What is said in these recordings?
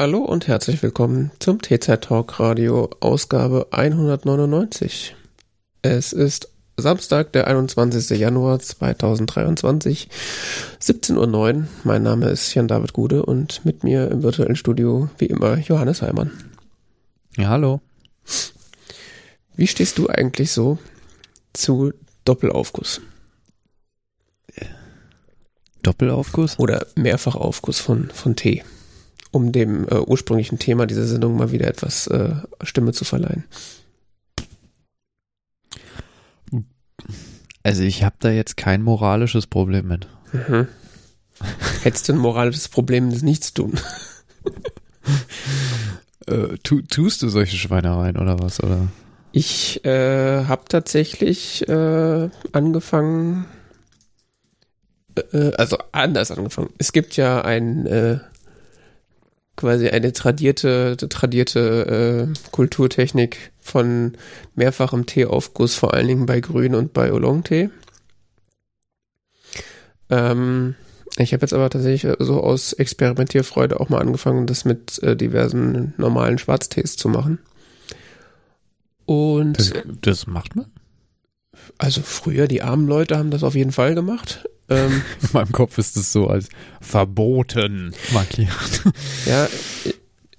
Hallo und herzlich willkommen zum TZ Talk Radio Ausgabe 199. Es ist Samstag, der 21. Januar 2023, 17.09 Uhr. Mein Name ist Jan-David Gude und mit mir im virtuellen Studio wie immer Johannes Heimann. Ja, hallo. Wie stehst du eigentlich so zu Doppelaufguss? Doppelaufguss? Oder Mehrfachaufguss von, von Tee? Um dem äh, ursprünglichen Thema dieser Sendung mal wieder etwas äh, Stimme zu verleihen. Also ich habe da jetzt kein moralisches Problem mit. Mhm. Hättest du ein moralisches Problem des Nichtstun? äh, tu, tust du solche Schweinereien oder was? Oder? Ich äh, habe tatsächlich äh, angefangen, äh, also anders angefangen. Es gibt ja ein äh, quasi eine tradierte, tradierte äh, Kulturtechnik von mehrfachem Teeaufguss, vor allen Dingen bei Grün und bei Oolong-Tee. Ähm, ich habe jetzt aber tatsächlich so aus Experimentierfreude auch mal angefangen, das mit äh, diversen normalen Schwarztees zu machen. Und das, das macht man? Also früher, die armen Leute haben das auf jeden Fall gemacht. Ähm, In meinem Kopf ist es so als verboten markiert. Ja,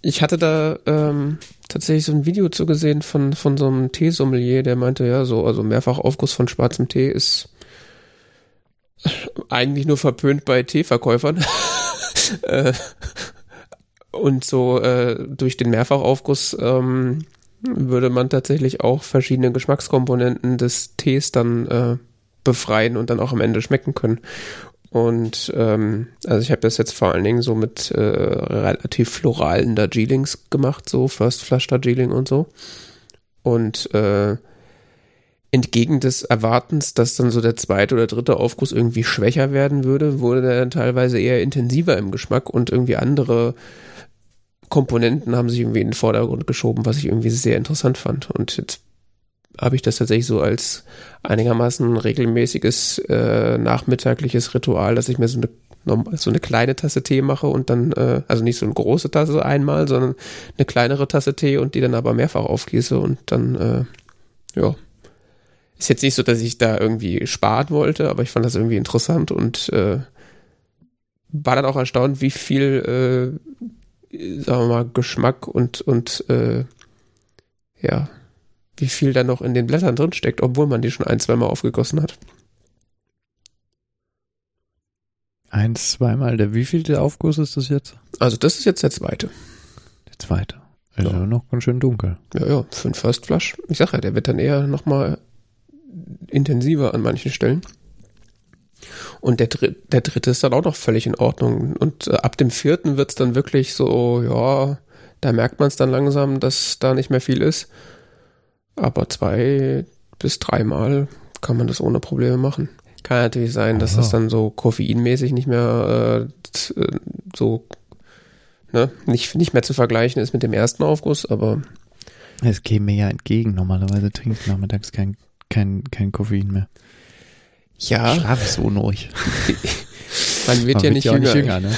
ich hatte da ähm, tatsächlich so ein Video zu gesehen von, von so einem Teesommelier, der meinte, ja, so, also mehrfach Aufguss von schwarzem Tee ist eigentlich nur verpönt bei Teeverkäufern. Äh, und so äh, durch den Mehrfachaufguss ähm, würde man tatsächlich auch verschiedene Geschmackskomponenten des Tees dann äh, befreien und dann auch am Ende schmecken können. Und ähm, also ich habe das jetzt vor allen Dingen so mit äh, relativ floralen Darjeelings gemacht, so First Flush Darjeeling und so. Und äh, entgegen des Erwartens, dass dann so der zweite oder dritte Aufguss irgendwie schwächer werden würde, wurde der dann teilweise eher intensiver im Geschmack und irgendwie andere Komponenten haben sich irgendwie in den Vordergrund geschoben, was ich irgendwie sehr interessant fand. Und jetzt habe ich das tatsächlich so als einigermaßen regelmäßiges äh, nachmittagliches Ritual, dass ich mir so eine so eine kleine Tasse Tee mache und dann, äh, also nicht so eine große Tasse einmal, sondern eine kleinere Tasse Tee und die dann aber mehrfach aufgieße und dann, äh, ja. Ist jetzt nicht so, dass ich da irgendwie sparen wollte, aber ich fand das irgendwie interessant und äh, war dann auch erstaunt, wie viel, äh, sagen wir mal, Geschmack und, und äh, ja, wie viel da noch in den Blättern drin steckt, obwohl man die schon ein, zweimal aufgegossen hat. Ein, zweimal. Der wievielte Aufguss ist das jetzt? Also das ist jetzt der zweite. Der zweite. Also ja. noch ganz schön dunkel. Ja, ja, für ein First Flush. Ich sag ja, der wird dann eher nochmal intensiver an manchen Stellen. Und der, der dritte ist dann auch noch völlig in Ordnung. Und äh, ab dem vierten wird's dann wirklich so, ja, da merkt man es dann langsam, dass da nicht mehr viel ist. Aber zwei bis dreimal kann man das ohne Probleme machen. Kann natürlich sein, dass Aha. das dann so koffeinmäßig nicht mehr äh, so ne, nicht, nicht mehr zu vergleichen ist mit dem ersten Aufguss, aber. Es käme mir ja entgegen. Normalerweise trinkt nachmittags kein, kein, kein Koffein mehr. Ja. Schlaf so ruhig. man wird man ja wird nicht ja jünger. Nicht jünger ne?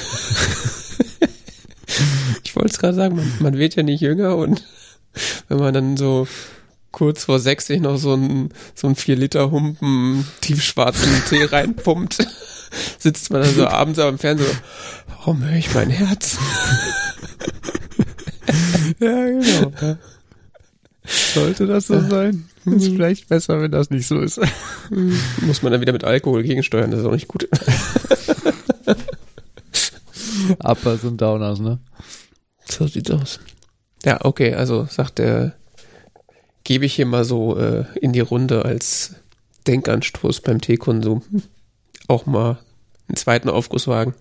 ich wollte es gerade sagen, man, man wird ja nicht jünger und wenn man dann so kurz vor sechs sich noch so ein, so ein vier Liter Humpen tiefschwarzen Tee reinpumpt, sitzt man dann so abends am Fernseher, warum höre ich mein Herz? ja, genau. Ja. Sollte das so sein? Ist mhm. vielleicht besser, wenn das nicht so ist. Muss man dann wieder mit Alkohol gegensteuern, das ist auch nicht gut. Uppers und Downers, ne? So sieht's aus. Ja, okay, also sagt der gebe ich hier mal so äh, in die Runde als Denkanstoß beim Teekonsum. Auch mal einen zweiten Aufguss wagen.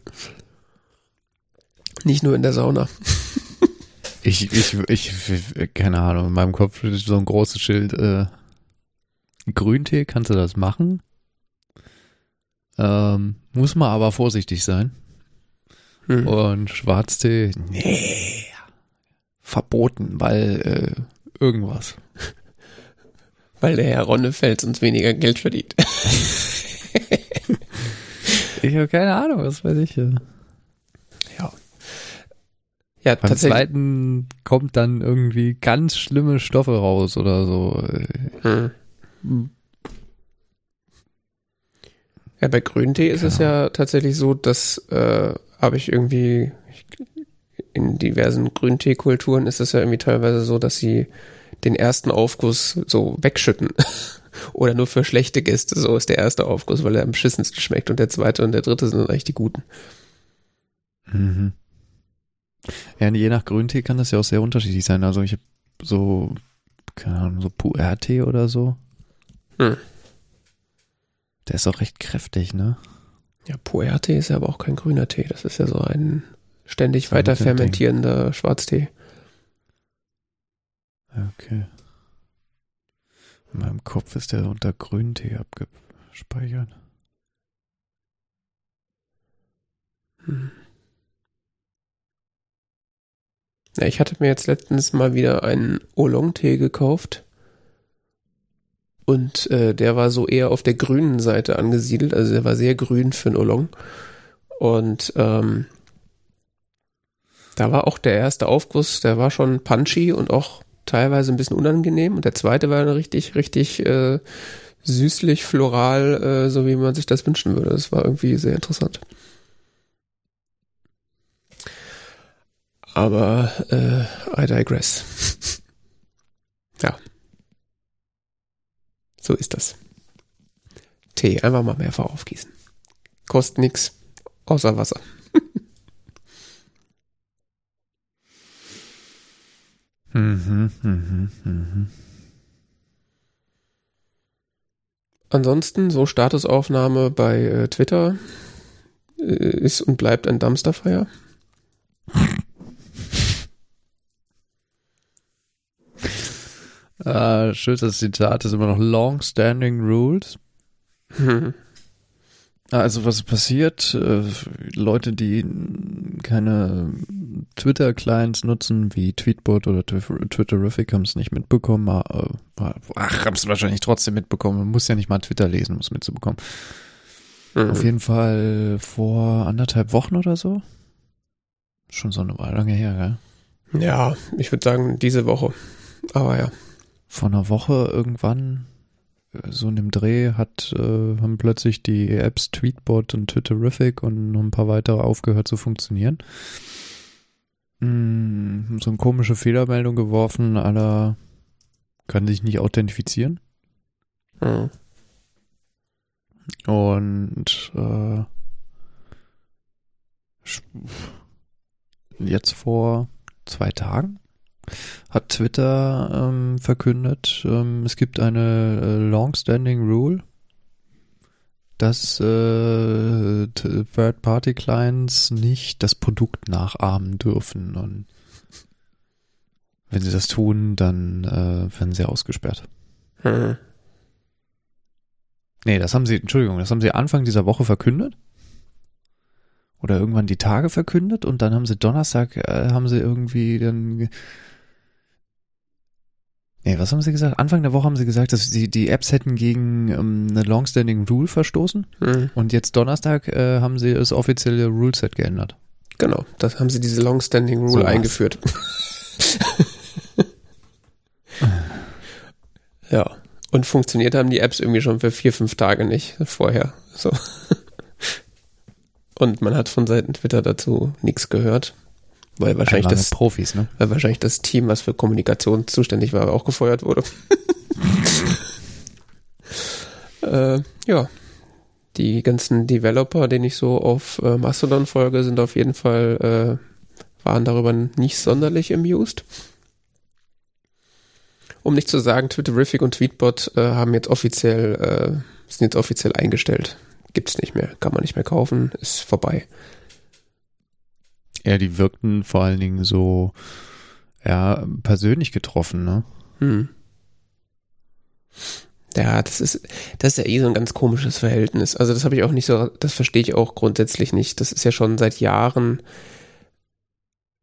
Nicht nur in der Sauna. ich, ich, ich, keine Ahnung, in meinem Kopf ist so ein großes Schild, äh, Grüntee, kannst du das machen? Ähm, muss man aber vorsichtig sein. Hm. Und Schwarztee, nee, verboten, weil äh, irgendwas. Weil der Herr Ronnefels uns weniger Geld verdient. ich habe keine Ahnung, was weiß ich. Ja. Ja, Ja, Beim zweiten kommt dann irgendwie ganz schlimme Stoffe raus oder so. Hm. Ja, bei Grüntee ist genau. es ja tatsächlich so, dass äh, habe ich irgendwie in diversen Grünteekulturen ist es ja irgendwie teilweise so, dass sie den ersten Aufguss so wegschütten. Oder nur für schlechte Gäste. So ist der erste Aufguss, weil er am beschissensten schmeckt und der zweite und der dritte sind eigentlich die guten. Mhm. Ja, je nach Grüntee kann das ja auch sehr unterschiedlich sein. Also ich habe so, keine Ahnung, so Puer-Tee oder so. Hm. Der ist auch recht kräftig, ne? Ja, Puer-Tee ist ja aber auch kein grüner Tee. Das ist ja so ein ständig weiter fermentierender Schwarztee. Okay. In meinem Kopf ist der unter Grüntee abgespeichert. Hm. Ja, ich hatte mir jetzt letztens mal wieder einen Oolong-Tee gekauft. Und äh, der war so eher auf der grünen Seite angesiedelt. Also der war sehr grün für einen Oolong. Und ähm, da war auch der erste Aufguss, der war schon punchy und auch teilweise ein bisschen unangenehm. Und der zweite war richtig, richtig äh, süßlich, floral, äh, so wie man sich das wünschen würde. Das war irgendwie sehr interessant. Aber äh, I digress. ja. So ist das. Tee, einfach mal mehrfach aufgießen. Kostet nix, außer Wasser. Mhm, mhm, mhm. Ansonsten, so Statusaufnahme bei äh, Twitter äh, ist und bleibt ein Dumpsterfire. Äh, schönes Zitat ist immer noch Long-Standing Rules. Hm. Also was passiert? Äh, Leute, die keine Twitter-Clients nutzen, wie Tweetbot oder Twitterific, haben es nicht mitbekommen. Äh, ach, haben es wahrscheinlich trotzdem mitbekommen. Man muss ja nicht mal Twitter lesen, um es mitzubekommen. Mhm. Auf jeden Fall vor anderthalb Wochen oder so. Schon so eine Weile lange her, gell? Ja, ich würde sagen diese Woche. Aber ja vor einer Woche irgendwann so in dem Dreh hat, äh, haben plötzlich die Apps Tweetbot und Twitterific und noch ein paar weitere aufgehört zu funktionieren. Mm, so eine komische Fehlermeldung geworfen, aller kann sich nicht authentifizieren. Mhm. Und äh, jetzt vor zwei Tagen hat Twitter ähm, verkündet, ähm, es gibt eine äh, Long-Standing Rule, dass äh, Third-Party-Clients nicht das Produkt nachahmen dürfen. Und wenn sie das tun, dann äh, werden sie ausgesperrt. Hm. Nee, das haben sie, Entschuldigung, das haben sie Anfang dieser Woche verkündet. Oder irgendwann die Tage verkündet und dann haben sie Donnerstag, äh, haben sie irgendwie dann Nee, was haben sie gesagt? Anfang der Woche haben sie gesagt, dass die, die Apps hätten gegen ähm, eine Longstanding Rule verstoßen. Mhm. Und jetzt Donnerstag äh, haben sie das offizielle Ruleset geändert. Genau, das haben sie diese Longstanding Rule so eingeführt. ja. Und funktioniert haben die Apps irgendwie schon für vier, fünf Tage nicht vorher. So. Und man hat von Seiten Twitter dazu nichts gehört. Weil wahrscheinlich das Profis, ne? Weil wahrscheinlich das Team, was für Kommunikation zuständig war, auch gefeuert wurde. äh, ja. Die ganzen Developer, denen ich so auf äh, Mastodon folge, sind auf jeden Fall, äh, waren darüber nicht sonderlich amused. Um nicht zu sagen, Twitterific und Tweetbot äh, haben jetzt offiziell, äh, sind jetzt offiziell eingestellt. Gibt's nicht mehr, kann man nicht mehr kaufen, ist vorbei. Ja, die wirkten vor allen Dingen so, ja, persönlich getroffen, ne? Hm. Ja, das ist, das ist ja eh so ein ganz komisches Verhältnis. Also das habe ich auch nicht so, das verstehe ich auch grundsätzlich nicht. Das ist ja schon seit Jahren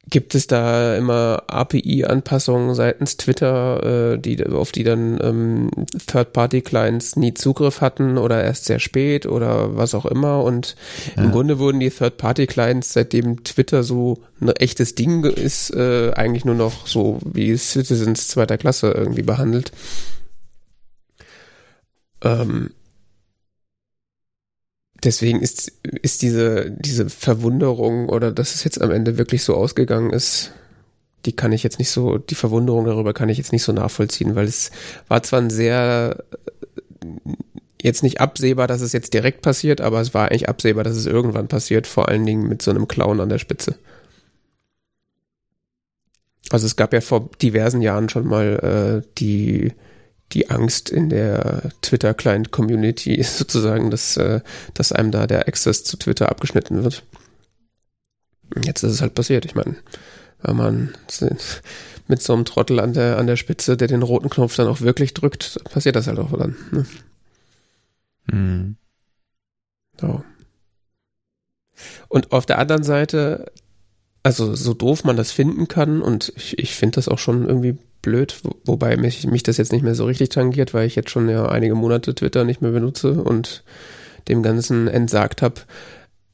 gibt es da immer API-Anpassungen seitens Twitter, äh, die, auf die dann ähm, Third-Party-Clients nie Zugriff hatten oder erst sehr spät oder was auch immer. Und ja. im Grunde wurden die Third-Party-Clients, seitdem Twitter so ein echtes Ding ist, äh, eigentlich nur noch so wie Citizens zweiter Klasse irgendwie behandelt. Ähm, deswegen ist, ist diese, diese Verwunderung oder dass es jetzt am Ende wirklich so ausgegangen ist, die kann ich jetzt nicht so, die Verwunderung darüber kann ich jetzt nicht so nachvollziehen, weil es war zwar ein sehr, jetzt nicht absehbar, dass es jetzt direkt passiert, aber es war eigentlich absehbar, dass es irgendwann passiert, vor allen Dingen mit so einem Clown an der Spitze. Also es gab ja vor diversen Jahren schon mal äh, die die Angst in der Twitter-Client-Community ist sozusagen, dass, äh, dass einem da der Access zu Twitter abgeschnitten wird. Jetzt ist es halt passiert. Ich meine, wenn man mit so einem Trottel an der, an der Spitze, der den roten Knopf dann auch wirklich drückt, passiert das halt auch dann. Ne? Mhm. So. Und auf der anderen Seite, also so doof man das finden kann, und ich, ich finde das auch schon irgendwie blöd, wobei mich, mich das jetzt nicht mehr so richtig tangiert, weil ich jetzt schon ja einige Monate Twitter nicht mehr benutze und dem Ganzen entsagt habe.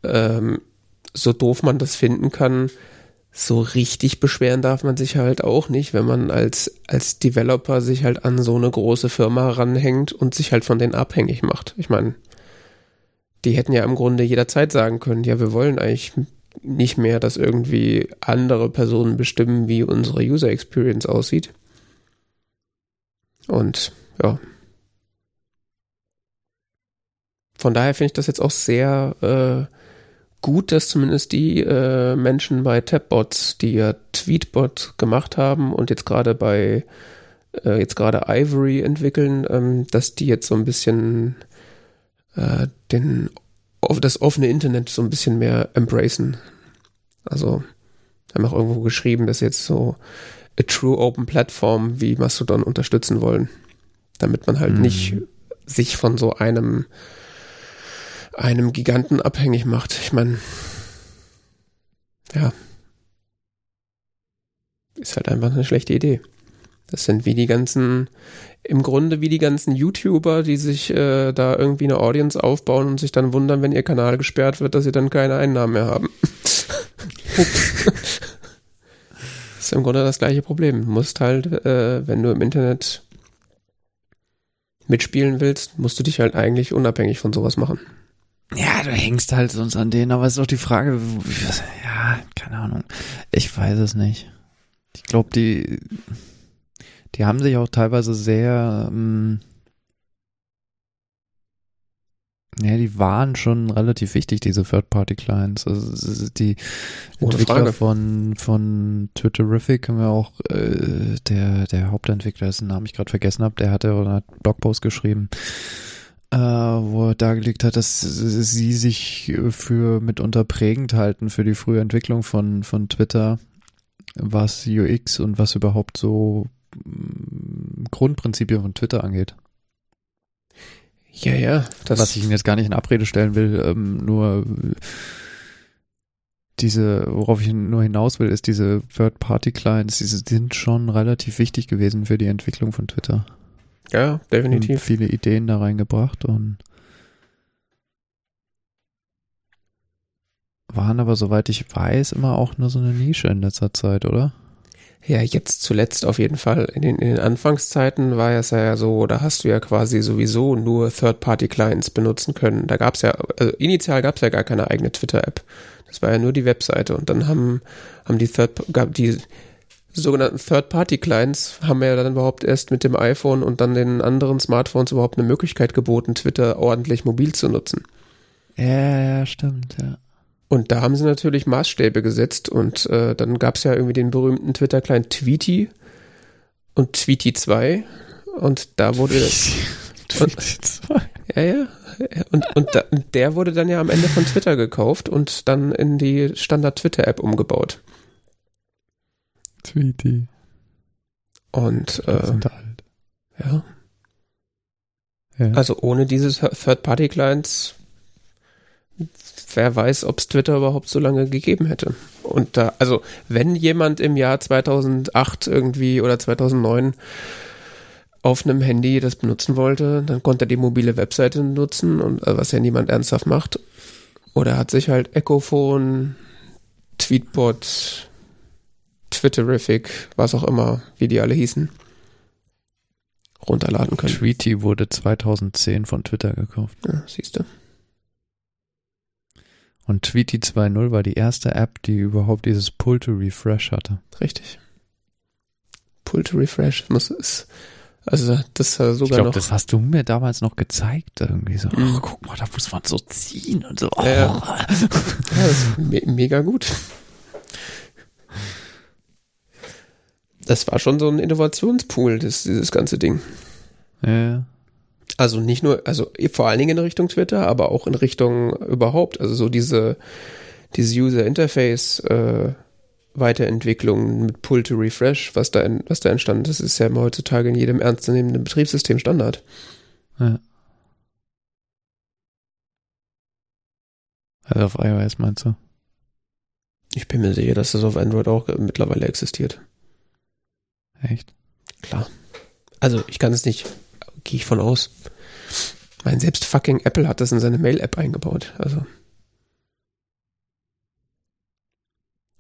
Ähm, so doof man das finden kann, so richtig beschweren darf man sich halt auch nicht, wenn man als, als Developer sich halt an so eine große Firma ranhängt und sich halt von denen abhängig macht. Ich meine, die hätten ja im Grunde jederzeit sagen können, ja, wir wollen eigentlich nicht mehr, dass irgendwie andere Personen bestimmen, wie unsere User Experience aussieht. Und ja. Von daher finde ich das jetzt auch sehr äh, gut, dass zumindest die äh, Menschen bei Tabbots, die ja Tweetbot gemacht haben und jetzt gerade bei äh, jetzt gerade Ivory entwickeln, ähm, dass die jetzt so ein bisschen äh, den das offene Internet so ein bisschen mehr embracen. Also haben auch irgendwo geschrieben, dass jetzt so a true open platform wie Mastodon unterstützen wollen, damit man halt mhm. nicht sich von so einem einem Giganten abhängig macht. Ich meine, ja, ist halt einfach eine schlechte Idee. Das sind wie die ganzen im Grunde wie die ganzen YouTuber, die sich äh, da irgendwie eine Audience aufbauen und sich dann wundern, wenn ihr Kanal gesperrt wird, dass sie dann keine Einnahmen mehr haben. das ist im Grunde das gleiche Problem. Du musst halt, äh, wenn du im Internet mitspielen willst, musst du dich halt eigentlich unabhängig von sowas machen. Ja, du hängst halt sonst an denen, aber es ist auch die Frage, ja, keine Ahnung. Ich weiß es nicht. Ich glaube, die die haben sich auch teilweise sehr, ähm, ja, die waren schon relativ wichtig, diese Third-Party-Clients. Also die Ohne Entwickler Frage. von, von Twitterific haben wir auch, äh, der, der Hauptentwickler, dessen Namen ich gerade vergessen habe, der hatte einen Blogpost geschrieben, äh, wo er dargelegt hat, dass sie sich für mitunter prägend halten für die frühe Entwicklung von, von Twitter, was UX und was überhaupt so Grundprinzipien von Twitter angeht. Ja, ja. Das Was ich Ihnen jetzt gar nicht in Abrede stellen will, ähm, nur diese, worauf ich nur hinaus will, ist diese Third-Party-Clients, diese sind schon relativ wichtig gewesen für die Entwicklung von Twitter. Ja, definitiv. Und viele Ideen da reingebracht und waren aber, soweit ich weiß, immer auch nur so eine Nische in letzter Zeit, oder? Ja, jetzt zuletzt auf jeden Fall. In den, in den Anfangszeiten war es ja so, da hast du ja quasi sowieso nur Third-Party-Clients benutzen können. Da gab's ja, also initial gab's ja gar keine eigene Twitter-App. Das war ja nur die Webseite. Und dann haben, haben die Third, gab die sogenannten Third-Party-Clients haben ja dann überhaupt erst mit dem iPhone und dann den anderen Smartphones überhaupt eine Möglichkeit geboten, Twitter ordentlich mobil zu nutzen. Ja, ja, stimmt, ja. Und da haben sie natürlich Maßstäbe gesetzt und äh, dann gab es ja irgendwie den berühmten Twitter-Client Tweety und Tweety 2 und da wurde 2. Ja, ja. Und, und, da, der wurde dann ja am Ende von Twitter gekauft und dann in die Standard-Twitter-App umgebaut. Tweety. Und äh, sind alt. Ja. ja. Also ohne dieses Third-Party-Clients wer weiß, ob es Twitter überhaupt so lange gegeben hätte. Und da, also, wenn jemand im Jahr 2008 irgendwie oder 2009 auf einem Handy das benutzen wollte, dann konnte er die mobile Webseite nutzen und äh, was ja niemand ernsthaft macht. Oder hat sich halt Echophone, Tweetbot, Twitterific, was auch immer, wie die alle hießen, runterladen können. Tweety wurde 2010 von Twitter gekauft. Ja, siehst du. Und Tweety 2.0 war die erste App, die überhaupt dieses Pull to Refresh hatte. Richtig. Pull to Refresh muss es. Also das war sogar Ich glaube, noch. das hast du mir damals noch gezeigt. Irgendwie so, Mhm. ach, guck mal, da muss man so ziehen und so. Ja, ja. Ja, das me mega gut. Das war schon so ein Innovationspool, das, dieses ganze Ding. Ja. Also nicht nur, also vor allen Dingen in Richtung Twitter, aber auch in Richtung überhaupt. Also so diese, diese User Interface äh, Weiterentwicklung mit Pull to Refresh, was da, in, was da entstanden ist, ist ja immer heutzutage in jedem ernstzunehmenden Betriebssystem Standard. ja. Also auf iOS meinst du? Ich bin mir sicher, dass das auf Android auch mittlerweile existiert. Echt? Klar. Also ich kann es nicht, gehe ich von aus. Mein selbst fucking Apple hat das in seine Mail-App eingebaut. Also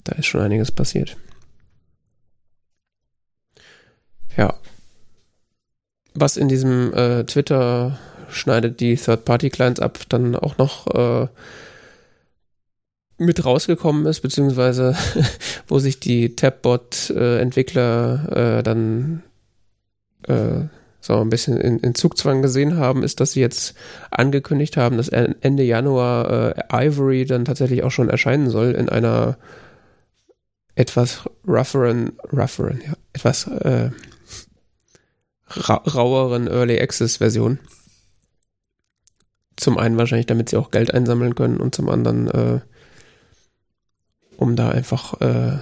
da ist schon einiges passiert. Ja. Was in diesem äh, Twitter schneidet die Third-Party-Clients ab, dann auch noch äh, mit rausgekommen ist, beziehungsweise wo sich die Tabbot-Entwickler äh, dann äh, so ein bisschen in, in Zugzwang gesehen haben, ist, dass sie jetzt angekündigt haben, dass Ende Januar äh, Ivory dann tatsächlich auch schon erscheinen soll in einer etwas rougheren, rougheren, ja, etwas äh, ra raueren Early Access Version. Zum einen wahrscheinlich, damit sie auch Geld einsammeln können und zum anderen, äh, um da einfach äh,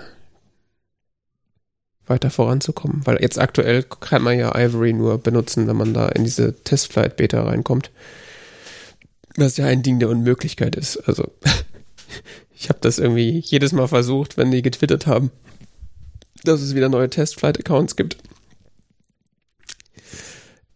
weiter voranzukommen. Weil jetzt aktuell kann man ja Ivory nur benutzen, wenn man da in diese Testflight-Beta reinkommt. Was ja ein Ding der Unmöglichkeit ist. Also ich habe das irgendwie jedes Mal versucht, wenn die getwittert haben, dass es wieder neue Testflight-Accounts gibt.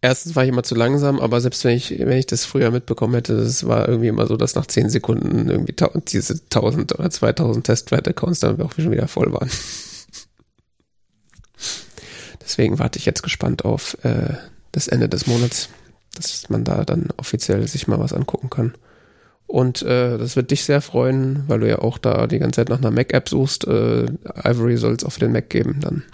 Erstens war ich immer zu langsam, aber selbst wenn ich, wenn ich das früher mitbekommen hätte, das war irgendwie immer so, dass nach 10 Sekunden irgendwie diese 1000 oder 2000 Testflight-Accounts dann auch schon wieder voll waren. Deswegen warte ich jetzt gespannt auf äh, das Ende des Monats, dass man da dann offiziell sich mal was angucken kann. Und äh, das wird dich sehr freuen, weil du ja auch da die ganze Zeit nach einer Mac-App suchst. Äh, Ivory soll es für den Mac geben dann.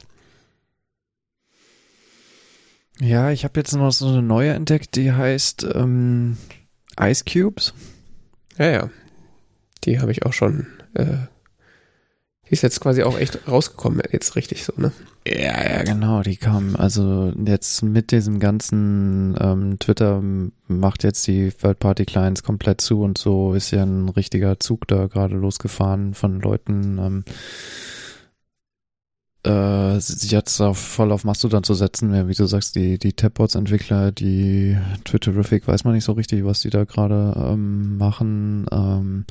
Ja, ich habe jetzt noch so eine neue entdeckt, die heißt ähm, Ice Cubes. Ja, ja. Die habe ich auch schon. Äh, die ist jetzt quasi auch echt rausgekommen, jetzt richtig so, ne? Ja, ja, genau, die kam, also jetzt mit diesem ganzen ähm, Twitter macht jetzt die Third-Party-Clients komplett zu und so ist ja ein richtiger Zug da gerade losgefahren von Leuten, ähm, äh, jetzt auf, voll auf Mastodon zu setzen, ja, wie du sagst, die, die Tabbots-Entwickler, die Twitterific, weiß man nicht so richtig, was die da gerade ähm, machen, ähm,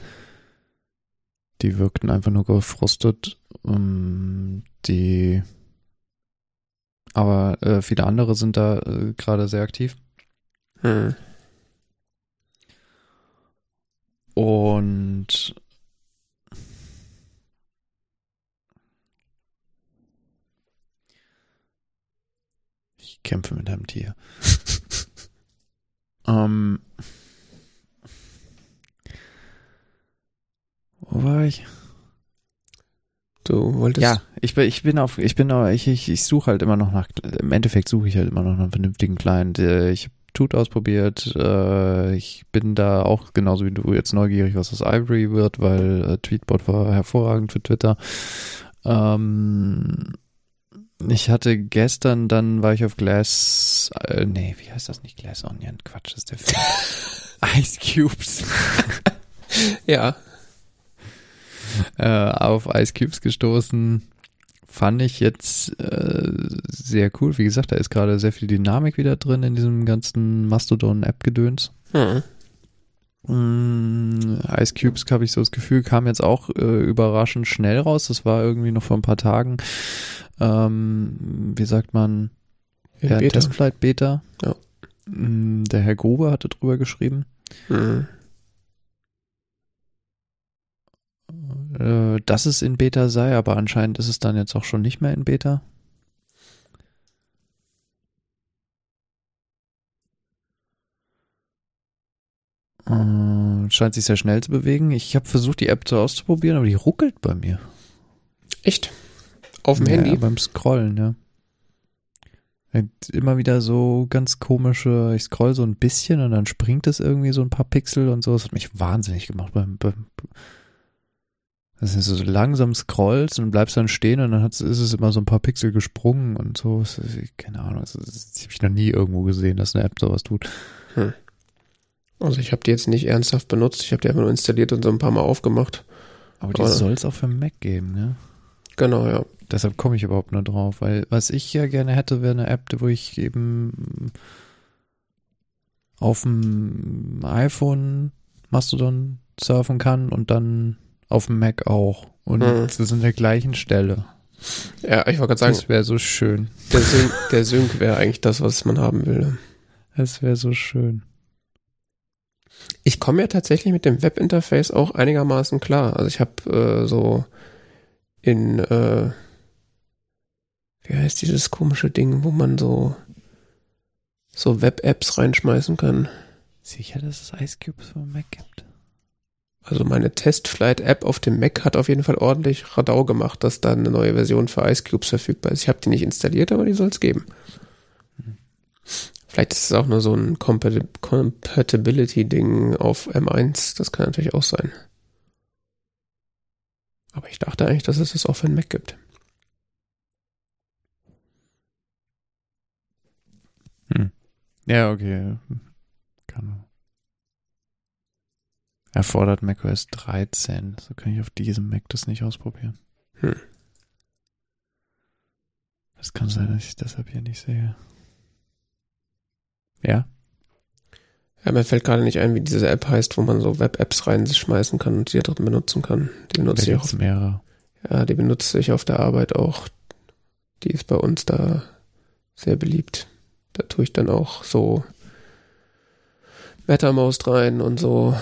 die wirkten einfach nur gefrustet, ähm, die aber äh, viele andere sind da äh, gerade sehr aktiv. Hm. Und ich kämpfe mit einem Tier. ähm, wo war ich? Du wolltest. Ja, ich bin, ich bin auf, ich bin, auch- ich, ich, ich suche halt immer noch nach, im Endeffekt suche ich halt immer noch nach einem vernünftigen Client. Äh, Ich habe Tut ausprobiert, äh, ich bin da auch genauso wie du jetzt neugierig, was aus Ivory wird, weil äh, Tweetbot war hervorragend für Twitter. Ähm, ich hatte gestern, dann war ich auf Glass, äh, nee, wie heißt das nicht? Glass Onion, Quatsch, ist der Film. Ice Cubes. Ja. äh, auf Ice Cubes gestoßen. Fand ich jetzt äh, sehr cool. Wie gesagt, da ist gerade sehr viel Dynamik wieder drin in diesem ganzen Mastodon-App-Gedöns. Hm. Mm, Ice Cubes habe ich so das Gefühl, kam jetzt auch äh, überraschend schnell raus. Das war irgendwie noch vor ein paar Tagen. Ähm, wie sagt man? In Ja, Beta. Testflight Beta. Ja. Mm, Der Herr Grube hatte drüber geschrieben. Mhm. Äh, dass es in Beta sei, aber anscheinend ist es dann jetzt auch schon nicht mehr in Beta. Äh, scheint sich sehr schnell zu bewegen. Ich habe versucht, die App so auszuprobieren, aber die ruckelt bei mir. Echt? Auf dem ja, Handy? beim Scrollen, ja. Ja, Immer wieder so ganz komische, ich scroll so ein bisschen und dann springt es irgendwie so ein paar Pixel und so. Das hat mich wahnsinnig gemacht beim, beim das ist so langsam scrollst und bleibst dann stehen und dann ist es immer so ein paar Pixel gesprungen und so. Keine Ahnung, das, das habe ich noch nie irgendwo gesehen, dass eine App sowas tut. Also ich habe die jetzt nicht ernsthaft benutzt. Ich habe die einfach nur installiert und so ein paar Mal aufgemacht. Aber die soll es auch für Mac geben, ja. Genau, ja. Deshalb komme ich überhaupt nur drauf, weil was ich ja gerne hätte, wäre eine App, wo ich eben auf dem iPhone Mastodon surfen kann und dann auf dem Mac auch. Und Mhm. das ist an der gleichen Stelle. Ja, ich wollte gerade sagen, Das wäre so schön. der Sync, der Sync wäre eigentlich das, was man haben will. Das wäre so schön. Ich komme ja tatsächlich mit dem Webinterface auch einigermaßen klar. Also ich habe äh, so in, äh, wie heißt dieses komische Ding, wo man so so Web-Apps reinschmeißen kann. Sicher, dass es Ice Cubes für Mac gibt? Also meine Testflight-App auf dem Mac hat auf jeden Fall ordentlich Radau gemacht, dass da eine neue Version für Ice Cubes verfügbar ist. Ich habe die nicht installiert, aber die soll es geben. Vielleicht ist es auch nur so ein Compati- Compatibility-Ding auf M1. Das kann natürlich auch sein. Aber ich dachte eigentlich, dass es das auch für den Mac gibt. Ja, okay. Kann. Erfordert macOS 13. So kann ich auf diesem Mac das nicht ausprobieren. Hm. Das kann sein, dass ich deshalb hier nicht sehe. Ja? Ja, mir fällt gerade nicht ein, wie diese App heißt, wo man so Web-Apps reinschmeißen kann und die da drin benutzen kann. Die benutze ich auch mehrere. Ja, die benutze ich auf der Arbeit auch. Die ist bei uns da sehr beliebt. Da tue ich dann auch so MetaMost rein und so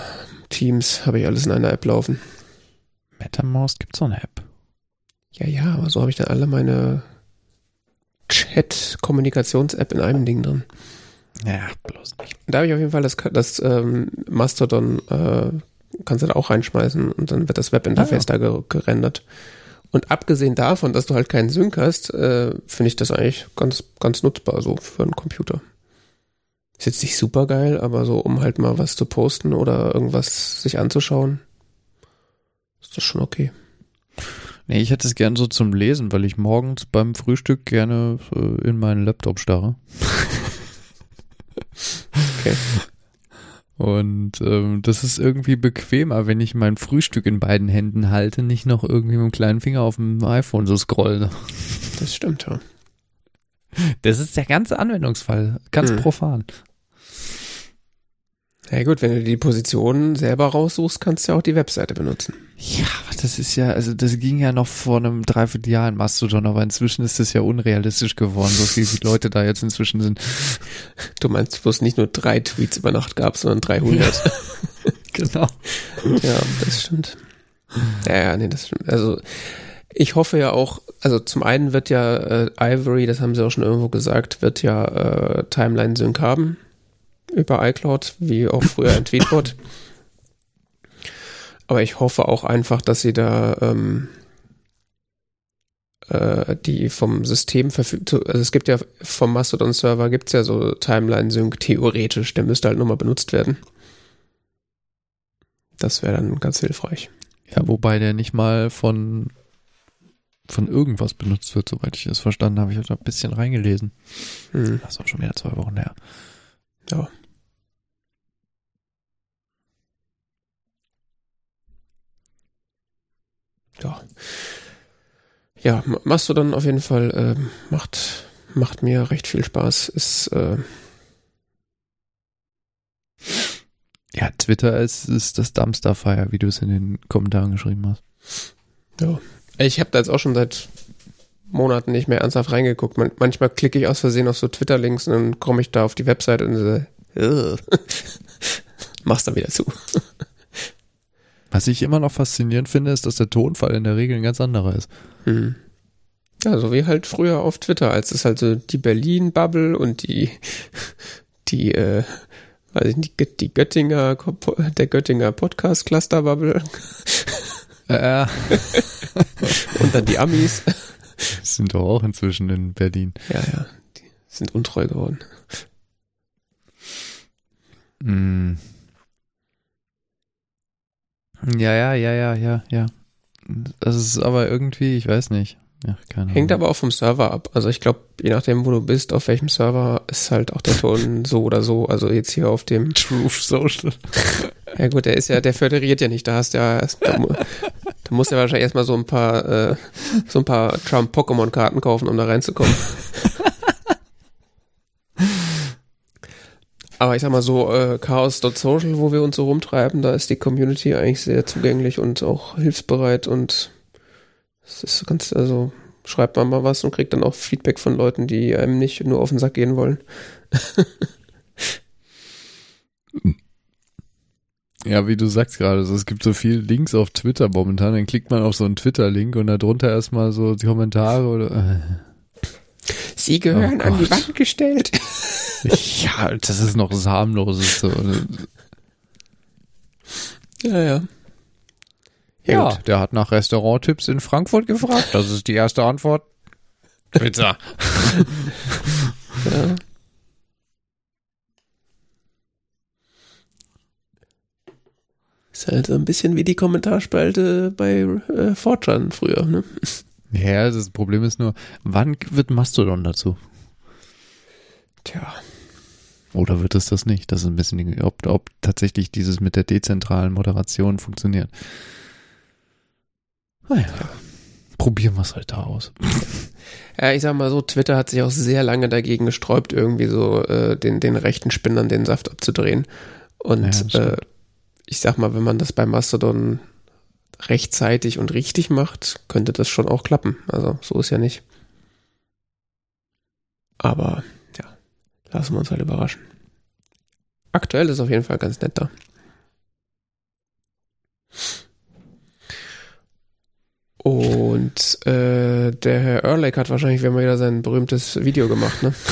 Teams habe ich alles in einer App laufen. MetaMouse gibt's so eine App. Ja, ja, aber so habe ich dann alle meine Chat-Kommunikations-App in einem Ding drin. Ja, bloß nicht. Da habe ich auf jeden Fall das, das ähm, Mastodon, äh, kannst du da auch reinschmeißen und dann wird das Webinterface da ge gerendert. Und abgesehen davon, dass du halt keinen Sync hast, äh, finde ich das eigentlich ganz, ganz nutzbar so für einen Computer. Ist jetzt nicht super geil, aber so, um halt mal was zu posten oder irgendwas sich anzuschauen, ist das schon okay. Nee, ich hätte es gern so zum Lesen, weil ich morgens beim Frühstück gerne äh, in meinen Laptop starre. Okay. Und ähm, das ist irgendwie bequemer, wenn ich mein Frühstück in beiden Händen halte, nicht noch irgendwie mit dem kleinen Finger auf dem iPhone so scrollen. Das stimmt, ja. Das ist der ganze Anwendungsfall, ganz Hm. profan. Ja gut, wenn du die Position selber raussuchst, kannst du ja auch die Webseite benutzen. Ja, das ist ja, also das ging ja noch vor einem Dreivierteljahr in Mastodon, aber inzwischen ist das ja unrealistisch geworden, so viele Leute da jetzt inzwischen sind. Du meinst, wo es nicht nur drei Tweets über Nacht gab, sondern 300. Genau. Ja, das stimmt. Ja, ja, nee, das stimmt. Also ich hoffe ja auch, also zum einen wird ja äh, Ivory, das haben sie auch schon irgendwo gesagt, wird ja äh, Timeline Sync haben über iCloud, wie auch früher ein Tweetbot. Aber ich hoffe auch einfach, dass sie da ähm, äh, die vom System verfügt, also es gibt ja vom Mastodon-Server gibt's ja so Timeline-Sync theoretisch, der müsste halt nochmal benutzt werden. Das wäre dann ganz hilfreich. Ja, wobei der nicht mal von von irgendwas benutzt wird, soweit ich das verstanden habe. Ich habe da ein bisschen reingelesen. Hm. Das ist auch schon wieder zwei Wochen her. Ja. Ja. Ja, Mastodon auf jeden Fall ähm, macht, macht mir recht viel Spaß. Ist, äh, Ja, Twitter ist, ist das Dumpster-Fire, wie du es in den Kommentaren geschrieben hast. Ja. Ich habe da jetzt auch schon seit Monaten nicht mehr ernsthaft reingeguckt. Man, manchmal klicke ich aus Versehen auf so Twitter-Links und dann komme ich da auf die Webseite und so, mach's dann wieder zu. Was ich immer noch faszinierend finde, ist, dass der Tonfall in der Regel ein ganz anderer ist. Hm. Ja, so wie halt früher auf Twitter, als es halt so die Berlin-Bubble und die, die, äh, weiß ich nicht, die Göttinger, der Göttinger Podcast-Cluster-Bubble. Äh. und dann die Amis. Sind doch auch inzwischen in Berlin. Ja, ja. Die sind untreu geworden. Mm. Ja, ja, ja, ja, ja, ja. Das ist aber irgendwie, ich weiß nicht. Ja, keine Hängt aber auch vom Server ab. Also ich glaube, je nachdem, wo du bist, auf welchem Server, ist halt auch der Ton so oder so. Also jetzt hier auf dem Truth Social. Ja gut, der ist ja, der föderiert ja nicht. Da hast ja, da, da musst ja wahrscheinlich erstmal so ein paar, äh, so ein paar Trump-Pokémon-Karten kaufen, um da reinzukommen. Aber ich sag mal so, äh, chaos.social, wo wir uns so rumtreiben, da ist die Community eigentlich sehr zugänglich und auch hilfsbereit und es ist ganz, also schreibt man mal was und kriegt dann auch Feedback von Leuten, die einem nicht nur auf den Sack gehen wollen. Ja, wie du sagst gerade, also es gibt so viele Links auf Twitter momentan, dann klickt man auf so einen Twitter-Link und darunter erstmal so die Kommentare oder. Äh. Sie gehören oh an die Wand gestellt. Ja, das ist noch das harmloseste. Ja, ja. Ja, ja der hat nach Restauranttipps in Frankfurt gefragt. Das ist die erste Antwort. Pizza. ja. Ist halt so ein bisschen wie die Kommentarspalte bei äh, Fortran früher, ne? Ja, das Problem ist nur, wann wird Mastodon dazu? Tja. Oder wird es das nicht? Das ist ein bisschen, ob, ob tatsächlich dieses mit der dezentralen Moderation funktioniert. Naja, ja. probieren wir es halt da aus. Ja, ich sag mal so, Twitter hat sich auch sehr lange dagegen gesträubt, irgendwie so äh, den, den rechten Spinnern den Saft abzudrehen. Und ja, äh, ich sag mal, wenn man das bei Mastodon rechtzeitig und richtig macht, könnte das schon auch klappen. Also so ist ja nicht. Aber lassen wir uns halt überraschen. Aktuell ist auf jeden Fall ganz nett da. Und äh, der Herr Ehrlich hat wahrscheinlich wieder sein berühmtes Video gemacht, ne?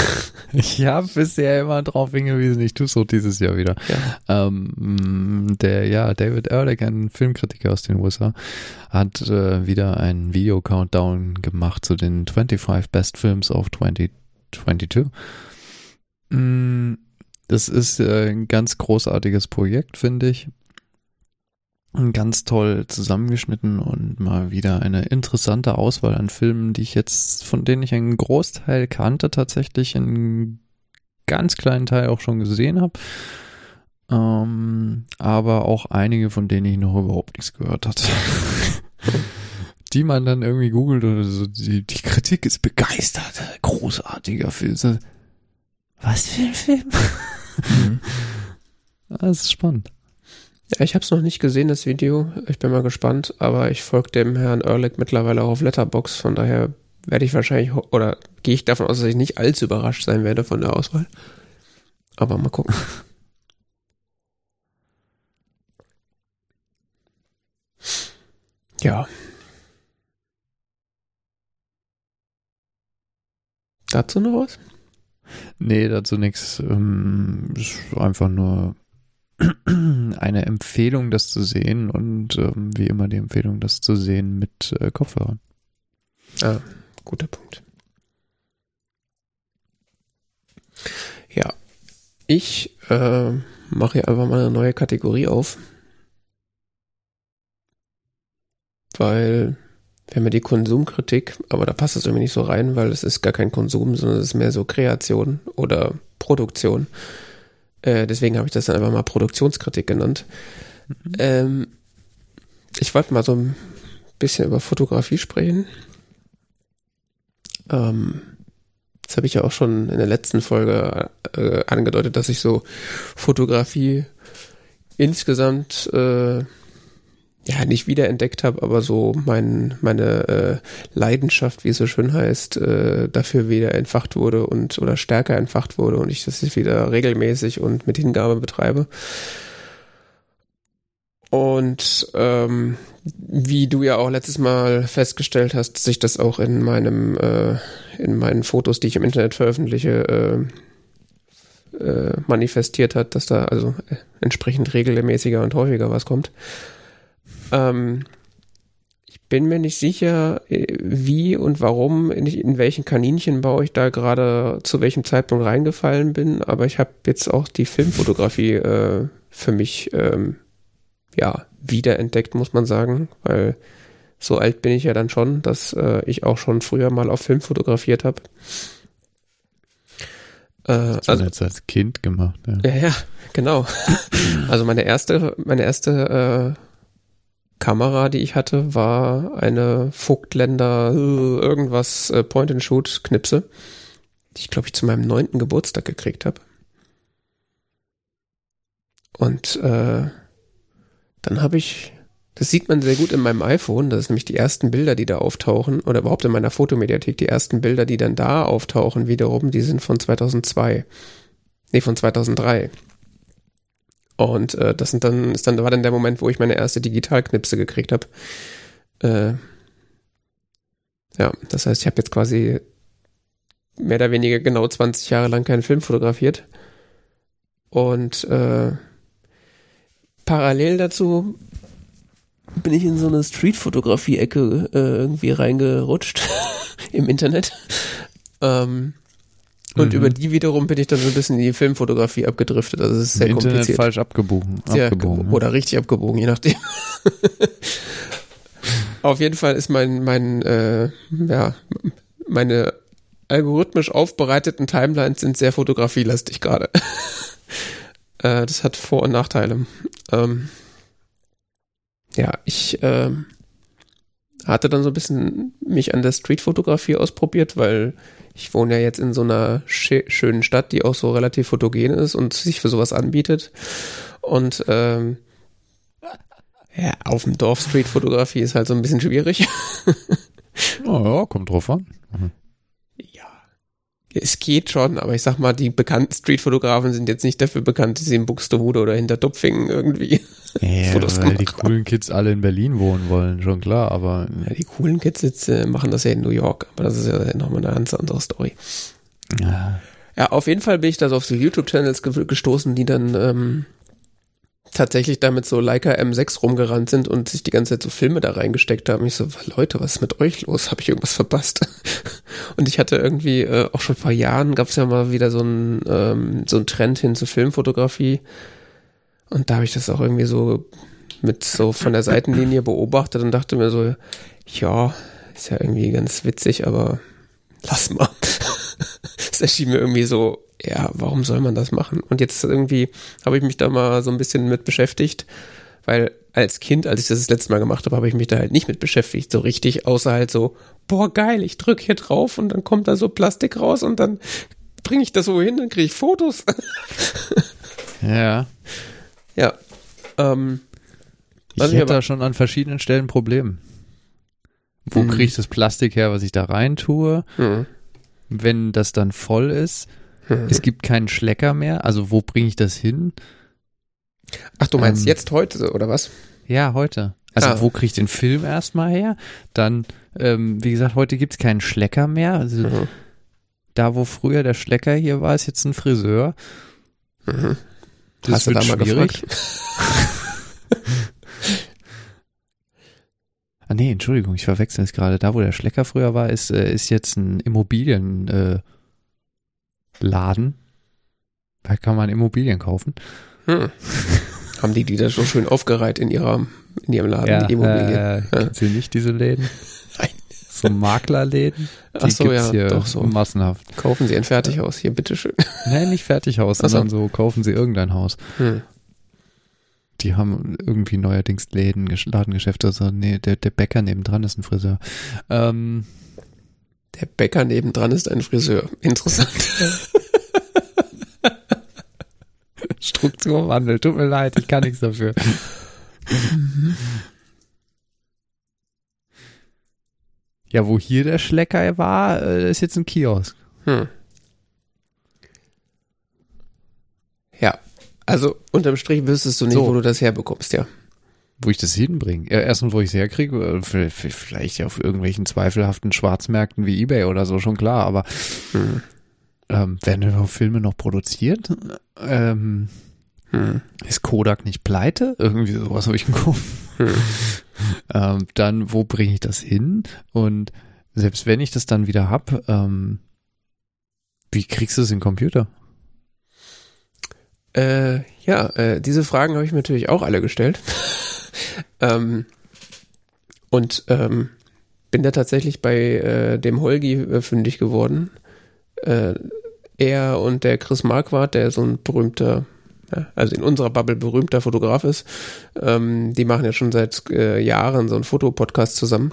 Ich habe bisher immer drauf hingewiesen, ich tue es so dieses Jahr wieder. Ja. Ähm, der, ja, David Ehrlich, ein Filmkritiker aus den USA, hat äh, wieder einen Video-Countdown gemacht zu den 25 Best Films of 2022. Mm, das ist äh, ein ganz großartiges Projekt, finde ich ganz toll zusammengeschnitten und mal wieder eine interessante Auswahl an Filmen, die ich jetzt, von denen ich einen Großteil kannte, tatsächlich einen ganz kleinen Teil auch schon gesehen habe. Ähm, aber auch einige, von denen ich noch überhaupt nichts gehört hatte. die man dann irgendwie googelt oder so, die, die Kritik ist begeistert, großartiger Film. Was für ein Film? Mhm. Das ist spannend. Ja, ich habe es noch nicht gesehen, das Video. Ich bin mal gespannt, aber ich folge dem Herrn Ehrlich mittlerweile auch auf Letterbox, von daher werde ich wahrscheinlich, oder gehe ich davon aus, dass ich nicht allzu überrascht sein werde von der Auswahl. Aber mal gucken. ja. Dazu noch was? Nee, dazu nichts. Ähm, einfach nur eine Empfehlung, das zu sehen und ähm, wie immer die Empfehlung, das zu sehen mit äh, Kopfhörern. Ah, guter Punkt. Ja, ich äh, mache hier einfach mal eine neue Kategorie auf, weil wir haben ja die Konsumkritik, aber da passt es irgendwie nicht so rein, weil es ist gar kein Konsum, sondern es ist mehr so Kreation oder Produktion. Äh, deswegen habe ich das dann einfach mal Produktionskritik genannt. Mhm. Ähm, ich wollte mal so ein bisschen über Fotografie sprechen. Ähm, das habe ich ja auch schon in der letzten Folge äh, angedeutet, dass ich so Fotografie insgesamt äh, ja nicht wiederentdeckt habe, aber so mein, meine äh, Leidenschaft, wie es so schön heißt, äh, dafür wieder entfacht wurde und oder stärker entfacht wurde und ich das wieder regelmäßig und mit Hingabe betreibe. Und ähm, wie du ja auch letztes Mal festgestellt hast, sich das auch in meinem äh, in meinen Fotos, die ich im Internet veröffentliche, äh, äh, manifestiert hat, dass da also äh, entsprechend regelmäßiger und häufiger was kommt. Ähm, ich bin mir nicht sicher, äh, wie und warum, in, in welchen Kaninchenbau ich da gerade zu welchem Zeitpunkt reingefallen bin, aber ich habe jetzt auch die Filmfotografie äh, für mich ähm, ja wiederentdeckt, muss man sagen, weil so alt bin ich ja dann schon, dass äh, ich auch schon früher mal auf Film fotografiert habe. Äh, also jetzt als Kind gemacht. Ja, ja, ja genau. also meine erste, meine erste äh, Kamera, die ich hatte, war eine Vogtländer äh, irgendwas äh, Point-and-Shoot-Knipse, die ich glaube ich zu meinem neunten Geburtstag gekriegt habe. Und äh, dann habe ich, das sieht man sehr gut in meinem iPhone, das ist nämlich die ersten Bilder, die da auftauchen, oder überhaupt in meiner Fotomediathek, die ersten Bilder, die dann da auftauchen, wiederum, die sind von 2002. Nee, von 2003. Und äh, das sind dann, ist dann, war dann der Moment, wo ich meine erste Digitalknipse gekriegt habe. Äh, ja, das heißt, ich habe jetzt quasi mehr oder weniger genau 20 Jahre lang keinen Film fotografiert. Und äh, parallel dazu bin ich in so eine Streetfotografie-Ecke äh, irgendwie reingerutscht im Internet. Ähm, und mhm. über die wiederum bin ich dann so ein bisschen in die Filmfotografie abgedriftet. Also es ist sehr Im kompliziert. Internet falsch abgebogen. Abgebogen ja. Oder richtig abgebogen, je nachdem. Auf jeden Fall ist mein, mein, äh, ja, meine algorithmisch aufbereiteten Timelines sind sehr fotografielastig gerade. äh, das hat Vor- und Nachteile. Ähm, ja, ich äh, hatte dann so ein bisschen mich an der Streetfotografie ausprobiert, weil ich wohne ja jetzt in so einer schönen Stadt, die auch so relativ fotogen ist und sich für sowas anbietet. Und ähm, ja, auf dem Dorf Streetfotografie ist halt so ein bisschen schwierig. oh, ja, kommt drauf an. Mhm. Es geht schon, aber ich sag mal, die bekannten Streetfotografen sind jetzt nicht dafür bekannt, dass sie in Buxtehude oder hinter Dupfingen irgendwie ja, Fotos weil die coolen Kids alle in Berlin wohnen wollen, schon klar, aber. Ja, die coolen Kids jetzt, äh, machen das ja in New York, aber das ist ja nochmal eine ganz andere Story. Ja. Ja, auf jeden Fall bin ich da so auf so YouTube-Channels ge gestoßen, die dann ähm, tatsächlich damit so Leica M6 rumgerannt sind und sich die ganze Zeit so Filme da reingesteckt haben. Ich so, Leute, was ist mit euch los? Habe ich irgendwas verpasst? und ich hatte irgendwie äh, auch schon vor Jahren gab es ja mal wieder so ein ähm, so ein Trend hin zur Filmfotografie und da habe ich das auch irgendwie so mit so von der Seitenlinie beobachtet und dachte mir so, ja, ist ja irgendwie ganz witzig, aber lass mal. Es erschien mir irgendwie so, ja, warum soll man das machen? Und jetzt irgendwie habe ich mich da mal so ein bisschen mit beschäftigt, weil als Kind, als ich das das letzte Mal gemacht habe, habe ich mich da halt nicht mit beschäftigt, so richtig, außer halt so, boah, geil, ich drücke hier drauf und dann kommt da so Plastik raus und dann bringe ich das so hin, dann kriege ich Fotos. ja. Ja. Ähm, ich hätte da schon an verschiedenen Stellen Probleme. Wo mhm. kriege ich das Plastik her, was ich da rein tue? Mhm. Wenn das dann voll ist. Es gibt keinen Schlecker mehr, also wo bringe ich das hin? Ach, du meinst ähm, jetzt heute, oder was? Ja, heute. Also ah. wo kriege ich den Film erstmal her? Dann, ähm, wie gesagt, heute gibt es keinen Schlecker mehr. Also mhm. da, wo früher der Schlecker hier war, ist jetzt ein Friseur. Mhm. Das Hast mal schwierig. ah nee, Entschuldigung, ich verwechsel es gerade. Da, wo der Schlecker früher war, ist, äh, ist jetzt ein Immobilienladen. Äh, da kann man Immobilien kaufen. Hm. Haben die die da so schön aufgereiht in ihrer in ihrem Laden, ja, die Immobilien? Äh, ja. Kennst Sie nicht diese Läden? Nein. So Maklerläden? Die Ach so, ja, hier doch so. Massenhaft. Kaufen Sie ein Fertighaus hier, bitteschön. Nein, nicht Fertighaus, sondern so kaufen Sie irgendein Haus. Hm. Die haben irgendwie neuerdings Läden, Ladengeschäfte. Also, nee, der, der Bäcker nebendran ist ein Friseur. Ähm, der Bäcker nebendran ist ein Friseur. Interessant. Strukturwandel. Tut mir leid, ich kann nichts dafür. Ja, wo hier der Schlecker war, äh, ist jetzt ein Kiosk. Hm. Ja, also unterm Strich wüsstest du nicht, so. wo du das herbekommst, ja. Wo ich das hinbringe. Ja, erstens, wo ich es herkriege, äh, vielleicht ja auf irgendwelchen zweifelhaften Schwarzmärkten wie Ebay oder so, schon klar, aber hm. ähm, werden überhaupt Filme noch produziert? Ähm, hm. Ist Kodak nicht pleite? Irgendwie sowas habe ich im Kopf. Hm. ähm, dann, wo bringe ich das hin? Und selbst wenn ich das dann wieder hab, ähm, wie kriegst du es in den Computer? Äh, ja, äh, diese Fragen habe ich mir natürlich auch alle gestellt. ähm, und ähm, bin da tatsächlich bei äh, dem Holgi äh, fündig geworden. Äh, er und der Chris Marquardt, der so ein berühmter, ja, also in unserer Bubble berühmter Fotograf ist, ähm, die machen ja schon seit äh, Jahren so einen Fotopodcast zusammen.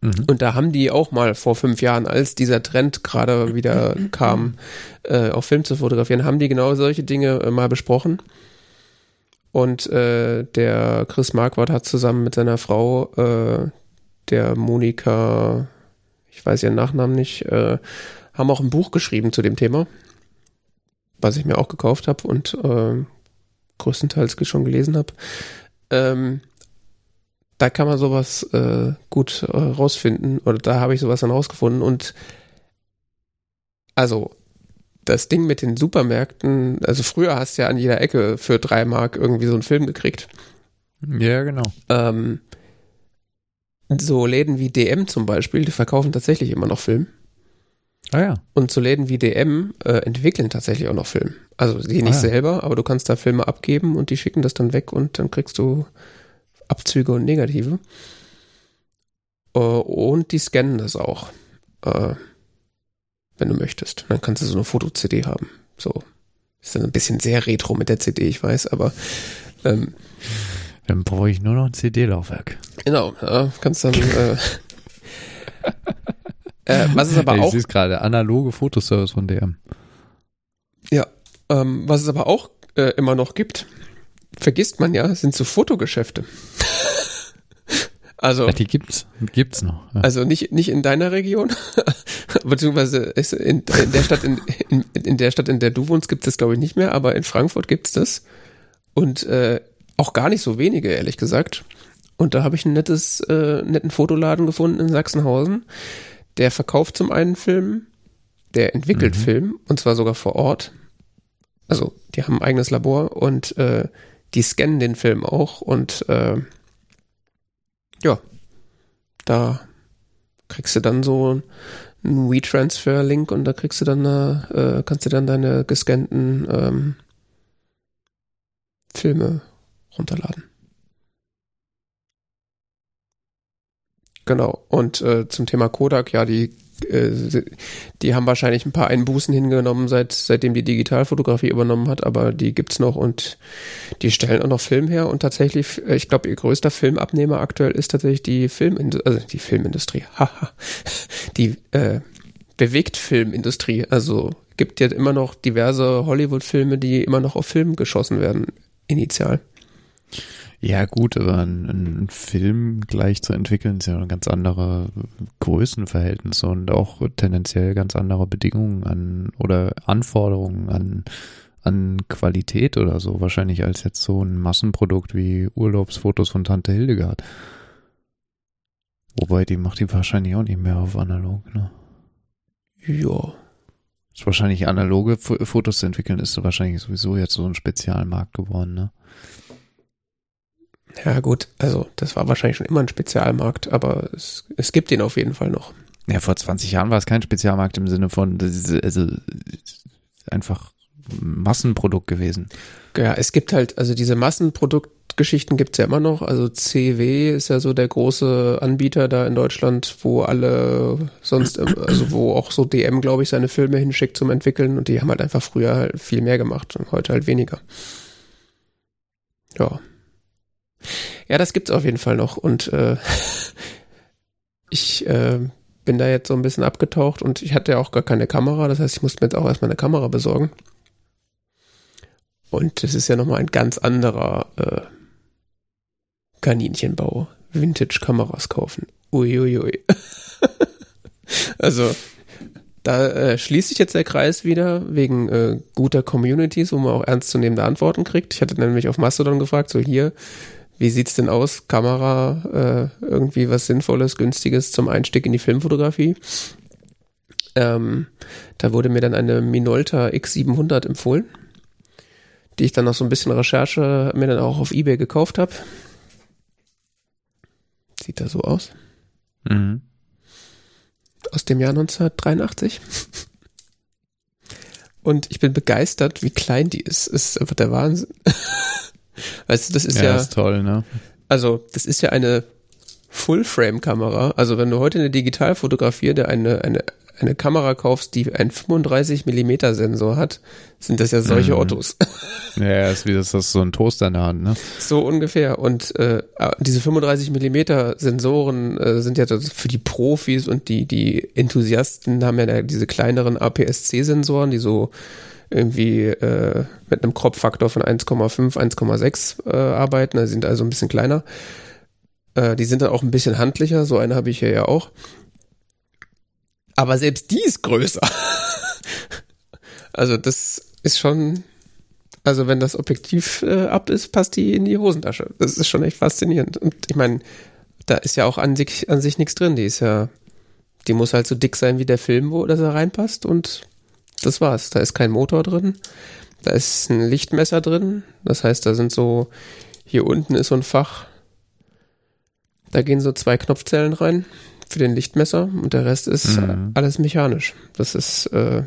Mhm. Und da haben die auch mal vor fünf Jahren, als dieser Trend gerade wieder kam, äh, auf Film zu fotografieren, haben die genau solche Dinge äh, mal besprochen. Und äh, der Chris Marquardt hat zusammen mit seiner Frau, äh, der Monika, ich weiß ihren Nachnamen nicht, äh, haben auch ein Buch geschrieben zu dem Thema, was ich mir auch gekauft habe und äh, größtenteils schon gelesen habe. Ähm, da kann man sowas äh, gut äh, rausfinden oder da habe ich sowas dann rausgefunden und also das Ding mit den Supermärkten, also früher hast du ja an jeder Ecke für drei Mark irgendwie so einen Film gekriegt. Ja, genau. Ähm, so Läden wie DM zum Beispiel, die verkaufen tatsächlich immer noch Film. Ah ja. Und so Läden wie DM äh, entwickeln tatsächlich auch noch Film. Also die nicht ah, ja. selber, aber du kannst da Filme abgeben und die schicken das dann weg und dann kriegst du Abzüge und Negative. Äh, und die scannen das auch, äh, wenn du möchtest. Dann kannst du so eine Foto-CD haben. So. Ist dann ein bisschen sehr retro mit der CD, ich weiß, aber ähm, dann brauche ich nur noch ein CD-Laufwerk. Genau, ja, kannst dann äh, äh, was es aber ich auch. Ich gerade analoge Fotoservice von DM. Ja, ähm, was es aber auch äh, immer noch gibt, vergisst man ja, sind so Fotogeschäfte. also. Ja, die gibt's, gibt's noch. Ja. Also nicht, nicht in deiner Region, beziehungsweise in, in, der Stadt, in, in, in, der Stadt, in der du wohnst, gibt es das glaube ich nicht mehr, aber in Frankfurt gibt's das. Und äh, auch gar nicht so wenige, ehrlich gesagt. Und da habe ich ein nettes, äh, netten Fotoladen gefunden in Sachsenhausen. Der verkauft zum einen Film, der entwickelt mhm. Film, und zwar sogar vor Ort. Also, die haben ein eigenes Labor und äh, die scannen den Film auch und äh, ja, da kriegst du dann so einen WeTransfer-Link und da kriegst du dann, äh, kannst du dann deine gescannten ähm, Filme runterladen. Genau. Und äh, zum Thema Kodak, ja, die die haben wahrscheinlich ein paar Einbußen hingenommen, seit, seitdem die Digitalfotografie übernommen hat, aber die gibt's noch und die stellen auch noch Film her und tatsächlich, äh, ich glaube, ihr größter Filmabnehmer aktuell ist tatsächlich die Filmindustrie, also die Filmindustrie, haha, die äh, Bewegtfilmindustrie. Also gibt ja immer noch diverse Hollywood-Filme, die immer noch auf Film geschossen werden, initial. Ja, gut, aber ein, ein, Film gleich zu entwickeln ist ja ein ganz andere Größenverhältnisse und auch tendenziell ganz andere Bedingungen an oder Anforderungen an, an Qualität oder so, wahrscheinlich als jetzt so ein Massenprodukt wie Urlaubsfotos von Tante Hildegard. Wobei, die macht die wahrscheinlich auch nicht mehr auf analog, ne? Ja. Ist wahrscheinlich analoge Fotos zu entwickeln, ist wahrscheinlich sowieso jetzt so ein Spezialmarkt geworden, ne? Ja, gut, also das war wahrscheinlich schon immer ein Spezialmarkt, aber es, es gibt ihn auf jeden Fall noch. Ja, vor 20 Jahren war es kein Spezialmarkt im Sinne von, also einfach Massenprodukt gewesen. Ja, es gibt halt, also diese Massenproduktgeschichten gibt es ja immer noch. Also CW ist ja so der große Anbieter da in Deutschland, wo alle sonst, also wo auch so DM, glaube ich, seine Filme hinschickt zum Entwickeln und die haben halt einfach früher halt viel mehr gemacht und heute halt weniger. Ja. Ja, das gibt's auf jeden Fall noch und äh, ich äh, bin da jetzt so ein bisschen abgetaucht und ich hatte ja auch gar keine Kamera, das heißt, ich musste mir jetzt auch erstmal eine Kamera besorgen. Und das ist ja nochmal ein ganz anderer äh, Kaninchenbau. Vintage-Kameras kaufen. Uiuiui. also, da äh, schließt sich jetzt der Kreis wieder wegen äh, guter Communities, wo man auch ernstzunehmende Antworten kriegt. Ich hatte nämlich auf Mastodon gefragt, so hier, wie sieht's denn aus? Kamera, äh, irgendwie was Sinnvolles, Günstiges zum Einstieg in die Filmfotografie. Ähm, da wurde mir dann eine Minolta X700 empfohlen, die ich dann noch so ein bisschen Recherche mir dann auch auf Ebay gekauft habe. Sieht da so aus. Mhm. Aus dem Jahr 1983. Und ich bin begeistert, wie klein die ist. Ist einfach der Wahnsinn. weißt du, das ist ja. Ja, ist toll, ne? Also, das ist ja eine Full-Frame-Kamera. Also, wenn du heute eine Digitalfotografie, der eine, eine, eine Kamera kaufst, die einen 35 Millimeter Sensor hat, sind das ja solche Mhm. Ottos. Ja, ist wie das, das ist so ein Toaster in der Hand, ne? So ungefähr. Und äh, diese 35 Millimeter Sensoren äh, sind ja für die Profis und die, die Enthusiasten haben ja diese kleineren APS-C-Sensoren, die so irgendwie äh, mit einem Crop-Faktor von 1,5, 1,6 äh, arbeiten. Die sind also ein bisschen kleiner. Äh, die sind dann auch ein bisschen handlicher. So eine habe ich hier ja auch. Aber selbst die ist größer. also das ist schon also wenn das Objektiv äh, ab ist, passt die in die Hosentasche. Das ist schon echt faszinierend. Und ich meine, da ist ja auch an sich, an sich nichts drin. Die ist ja, die muss halt so dick sein wie der Film, wo das da reinpasst und das war's. Da ist kein Motor drin. Da ist ein Lichtmesser drin. Das heißt, da sind so, hier unten ist so ein Fach. Da gehen so zwei Knopfzellen rein für den Lichtmesser und der Rest ist Mhm. alles mechanisch. Das ist, äh,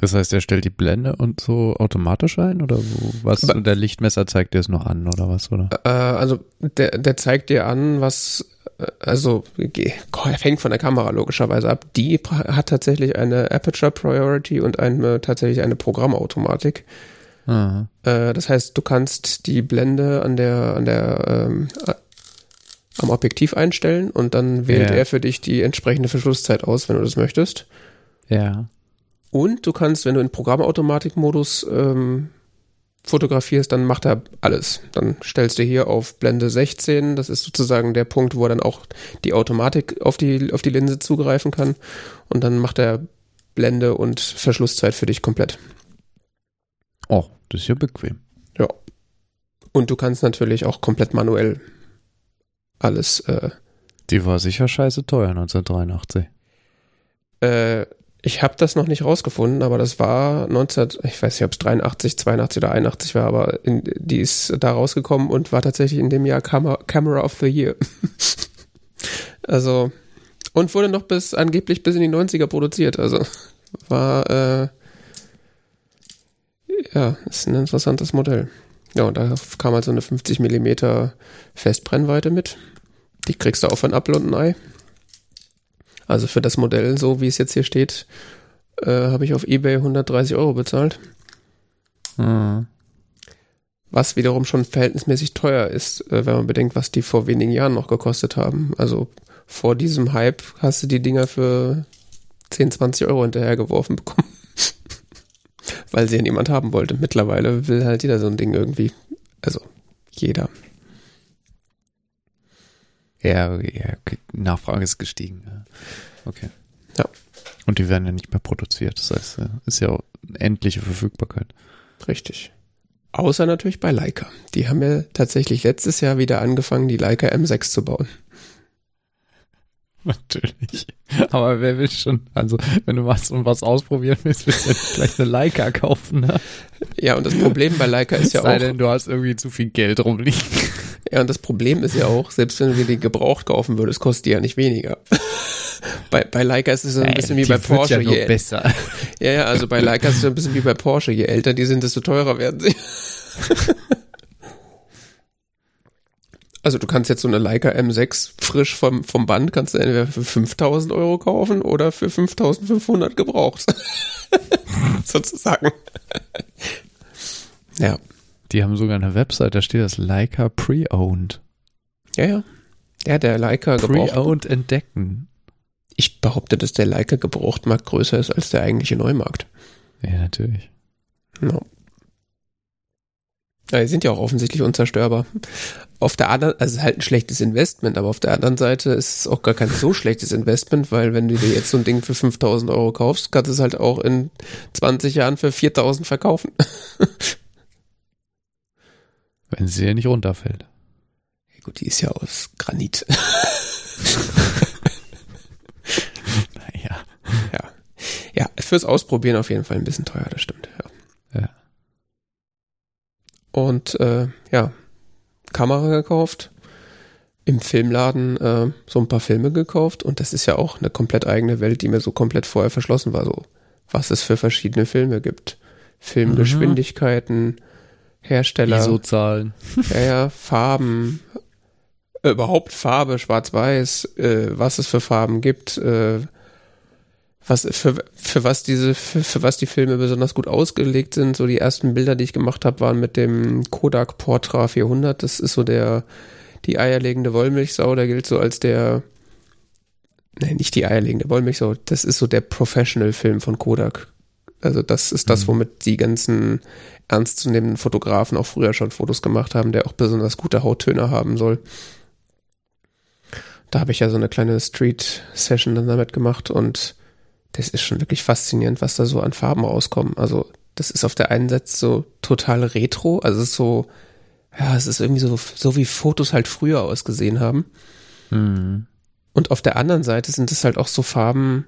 Das heißt, er stellt die Blende und so automatisch ein oder wo, was? Und der Lichtmesser zeigt dir es noch an oder was, oder? Äh, also der, der zeigt dir an, was, äh, also hängt von der Kamera logischerweise ab. Die hat tatsächlich eine Aperture Priority und eine, tatsächlich eine Programmautomatik. Äh, das heißt, du kannst die Blende an der, an der, ähm, äh, am Objektiv einstellen und dann wählt Ja. er für dich die entsprechende Verschlusszeit aus, wenn du das möchtest. Ja. Und du kannst, wenn du in Programmautomatikmodus ähm, fotografierst, dann macht er alles. Dann stellst du hier auf Blende 16, das ist sozusagen der Punkt, wo er dann auch die Automatik auf die, auf die Linse zugreifen kann. Und dann macht er Blende und Verschlusszeit für dich komplett. Oh, das ist ja bequem. Und du kannst natürlich auch komplett manuell alles äh, Die war sicher scheiße teuer 1983. Äh, ich habe das noch nicht rausgefunden, aber das war 19, ich weiß nicht, ob es 83, 82 oder 81 war, aber in, die ist da rausgekommen und war tatsächlich in dem Jahr Camera, Camera of the Year. also, und wurde noch bis, angeblich bis in die 90er produziert, also war, äh, ja, ist ein interessantes Modell. Ja, und da kam halt so eine 50 Millimeter Festbrennweite mit. Die kriegst du auch von Apple und Ei. Also für das Modell, so wie es jetzt hier steht, äh, habe ich auf Ebay 130 Euro bezahlt. Mhm. Was wiederum schon verhältnismäßig teuer ist, äh, wenn man bedenkt, was die vor wenigen Jahren noch gekostet haben. Also vor diesem Hype hast du die Dinger für 10, 20 Euro hinterhergeworfen bekommen. Weil sie ja niemand haben wollte. Mittlerweile will halt jeder so ein Ding irgendwie. Also jeder. Ja, ja. Nachfrage ist gestiegen. Okay. Ja. Und die werden ja nicht mehr produziert. Das heißt, ist ja auch endliche Verfügbarkeit. Richtig. Außer natürlich bei Leica. Die haben ja tatsächlich letztes Jahr wieder angefangen, die Leica M6 zu bauen. Natürlich. Aber wer will schon, also wenn du was und was ausprobieren willst, willst du ja nicht gleich eine Leica kaufen, ne? Ja, und das Problem bei Leica ist ja Sei auch, denn, du hast irgendwie zu viel Geld rumliegen. Ja, und das Problem ist ja auch, selbst wenn du die gebraucht kaufen würdest, kostet die ja nicht weniger. bei, bei Leica ist es so ein bisschen wie Die bei Porsche. Ja, nur je, besser. ja, ja, also bei Leica ist es so ein bisschen wie bei Porsche. Je älter die sind, desto teurer werden sie. Also du kannst jetzt so eine Leica M6 frisch vom, vom Band, kannst du entweder für 5000 Euro kaufen oder für 5500 gebraucht. Sozusagen. ja, Die haben sogar eine Website, da steht das Leica Pre-Owned. ja, ja. Ja, der Leica gebraucht. Pre-Owned entdecken. Ich behaupte, dass der Leica Gebrauchtmarkt größer ist als der eigentliche Neumarkt. Ja, natürlich. Ja. Ja, die sind ja auch offensichtlich unzerstörbar. Auf der anderen, also es ist halt ein schlechtes Investment, aber auf der anderen Seite ist es auch gar kein so schlechtes Investment, weil wenn du dir jetzt so ein Ding für 5000 Euro kaufst, kannst du es halt auch in 20 Jahren für 4000 verkaufen. Wenn sie ja nicht runterfällt. Ja, gut, die ist ja aus Granit. naja. Ja. Ja, fürs Ausprobieren auf jeden Fall ein bisschen teuer, das stimmt. Ja. Ja. Und äh, ja, Kamera gekauft, im Filmladen äh, so ein paar Filme gekauft und das ist ja auch eine komplett eigene Welt, die mir so komplett vorher verschlossen war, so was es für verschiedene Filme gibt. Filmgeschwindigkeiten, Hersteller, ISO-Zahlen. ja, ja, Farben, äh, überhaupt Farbe, Schwarz-Weiß, äh, was es für Farben gibt, äh, was für, für was diese für, für was die Filme besonders gut ausgelegt sind. So die ersten Bilder, die ich gemacht habe, waren mit dem Kodak Portra 400. Das ist so der die eierlegende Wollmilchsau. Der gilt so als der Nein, nicht die eierlegende Wollmilchsau. Das ist so der Professional-Film von Kodak. Also das ist das, Mhm. womit die ganzen ernstzunehmenden Fotografen auch früher schon Fotos gemacht haben, der auch besonders gute Hauttöne haben soll. Da habe ich ja so eine kleine Street-Session dann damit gemacht und das ist schon wirklich faszinierend, was da so an Farben rauskommen. Also das ist auf der einen Seite so total retro, also es ist so, ja, es ist irgendwie so, so wie Fotos halt früher ausgesehen haben. Mhm. Und auf der anderen Seite sind es halt auch so Farben,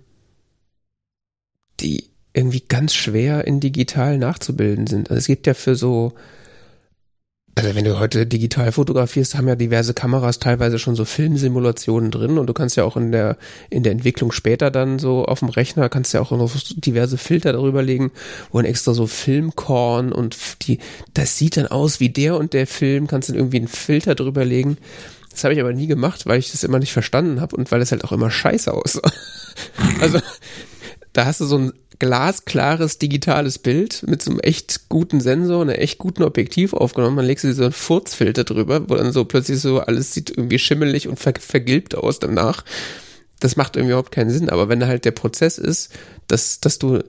die irgendwie ganz schwer in digital nachzubilden sind. Also es gibt ja für so, also wenn du heute digital fotografierst, haben ja diverse Kameras teilweise schon so Filmsimulationen drin und du kannst ja auch in der, in der Entwicklung später dann so auf dem Rechner kannst ja auch noch diverse Filter darüber legen, wo dann extra so Filmkorn und die, das sieht dann aus wie der und der Film, kannst dann irgendwie einen Filter drüber legen. Das habe ich aber nie gemacht, weil ich das immer nicht verstanden habe und weil es halt auch immer scheiße aussah. also da hast du so ein glasklares digitales Bild mit so einem echt guten Sensor, einer echt guten Objektiv aufgenommen. Du dir so einen Furzfilter drüber, wo dann so plötzlich so alles sieht irgendwie schimmelig und ver vergilbt aus danach. Das macht irgendwie überhaupt keinen Sinn. Aber wenn halt der Prozess ist, dass, dass du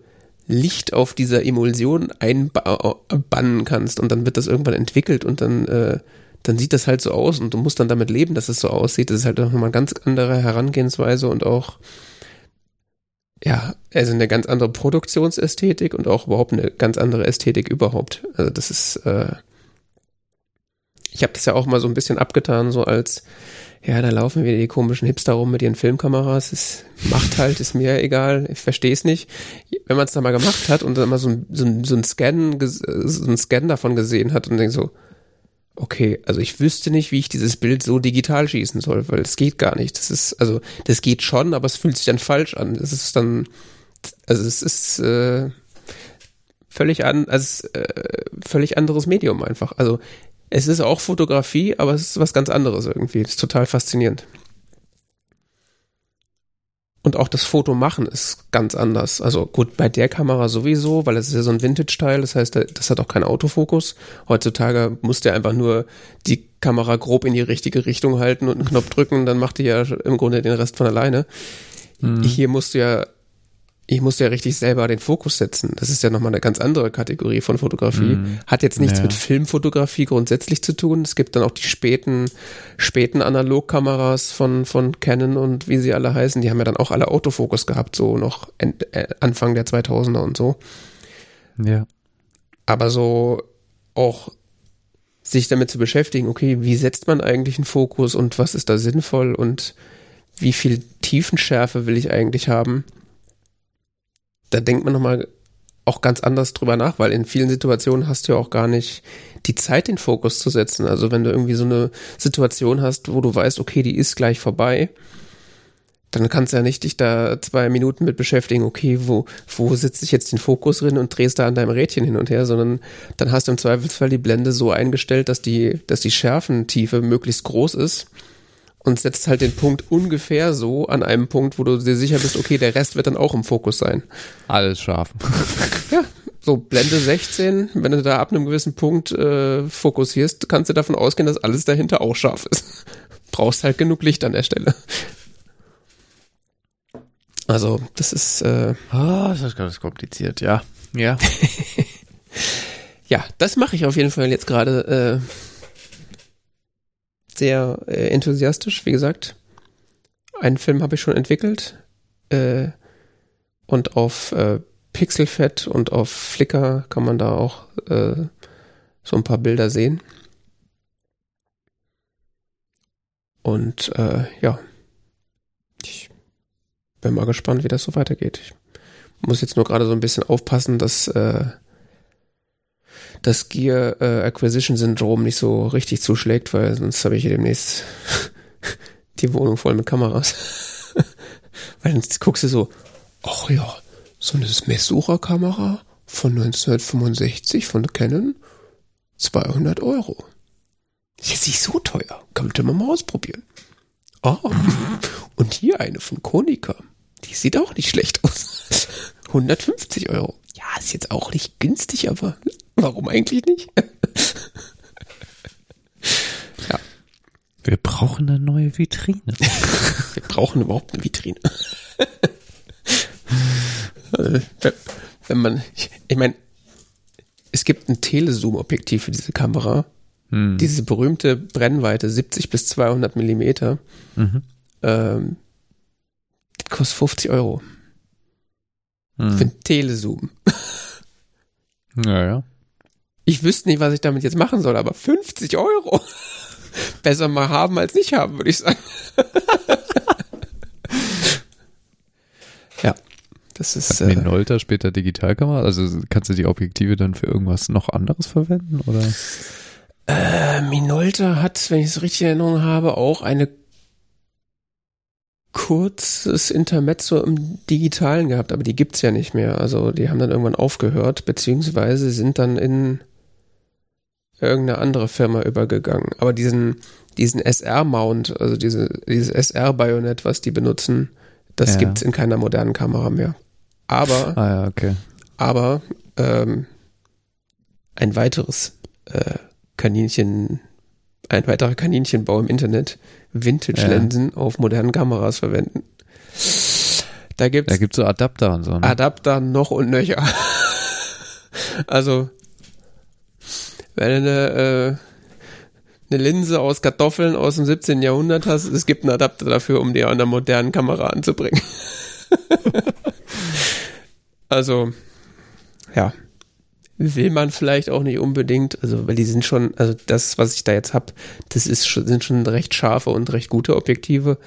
Licht auf dieser Emulsion einbannen kannst und dann wird das irgendwann entwickelt und dann, äh, dann sieht das halt so aus und du musst dann damit leben, dass es so aussieht. Das ist halt nochmal eine ganz andere Herangehensweise und auch ja, also eine ganz andere Produktionsästhetik und auch überhaupt eine ganz andere Ästhetik überhaupt. Also das ist, äh, ich habe das ja auch mal so ein bisschen abgetan, so als, ja, da laufen wieder die komischen Hipster rum mit ihren Filmkameras. Es macht halt, ist mir egal, ich verstehe es nicht. Wenn man es dann mal gemacht hat und dann mal so ein, so ein, so ein Scan, so ein Scan davon gesehen hat und denkt so, okay, also ich wüsste nicht, wie ich dieses Bild so digital schießen soll, weil es geht gar nicht. Das ist, also, das geht schon, aber es fühlt sich dann falsch an. Das ist dann, also es ist äh, völlig an, also äh, völlig anderes Medium einfach. Also es ist auch Fotografie, aber es ist was ganz anderes irgendwie. Das ist total faszinierend. Und auch das Foto machen ist ganz anders. Also gut, bei der Kamera sowieso, weil es ist ja so ein Vintage-Teil, das heißt, das hat auch keinen Autofokus. Heutzutage muss der einfach nur die Kamera grob in die richtige Richtung halten und einen Knopf drücken, dann macht die ja im Grunde den Rest von alleine. Mhm. Hier musst du ja, ich musste ja richtig selber den Fokus setzen. Das ist ja nochmal eine ganz andere Kategorie von Fotografie. Mhm. Hat jetzt nichts Ja. mit Filmfotografie grundsätzlich zu tun. Es gibt dann auch die späten, späten Analogkameras von, von Canon und wie sie alle heißen. Die haben ja dann auch alle Autofokus gehabt, so noch äh, Anfang der 2000er und so. Ja. Aber so auch sich damit zu beschäftigen, okay, wie setzt man eigentlich einen Fokus und was ist da sinnvoll und wie viel Tiefenschärfe will ich eigentlich haben? Da denkt man nochmal auch ganz anders drüber nach, weil in vielen Situationen hast du ja auch gar nicht die Zeit, den Fokus zu setzen. Also wenn du irgendwie so eine Situation hast, wo du weißt, okay, die ist gleich vorbei, dann kannst du ja nicht dich da zwei Minuten mit beschäftigen, okay, wo, wo setze ich jetzt den Fokus drin und drehst da an deinem Rädchen hin und her, sondern dann hast du im Zweifelsfall die Blende so eingestellt, dass die, dass die Schärfentiefe möglichst groß ist und setzt halt den Punkt ungefähr so an einem Punkt, wo du dir sicher bist, okay, der Rest wird dann auch im Fokus sein. Alles scharf. Ja, so Blende 16, wenn du da ab einem gewissen Punkt äh, fokussierst, kannst du davon ausgehen, dass alles dahinter auch scharf ist. Brauchst halt genug Licht an der Stelle. Also, das ist, äh, Ah, das ist ganz kompliziert, ja. Ja. ja, das mache ich auf jeden Fall jetzt gerade äh, sehr äh, enthusiastisch, wie gesagt. Einen Film habe ich schon entwickelt äh, und auf äh, Pixelfed und auf Flickr kann man da auch äh, so ein paar Bilder sehen. Und äh, ja, ich bin mal gespannt, wie das so weitergeht. Ich muss jetzt nur gerade so ein bisschen aufpassen, dass äh, das Gear äh, Acquisition Syndrom nicht so richtig zuschlägt, weil sonst habe ich hier demnächst die Wohnung voll mit Kameras. weil dann guckst du so, ach ja, so eine Messsucherkamera von 1965 von Canon, 200 Euro. Ist jetzt nicht so teuer. Könnte man mal ausprobieren. Oh, und hier eine von Konica. Die sieht auch nicht schlecht aus. 150 Euro. Ja, ist jetzt auch nicht günstig, aber warum eigentlich nicht? ja. Wir brauchen eine neue Vitrine. Wir brauchen überhaupt eine Vitrine. wenn, man, ich, meine, es gibt ein Telezoom-Objektiv für diese Kamera. Hm. Diese berühmte Brennweite 70 bis 200 Millimeter. Mhm. Ähm, kostet 50 Euro. Hm. Für ein Telezoom. Naja. Ich wüsste nicht, was ich damit jetzt machen soll, aber 50 Euro. Besser mal haben als nicht haben, würde ich sagen. ja. Das ist. Hat Minolta äh, später Digitalkamera? Also kannst du die Objektive dann für irgendwas noch anderes verwenden? Oder? Äh, Minolta hat, wenn ich es richtig in Erinnerung habe, auch eine kurzes Intermezzo im Digitalen gehabt, aber die gibt's ja nicht mehr. Also die haben dann irgendwann aufgehört, beziehungsweise sind dann in irgendeine andere Firma übergegangen. Aber diesen, diesen SR-Mount, also diese, dieses SR-Bajonett, was die benutzen, das ja. gibt's in keiner modernen Kamera mehr. Aber, ah, ja, okay. aber ähm, ein weiteres äh, Kaninchen, ein weiterer Kaninchenbau im Internet, Vintage-Linsen ja. auf modernen Kameras verwenden. Da gibt's, da gibt's so Adapter und so. Ne? Adapter noch und nöcher. also, wenn du eine, äh, eine Linse aus Kartoffeln aus dem 17. Jahrhundert hast, es gibt einen Adapter dafür, um die an einer modernen Kamera anzubringen. also, ja will man vielleicht auch nicht unbedingt, also weil die sind schon, also das, was ich da jetzt habe, das ist schon, sind schon recht scharfe und recht gute Objektive,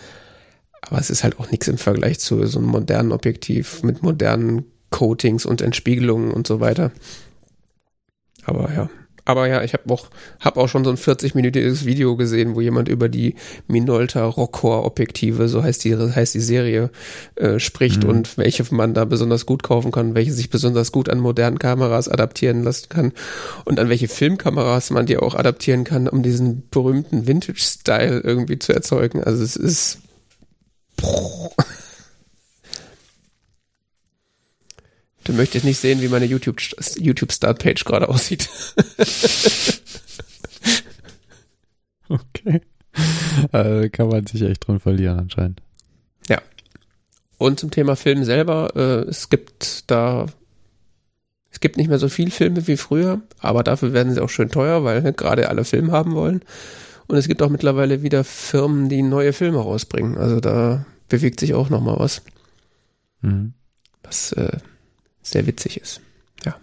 aber es ist halt auch nichts im Vergleich zu so einem modernen Objektiv mit modernen Coatings und Entspiegelungen und so weiter. Aber ja, aber ja, ich habe auch, hab auch schon so ein 40-minütiges Video gesehen, wo jemand über die Minolta Rockcore Objektive, so heißt die, heißt die Serie, äh, spricht mhm. und welche man da besonders gut kaufen kann, welche sich besonders gut an modernen Kameras adaptieren lassen kann und an welche Filmkameras man die auch adaptieren kann, um diesen berühmten Vintage-Style irgendwie zu erzeugen. Also es ist. Du möchtest nicht sehen, wie meine YouTube, YouTube Start Page gerade aussieht. okay. Also kann man sich echt drin verlieren anscheinend. Ja. Und zum Thema Film selber, äh, es gibt da, es gibt nicht mehr so viel Filme wie früher, aber dafür werden sie auch schön teuer, weil ne, gerade alle Film haben wollen. Und es gibt auch mittlerweile wieder Firmen, die neue Filme rausbringen. Also da bewegt sich auch noch mal was. Mhm. Was äh, sehr witzig ist. Ja.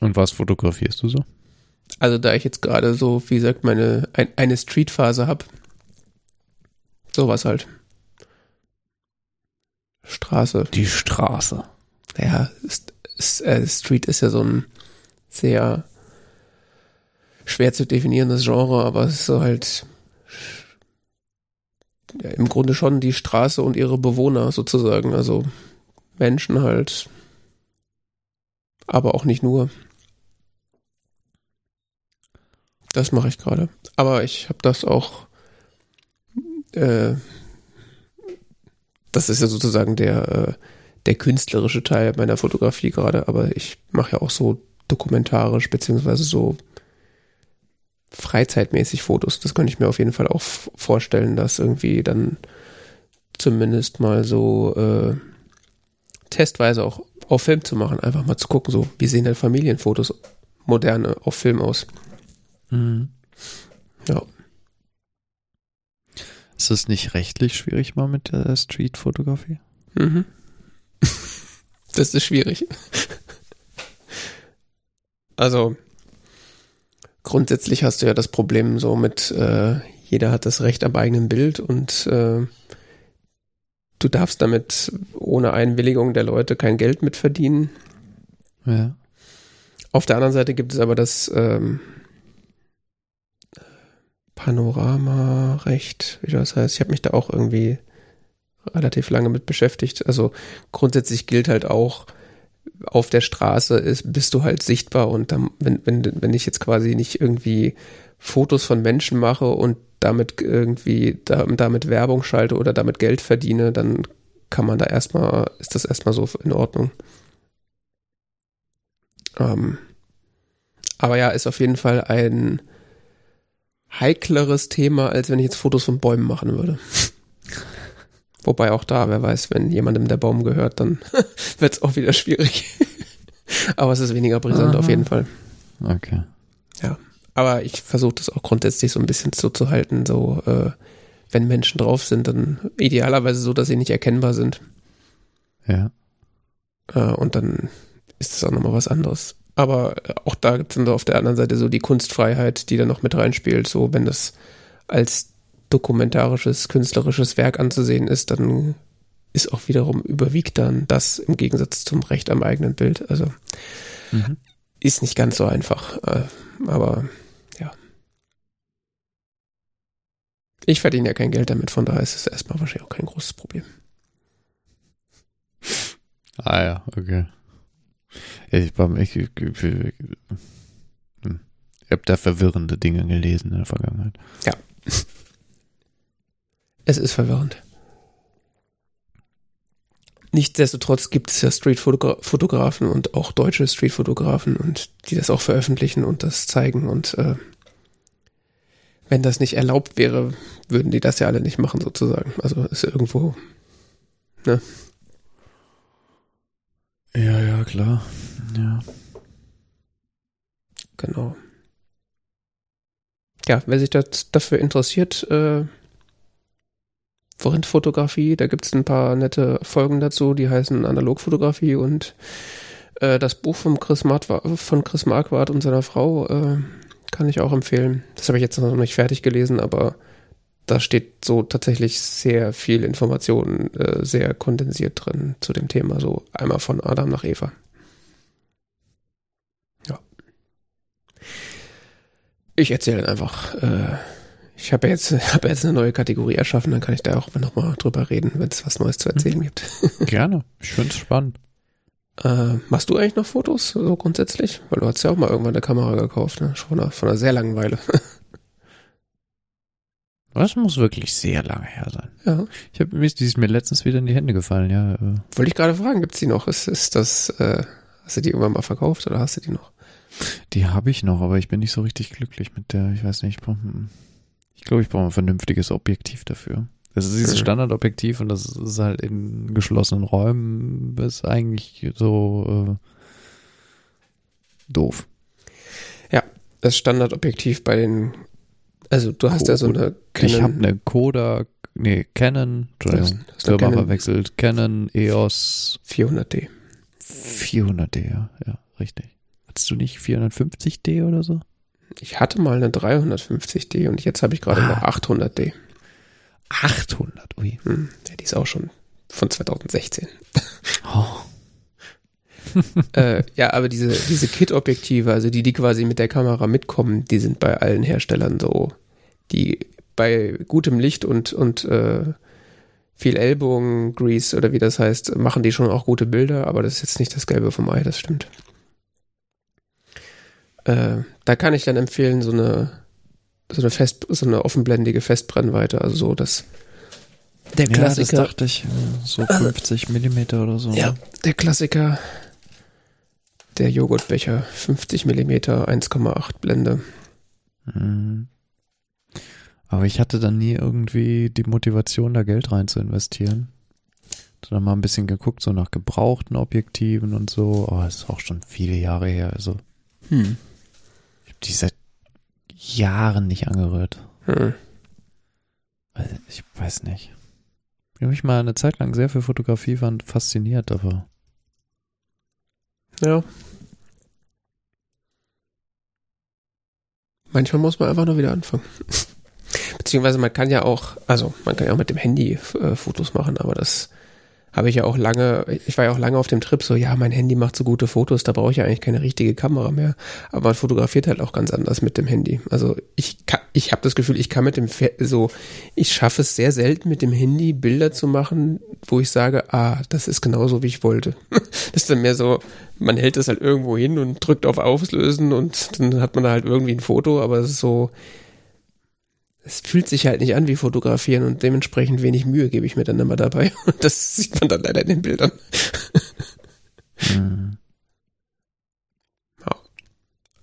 Und was fotografierst du so? Also da ich jetzt gerade so, wie gesagt, meine ein, eine Street-Phase habe, sowas halt. Straße. Die Straße. Ja, ist, ist, äh, Street ist ja so ein sehr schwer zu definierendes Genre, aber es ist so halt ja, im Grunde schon die Straße und ihre Bewohner sozusagen, also Menschen halt, aber auch nicht nur. Das mache ich gerade. Aber ich habe das auch, äh, das ist ja sozusagen der, äh, der künstlerische Teil meiner Fotografie gerade, aber ich mache ja auch so dokumentarisch beziehungsweise so freizeitmäßig Fotos. Das könnte ich mir auf jeden Fall auch vorstellen, dass irgendwie dann zumindest mal so äh, testweise auch auf Film zu machen, einfach mal zu gucken, so, wie sehen denn Familienfotos moderne auf Film aus. Mhm. Ja. Ist das nicht rechtlich schwierig mal mit der Streetfotografie? Mhm. Das ist schwierig. Also grundsätzlich hast du ja das Problem so mit, äh, jeder hat das Recht am eigenen Bild und äh, du darfst damit ohne Einwilligung der Leute kein Geld mitverdienen. Ja. Auf der anderen Seite gibt es aber das ähm, Panoramarecht, wie das heißt. Ich habe mich da auch irgendwie relativ lange mit beschäftigt. Also grundsätzlich gilt halt auch, auf der Straße ist, bist du halt sichtbar und dann, wenn, wenn, wenn ich jetzt quasi nicht irgendwie Fotos von Menschen mache und damit irgendwie da, damit Werbung schalte oder damit Geld verdiene, dann kann man da erstmal, ist das erstmal so in Ordnung. Ähm, aber ja, ist auf jeden Fall ein heikleres Thema, als wenn ich jetzt Fotos von Bäumen machen würde. Wobei auch da, wer weiß, wenn jemandem der Baum gehört, dann wird es auch wieder schwierig. aber es ist weniger brisant Aha. auf jeden Fall. Okay. Ja. Aber ich versuche das auch grundsätzlich so ein bisschen so zu halten, so äh, wenn Menschen drauf sind, dann idealerweise so, dass sie nicht erkennbar sind. Ja. Äh, und dann ist das auch nochmal was anderes. Aber äh, auch da gibt es dann so auf der anderen Seite so die Kunstfreiheit, die da noch mit reinspielt. So, wenn das als dokumentarisches, künstlerisches Werk anzusehen ist, dann ist auch wiederum überwiegt dann das im Gegensatz zum Recht am eigenen Bild. Also Mhm. ist nicht ganz so einfach. Äh, aber ja. Ich verdiene ja kein Geld damit, von daher ist es erstmal wahrscheinlich auch kein großes Problem. Ah ja, okay. Ja, Ich, ich, ich, ich, hm. habe da verwirrende Dinge gelesen in der Vergangenheit. Es ist verwirrend. Nichtsdestotrotz gibt es ja Streetfotografen und auch deutsche Streetfotografen und die das auch veröffentlichen und das zeigen und äh, wenn das nicht erlaubt wäre, würden die das ja alle nicht machen sozusagen. Also ist irgendwo Ja, ja, klar. Ja. Genau. Ja, wer sich das, dafür interessiert, äh, Forintfotografie, da gibt es ein paar nette Folgen dazu, die heißen Analogfotografie und äh, das Buch von Chris, von Chris Marquardt und seiner Frau äh, kann ich auch empfehlen. Das habe ich jetzt noch nicht fertig gelesen, aber da steht so tatsächlich sehr viel Information, äh, sehr kondensiert drin zu dem Thema, so einmal von Adam nach Eva. Ich erzähle einfach. Äh, ich habe jetzt, hab jetzt eine neue Kategorie erschaffen, dann kann ich da auch nochmal drüber reden, wenn es was Neues zu erzählen gibt. Gerne. Ich finde es spannend. Äh, machst du eigentlich noch Fotos, so grundsätzlich? Weil du hast ja auch mal irgendwann eine Kamera gekauft, ne? Schon von einer, von einer sehr langen Weile. Das muss wirklich sehr lange her sein. ja. Ich habe mir, die ist mir letztens wieder in die Hände gefallen, ja. äh. Wollte ich gerade fragen, gibt's die noch? Ist, ist das, äh, hast du die irgendwann mal verkauft oder hast du die noch? Die habe ich noch, aber ich bin nicht so richtig glücklich mit der. Ich weiß nicht, ich glaube, ich brauche ein vernünftiges Objektiv dafür. Das ist dieses. Standardobjektiv und das ist halt in geschlossenen Räumen ist eigentlich so äh, doof. Das Standardobjektiv bei den, also du hast ja so eine ich habe eine Kodak, nee, Canon, Entschuldigung, Firma Canon. verwechselt, Canon EOS 400D. 400D, ja, ja, richtig. Hattest du nicht 450D oder so? Ich hatte mal eine 350D und jetzt habe ich gerade eine Ah. 800D. 800, ui. Hm, ja, die ist auch schon von 2016. Oh. äh, ja, aber diese, diese Kit-Objektive, also die, die quasi mit der Kamera mitkommen, die sind bei allen Herstellern so, die bei gutem Licht und, und äh, viel Ellbogen-Grease oder wie das heißt, machen die schon auch gute Bilder, aber das ist jetzt nicht das Gelbe vom Ei, das stimmt. Äh, da kann ich dann empfehlen, so eine, so eine fest, so eine offenblendige Festbrennweite, also so das der Ja, das Klassiker. dachte ich. So 50 Millimeter oder so. Ja, ne? der Klassiker. Der Joghurtbecher, 50 mm, 1,8 Blende. Mhm. Aber ich hatte dann nie irgendwie die Motivation, da Geld rein zu investieren. Dann mal ein bisschen geguckt, so nach gebrauchten Objektiven und so. Oh, ist auch schon viele Jahre her. Also, Hm. Die seit Jahren nicht angerührt. Hm. Weil Ich weiß nicht. Ich habe mich mal eine Zeit lang sehr für Fotografie fand, fasziniert, aber Ja. Manchmal muss man einfach nur wieder anfangen. Beziehungsweise man kann ja auch, also man kann ja auch mit dem Handy äh, Fotos machen, aber das habe ich ja auch lange, ich war ja auch lange auf dem Trip so, ja, mein Handy macht so gute Fotos, da brauche ich ja eigentlich keine richtige Kamera mehr. Aber man fotografiert halt auch ganz anders mit dem Handy. Also ich kann, ich habe das Gefühl, ich kann mit dem, so, ich schaffe es sehr selten mit dem Handy Bilder zu machen, wo ich sage, ah, das ist genauso, wie ich wollte. das ist dann mehr so, man hält es halt irgendwo hin und drückt auf Auflösen und dann hat man da halt irgendwie ein Foto, aber es ist so, es fühlt sich halt nicht an wie fotografieren und dementsprechend wenig Mühe gebe ich mir dann immer dabei. Und das sieht man dann leider in den Bildern. hm.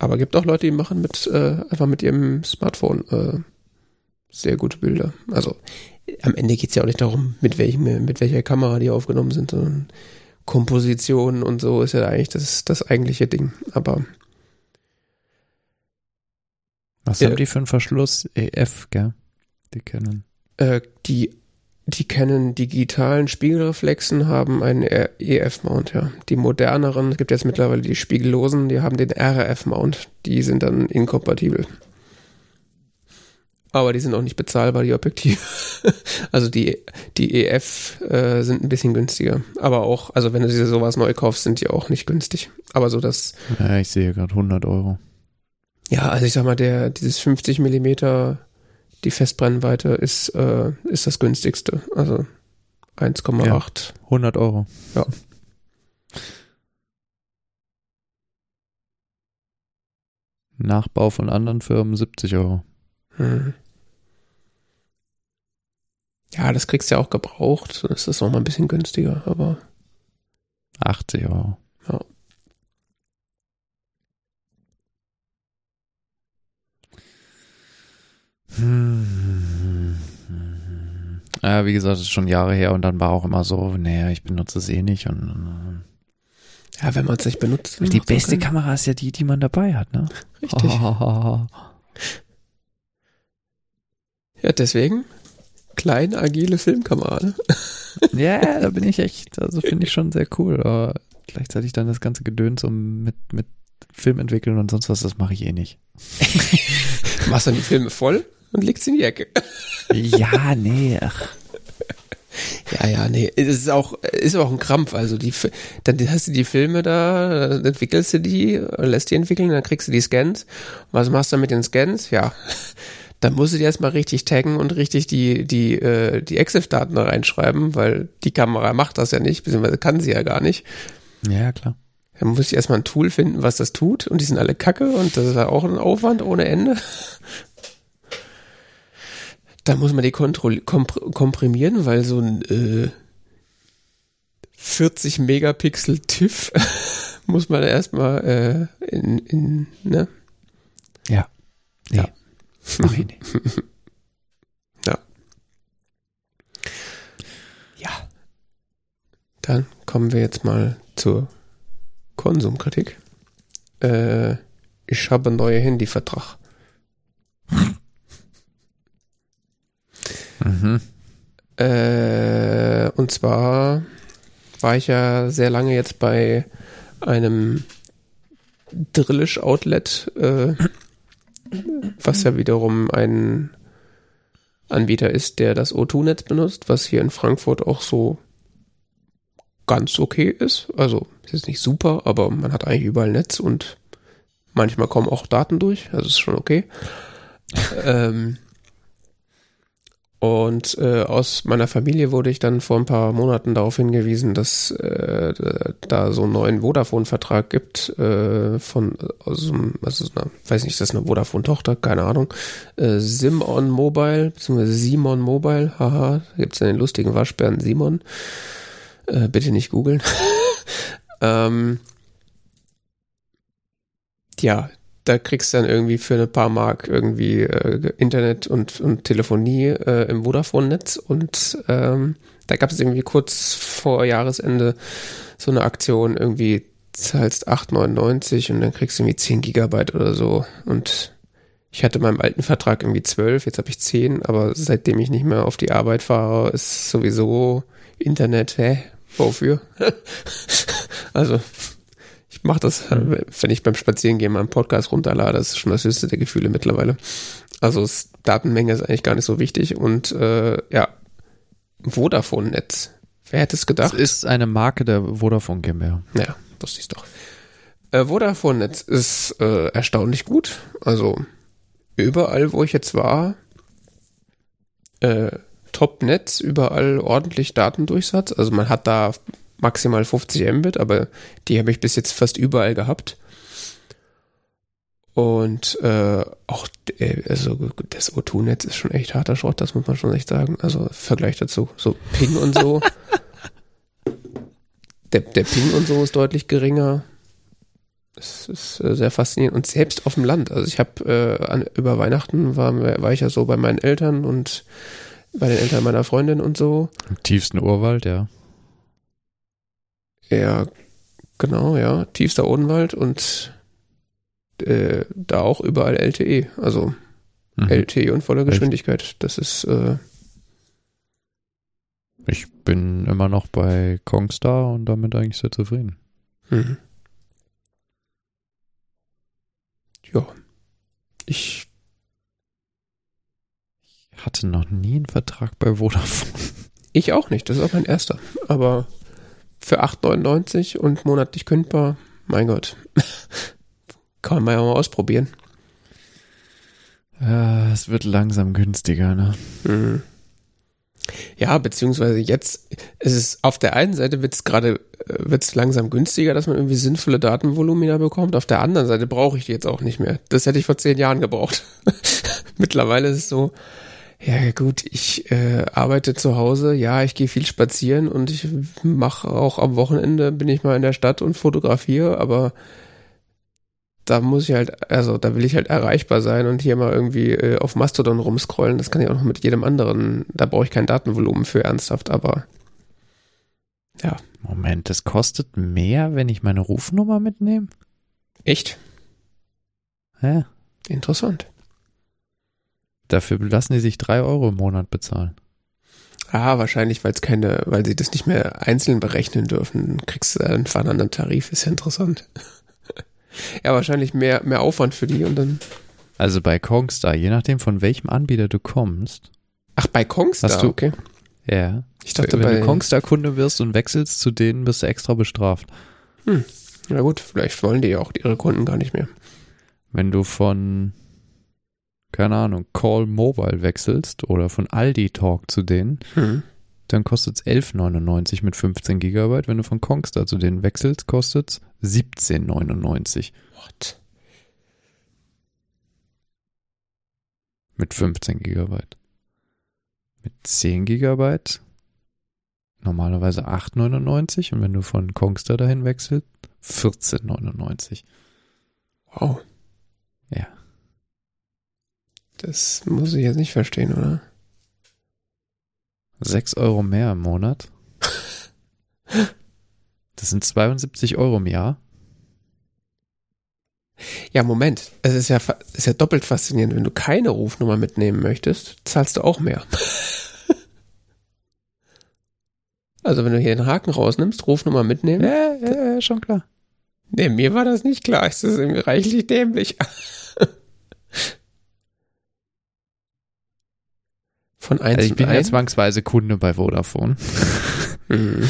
Aber gibt auch Leute, die machen mit äh, einfach mit ihrem Smartphone äh, sehr gute Bilder. Also am Ende geht's ja auch nicht darum, mit welchem, mit welcher Kamera die aufgenommen sind, sondern Komposition und so ist ja eigentlich das, das eigentliche Ding. Aber Was Ja. haben die für einen Verschluss? EF, gell? Die kennen. äh, die, die kennen digitalen Spiegelreflexen, haben einen EF-Mount, ja. Die moderneren, es gibt jetzt mittlerweile die spiegellosen, die haben den RF-Mount. Die sind dann inkompatibel. Aber die sind auch nicht bezahlbar, die Objektive. also die, die EF äh, sind ein bisschen günstiger. Aber auch, also wenn du dir sowas neu kaufst, sind die auch nicht günstig. Aber so das, Ja, ich sehe gerade 100 Euro. Ja, also ich sag mal, der, dieses 50 Millimeter, die Festbrennweite ist, äh, ist das günstigste. Also 1,8. 100 Euro. Ja. Nachbau von anderen Firmen 70 Euro. Hm. Ja, das kriegst du ja auch gebraucht. Dann ist das noch mal ein bisschen günstiger, aber 80 Euro. Ja. Hm. Ja, wie gesagt, das ist schon Jahre her und dann war auch immer so, naja, ich benutze es eh nicht und ja, wenn man es nicht benutzt. die beste keinen- Kamera ist ja die, die man dabei hat, ne? Richtig. Ja, deswegen kleine, agile Filmkamera. Ne? Ja, da bin ich echt, also finde ich schon sehr cool. Aber gleichzeitig dann das ganze Gedöns um mit, mit Film entwickeln und sonst was, das mache ich eh nicht. Machst dann die Filme voll und legst sie in die Ecke. Ja, nee, ach. Ja, ja, nee, es ist auch, ist auch ein Krampf. Also die, dann hast du die Filme da, dann entwickelst du die, lässt die entwickeln, dann kriegst du die Scans. Was machst du mit den Scans? Ja, dann musst du die erstmal richtig taggen und richtig die, die, äh, die EXIF-Daten da reinschreiben, weil die Kamera macht das ja nicht, beziehungsweise kann sie ja gar nicht. Ja, klar. Dann muss ich erstmal ein Tool finden, was das tut und die sind alle kacke und das ist ja auch ein Aufwand ohne Ende. Dann muss man die kontroll- kompr komprimieren, weil so ein äh, 40 Megapixel TIFF muss man erstmal äh, in, in, ne? Ja. Nee. Ja. Mach ich nicht. Ja. Dann kommen wir jetzt mal zur Konsumkritik. Äh, ich habe einen neuen Handyvertrag. Mhm. Äh, und zwar war ich ja sehr lange jetzt bei einem Drillish-Outlet, äh, was ja wiederum ein Anbieter ist, der das O2-Netz benutzt, was hier in Frankfurt auch so ganz okay ist. Also ist jetzt nicht super, aber man hat eigentlich überall Netz und manchmal kommen auch Daten durch, also ist schon okay. ähm, und äh, aus meiner Familie wurde ich dann vor ein paar Monaten darauf hingewiesen, dass äh, da so einen neuen Vodafone-Vertrag gibt äh, von also, einem- also so einer, weiß nicht, ist das eine Vodafone-Tochter, keine Ahnung. Äh, Simon Mobile, beziehungsweise Simon Mobile, haha, gibt's ja den lustigen Waschbären Simon. Äh, bitte nicht googeln. ähm, ja, da kriegst du dann irgendwie für ein paar Mark irgendwie äh, Internet und, und Telefonie äh, im Vodafone-Netz und ähm, Da gab es irgendwie kurz vor Jahresende so eine Aktion, irgendwie zahlst 8,99 und dann kriegst du irgendwie 10 Gigabyte oder so. Und ich hatte meinem alten Vertrag irgendwie 12, jetzt habe ich 10, aber seitdem ich nicht mehr auf die Arbeit fahre, ist sowieso Internet, hä? Wofür? also, ich mache das, wenn ich beim Spazierengehen meinen Podcast runterlade, das ist schon das höchste der Gefühle mittlerweile. Also Datenmenge ist eigentlich gar nicht so wichtig und äh, ja, Vodafone-Netz. Wer hätte es gedacht? Das ist eine Marke der Vodafone GmbH. Ja, wusste ich doch. Äh, Vodafone-Netz ist äh, erstaunlich gut. Also überall, wo ich jetzt war, äh, Top-Netz, überall ordentlich Datendurchsatz. Also man hat da maximal 50 Mbit, aber die habe ich bis jetzt fast überall gehabt. Und äh, auch äh, also das O2-Netz ist schon echt harter Schrott, das muss man schon echt sagen. Also Vergleich dazu. So Ping und so. der, der Ping und so ist deutlich geringer. Das ist äh, sehr faszinierend. Und selbst auf dem Land. Also ich habe äh, über Weihnachten war, war ich ja so bei meinen Eltern und bei den Eltern meiner Freundin und so. Im tiefsten Urwald, ja. Ja, genau, ja. Tiefster Odenwald und äh, da auch überall LTE, also mhm. LTE und voller Geschwindigkeit. Das ist. Äh, ich bin immer noch bei Kongstar und damit eigentlich sehr zufrieden. Mhm. Ja. Ich hatte noch nie einen Vertrag bei Vodafone. Ich auch nicht, das ist auch mein erster. Aber für 8,99 und monatlich kündbar, mein Gott. Kann man ja mal ausprobieren. Ja, es wird langsam günstiger, ne? Mhm. Ja, beziehungsweise jetzt ist es auf der einen Seite wird es gerade äh, wird es langsam günstiger, dass man irgendwie sinnvolle Datenvolumina bekommt. Auf der anderen Seite brauche ich die jetzt auch nicht mehr. Das hätte ich vor zehn Jahren gebraucht. Mittlerweile ist es so, ja gut, ich äh, arbeite zu Hause, ja, ich gehe viel spazieren und ich mache auch am Wochenende bin ich mal in der Stadt und fotografiere, aber da muss ich halt, also da will ich halt erreichbar sein und hier mal irgendwie äh, auf Mastodon rumscrollen. Das kann ich auch noch mit jedem anderen. Da brauche ich kein Datenvolumen für ernsthaft, aber ja. Moment, das kostet mehr, wenn ich meine Rufnummer mitnehme? Echt? Hä? Interessant. Dafür lassen die sich drei Euro im Monat bezahlen. Ah, wahrscheinlich, weil es keine, weil sie das nicht mehr einzeln berechnen dürfen. Kriegst du einen anderen Tarif, ist ja interessant. Ja, wahrscheinlich mehr, mehr Aufwand für die und dann. Also bei Kongstar, je nachdem von welchem Anbieter du kommst. Ach, bei Kongstar, hast du, okay. Ja. Ich dachte, wenn bei, du Kongstar-Kunde wirst und wechselst zu denen, bist du extra bestraft. Hm. Na gut, vielleicht wollen die ja auch ihre Kunden gar nicht mehr. Wenn du von, keine Ahnung, Call Mobile wechselst oder von Aldi Talk zu denen, hm. dann kostet es 11,99 mit 15 Gigabyte. Wenn du von Kongstar zu denen wechselst, kostet es 17,99. What? Mit 15 Gigabyte. Mit 10 Gigabyte normalerweise 8,99 und wenn du von Kongstar dahin wechselst, 14,99. Wow. Ja. Das muss ich jetzt nicht verstehen, oder? 6 Euro mehr im Monat. Das sind 72 Euro im Jahr. Ja, Moment. Es ist ja, ist ja doppelt faszinierend. Wenn du keine Rufnummer mitnehmen möchtest, zahlst du auch mehr. also, wenn du hier den Haken rausnimmst, Rufnummer mitnehmen. Ja, ja, ja schon klar. Nee, mir war das nicht klar. Es ist irgendwie reichlich dämlich. Von eins also ich bin ja zwangsweise Kunde bei Vodafone. Mhm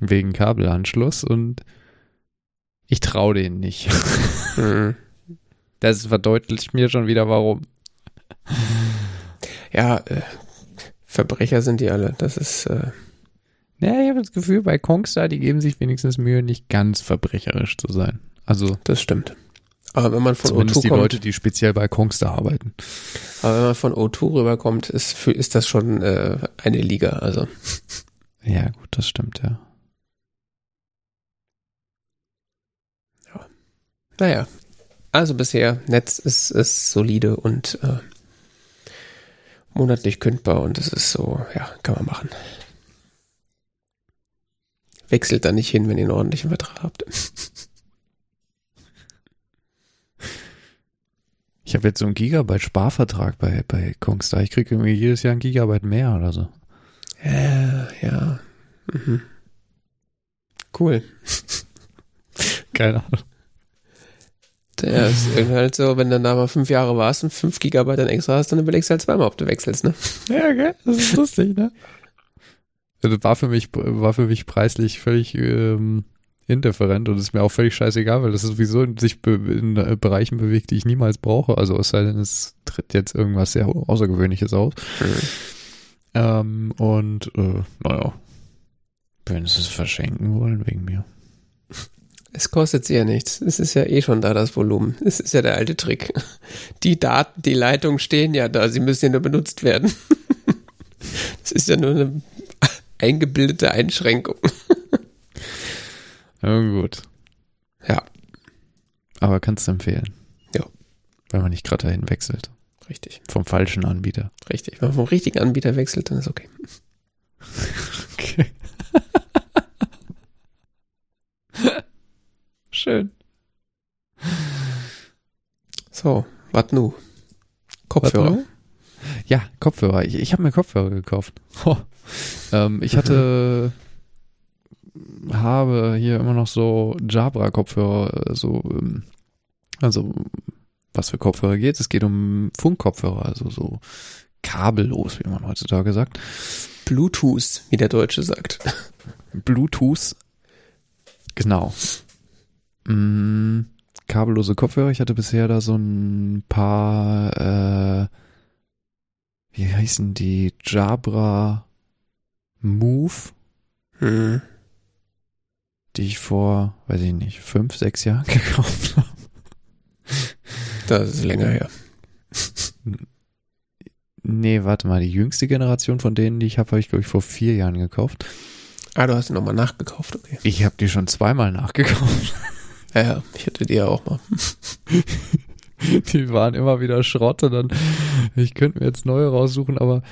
wegen Kabelanschluss und ich traue denen nicht. Mhm. Das verdeutlicht mir schon wieder, warum. Ja, äh, Verbrecher sind die alle. Das ist. Äh ja, ich habe das Gefühl, bei Kongstar, die geben sich wenigstens Mühe, nicht ganz verbrecherisch zu sein. Also. Das stimmt. Aber wenn man von Zumindest O2 die kommt, Leute, die speziell bei Kongstar arbeiten. Aber wenn man von O2 rüberkommt, ist, für, ist das schon äh, eine Liga. Also. Ja, gut, das stimmt, ja. Naja, also bisher, Netz ist, ist solide und äh, monatlich kündbar und es ist so, ja, kann man machen. Wechselt da nicht hin, wenn ihr einen ordentlichen Vertrag habt. Ich habe jetzt so einen Gigabyte Sparvertrag bei, bei Kongstar. Ich kriege irgendwie jedes Jahr ein Gigabyte mehr oder so. Ja, ja. Mhm. Cool. Keine Ahnung. Ja, ist irgendwie halt so, wenn du da mal fünf Jahre warst und fünf Gigabyte dann extra hast, dann überlegst du halt zweimal, ob du wechselst, ne? Ja, gell? Das ist lustig, ne? Also war für mich, war für mich preislich völlig ähm, indifferent und ist mir auch völlig scheißegal, weil das sowieso in sich in äh, Bereichen bewegt, die ich niemals brauche. Also es sei denn, es tritt jetzt irgendwas sehr Außergewöhnliches aus. Mhm. Ähm, und äh, naja, wenn sie es verschenken wollen wegen mir. Es kostet sie ja nichts. Es ist ja eh schon da, das Volumen. Es ist ja der alte Trick. Die Daten, die Leitungen stehen ja da, sie müssen ja nur benutzt werden. Es ist ja nur eine eingebildete Einschränkung. Ja, gut. Ja, Aber kannst du empfehlen. Ja. Wenn man nicht gerade dahin wechselt. richtig. Vom falschen Anbieter. Richtig. Wenn man vom richtigen Anbieter wechselt, dann ist okay. Okay. Schön. So, was nu? Kopfhörer. Ja, Kopfhörer. Ich, ich habe mir Kopfhörer gekauft. Ho. Ähm, ich hatte, habe hier immer noch so Jabra-Kopfhörer, so, ähm, also was für Kopfhörer geht. Es geht um Funkkopfhörer, also so kabellos, wie man heutzutage sagt. Bluetooth, wie der Deutsche sagt. Bluetooth. Genau. Mm, kabellose Kopfhörer. Ich hatte bisher da so ein paar, äh, wie heißen die? Jabra Move, Hm. Die ich vor, weiß ich nicht, fünf, sechs Jahren gekauft habe. Das ist länger her. Nee, warte mal, die jüngste Generation von denen, die ich habe, habe ich, glaube ich, vor vier Jahren gekauft. Ah, du hast ihn nochmal nachgekauft, okay. Ich habe die schon zweimal nachgekauft. Ja, ja, ich hatte die ja auch mal. Die waren immer wieder Schrott und dann, ich könnte mir jetzt neue raussuchen, aber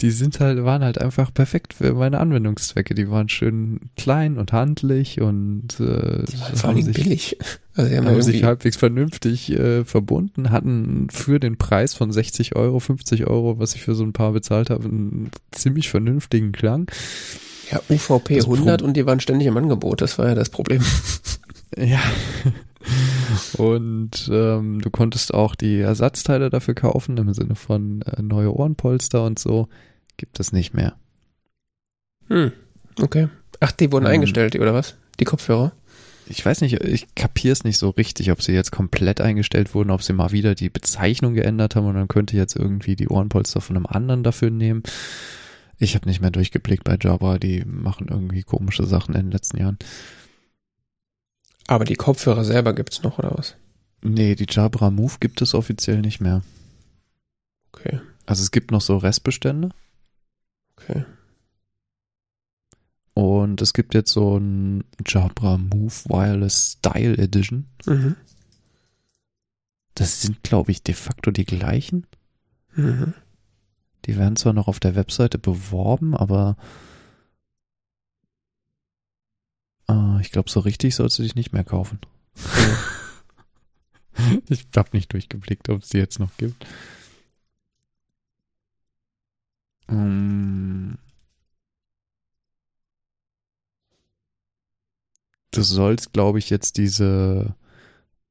die sind halt, waren halt einfach perfekt für meine Anwendungszwecke. Die waren schön klein und handlich und äh, Die waren vor allem sich, billig. Also die haben, haben sich halbwegs vernünftig äh, verbunden, hatten für den Preis von 60 Euro, 50 Euro, was ich für so ein paar bezahlt habe, einen ziemlich vernünftigen Klang. ja, UVP das 100 Pro- und die waren ständig im Angebot. Das war ja das Problem. Ja. Und ähm, du konntest auch die Ersatzteile dafür kaufen, im Sinne von äh, neue Ohrenpolster und so. Gibt es nicht mehr. Hm, okay. Ach, die wurden Ähm. eingestellt, oder was? Die Kopfhörer? Ich weiß nicht, ich kapiere es nicht so richtig, ob sie jetzt komplett eingestellt wurden, ob sie mal wieder die Bezeichnung geändert haben und dann könnte jetzt irgendwie die Ohrenpolster von einem anderen dafür nehmen. Ich habe nicht mehr durchgeblickt bei Jabra, die machen irgendwie komische Sachen in den letzten Jahren. Aber die Kopfhörer selber gibt's noch, oder was? Nee, die Jabra Move gibt es offiziell nicht mehr. Okay, Also es gibt noch so Restbestände. okay. Und es gibt jetzt so ein Jabra Move Wireless Style Edition. Mhm. Das sind, glaube ich, de facto die gleichen. Mhm. Die werden zwar noch auf der Webseite beworben, aber äh, ich glaube, so richtig sollst du dich nicht mehr kaufen. ich habe nicht durchgeblickt, ob es die jetzt noch gibt. Ähm, du sollst, glaube ich, jetzt diese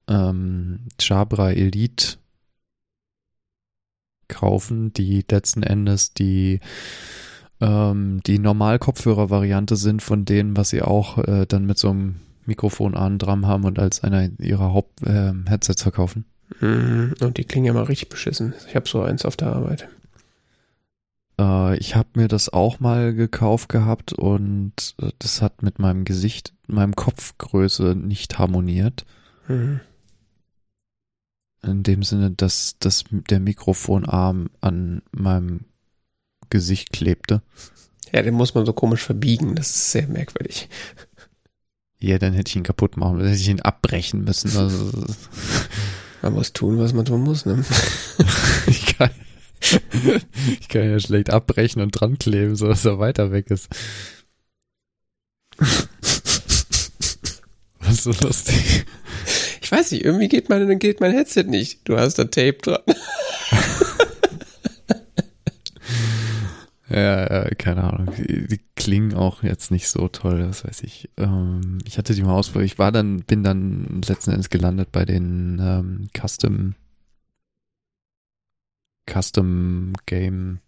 ähm, Jabra Elite kaufen, die letzten Endes die ähm, die Normal-Kopfhörer-Variante sind von denen, was sie auch äh, dann mit so einem Mikrofonarm dran haben und als einer ihrer Haupt-Headsets verkaufen. Mhm. Und die klingen ja mal richtig beschissen. Ich habe so eins auf der Arbeit. Äh, ich habe mir das auch mal gekauft gehabt und äh, das hat mit meinem Gesicht, meinem Kopfgröße nicht harmoniert. Mhm. In dem Sinne, dass, dass der Mikrofonarm an meinem Gesicht klebte. Ja, den muss man so komisch verbiegen. Das ist sehr merkwürdig. Ja, dann hätte ich ihn kaputt machen müssen, hätte ich ihn abbrechen müssen. Also, Man muss tun, was man tun muss. Ne? ich, kann, ich kann ja schlecht abbrechen und dran kleben, so dass er weiter weg ist. Was ist so lustig? Ich weiß nicht, irgendwie geht mein, geht mein Headset nicht. Du hast da Tape dran. Ja, keine Ahnung. Die, die klingen auch jetzt nicht so toll, das weiß ich. Ähm, ich hatte die mal ausprobiert. Ich war dann, bin dann letzten Endes gelandet bei den ähm, Custom Custom Game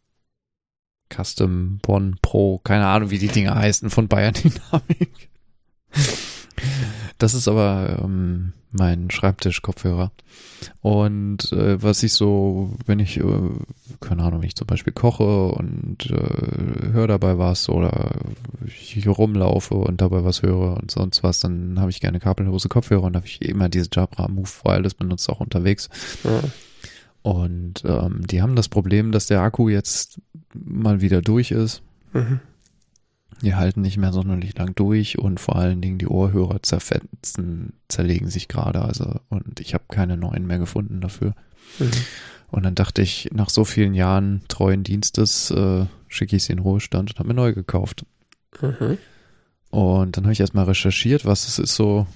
Custom One Pro, keine Ahnung, wie die Dinger heißen, von Bayern Dynamic. Das ist aber ähm, mein Schreibtisch-Kopfhörer. Und äh, was ich so, wenn ich, äh, keine Ahnung, wenn ich zum Beispiel koche und äh, höre dabei was oder ich rumlaufe und dabei was höre und sonst was, dann habe ich gerne kabellose Kopfhörer und habe ich immer diese Jabra Move Wireless benutzt, auch unterwegs. Ja. Und ähm, die haben das Problem, dass der Akku jetzt mal wieder durch ist. Mhm. Die halten nicht mehr sonderlich lang durch und vor allen Dingen die Ohrhörer zerfetzen, zerlegen sich gerade. Also, und ich habe keine neuen mehr gefunden dafür. Mhm. Und dann dachte ich, nach so vielen Jahren treuen Dienstes äh, schicke ich sie in Ruhestand und habe mir neu gekauft. Mhm. Und dann habe ich erstmal recherchiert, was es ist so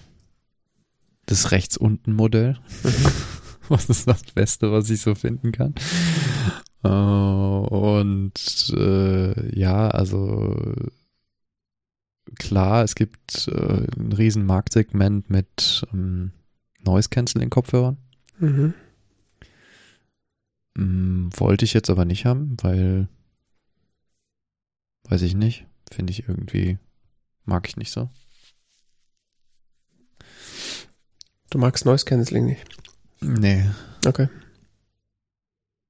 das rechts unten Modell. was ist das Beste, was ich so finden kann? Äh, und äh, ja, also klar, es gibt äh, ein riesen Marktsegment mit ähm, Noise Cancelling Kopfhörern. Mhm. Mm, wollte ich jetzt aber nicht haben, weil weiß ich nicht, finde ich irgendwie mag ich nicht so. Du magst Noise Cancelling nicht. Nee, Okay.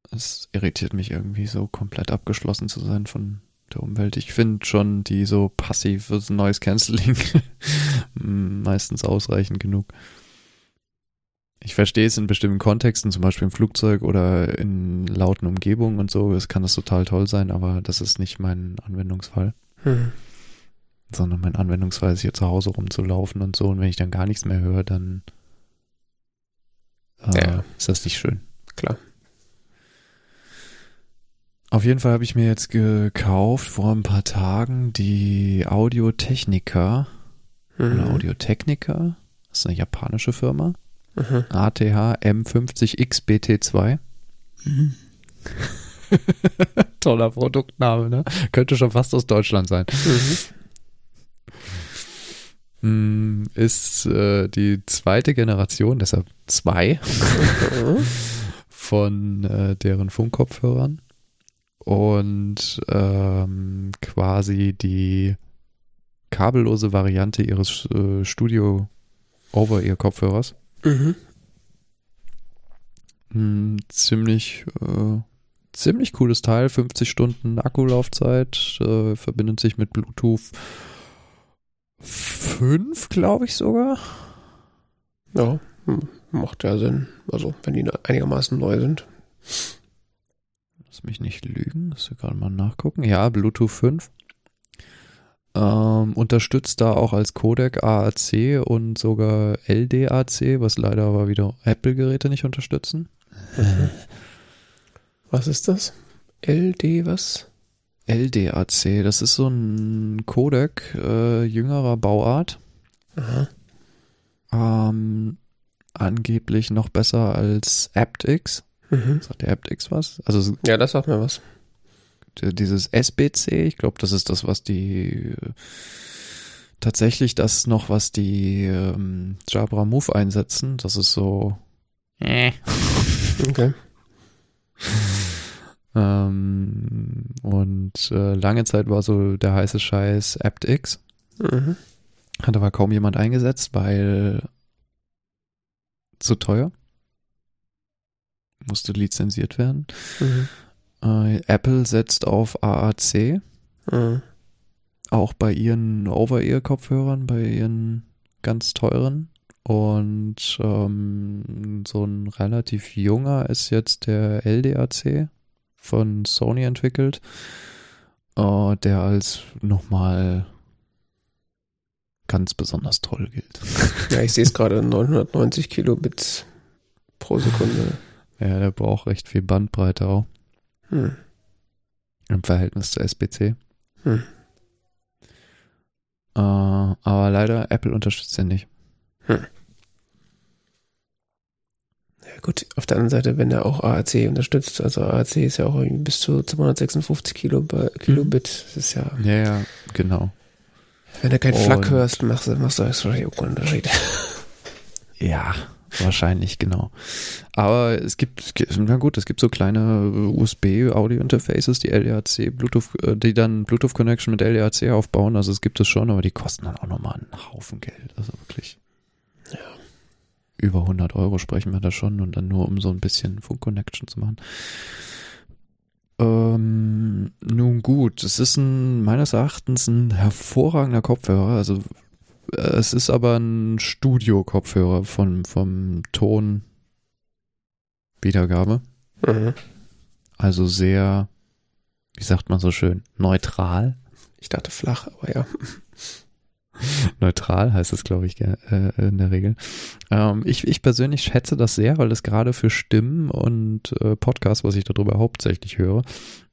es irritiert mich irgendwie so komplett abgeschlossen zu sein von der Umwelt. Ich finde schon die so passives Noise Cancelling meistens ausreichend genug. Ich verstehe es in bestimmten Kontexten, zum Beispiel im Flugzeug oder in lauten Umgebungen und so. Es kann das total toll sein, aber das ist nicht mein Anwendungsfall, Mhm. sondern mein Anwendungsfall ist hier zu Hause rumzulaufen und so. Und wenn ich dann gar nichts mehr höre, dann äh, Ja. ist das nicht schön. Klar. Auf jeden Fall habe ich mir jetzt gekauft vor ein paar Tagen die Audio-Technica Mhm. oder Audio-Technica. Das ist eine japanische Firma. Mhm. ATH M50X BT2. Toller Produktname, ne? Könnte schon fast aus Deutschland sein. Mhm. Mm, Ist äh, die zweite Generation, deshalb zwei, Mhm. von äh, deren Funkkopfhörern. Und ähm, quasi die kabellose Variante ihres äh, Studio Over-Ear-Kopfhörers. Mhm. Hm, ziemlich, äh, ziemlich cooles Teil, 50 Stunden Akkulaufzeit, äh, verbindet sich mit Bluetooth 5, glaube ich sogar. Ja, hm, macht ja Sinn. Also, wenn die einigermaßen neu sind. Lass mich nicht lügen, das wir gerade mal nachgucken. Ja, Bluetooth 5. Ähm, unterstützt da auch als Codec AAC und sogar LDAC, was leider aber wieder Apple-Geräte nicht unterstützen. Was ist das? LD was? LDAC, das ist so ein Codec äh, jüngerer Bauart. Aha. Ähm, angeblich noch besser als aptX. Mhm. Sagt der aptX was? Also Ja, das sagt mir was. dieses SBC, ich glaube, das ist das, was die tatsächlich das noch, was die ähm, Jabra Move einsetzen. Das ist so äh. Okay. ähm, und äh, lange Zeit war so der heiße Scheiß aptX. Mhm. Hat aber kaum jemand eingesetzt, weil zu teuer. Musste lizenziert werden. Mhm. Äh, Apple setzt auf AAC, Mhm. auch bei ihren Over-Ear-Kopfhörern, bei ihren ganz teuren. Und ähm, so ein relativ junger ist jetzt der LDAC von Sony entwickelt, äh, der als nochmal ganz besonders toll gilt. Ja, ich sehe es gerade, 990 Kilobits pro Sekunde. Ja, der braucht recht viel Bandbreite auch Hm. im Verhältnis zur SBC. Hm. Äh, aber leider, Apple unterstützt den nicht. Hm. Ja gut, auf der anderen Seite, wenn er auch AAC unterstützt, also AAC ist ja auch bis zu 256 Kilo, Kilobit, das ist ja. Ja, ja, genau. Wenn du kein Flak hörst, machst du, machst du extra Unterschied. Ja, wahrscheinlich, genau. Aber es gibt, na gut, es gibt so kleine USB-Audio-Interfaces, die LEAC, Bluetooth, äh, die dann Bluetooth-Connection mit LEAC aufbauen. Also es gibt es schon, aber die kosten dann auch nochmal einen Haufen Geld. Also wirklich. Ja. Über 100 Euro sprechen wir da schon und dann nur um so ein bisschen Funk-Connection zu machen. Ähm, nun gut, es ist ein, meines Erachtens ein hervorragender Kopfhörer. Also äh, es ist aber ein Studio-Kopfhörer von, vom Ton Wiedergabe. Mhm. Also sehr, wie sagt man so schön, neutral. Ich dachte flach, aber ja. Neutral heißt es, glaube ich, äh, in der Regel. Ähm, ich, ich persönlich schätze das sehr, weil es gerade für Stimmen und äh, Podcasts, was ich darüber hauptsächlich höre,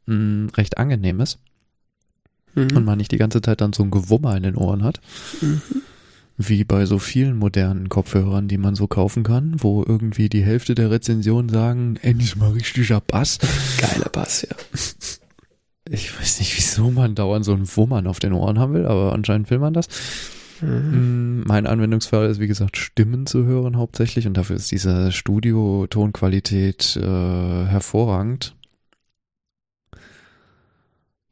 mh, recht angenehm ist. Mhm. Und man nicht die ganze Zeit dann so ein Gewummer in den Ohren hat. Mhm. Wie bei so vielen modernen Kopfhörern, die man so kaufen kann, wo irgendwie die Hälfte der Rezensionen sagen, endlich mal richtiger Bass. Geiler Bass, ja. Ich weiß nicht, wieso man dauernd so einen Wummern auf den Ohren haben will, aber anscheinend will man das. Mhm. Mm, mein Anwendungsfall ist, wie gesagt, Stimmen zu hören hauptsächlich und dafür ist diese Studio-Tonqualität äh, hervorragend.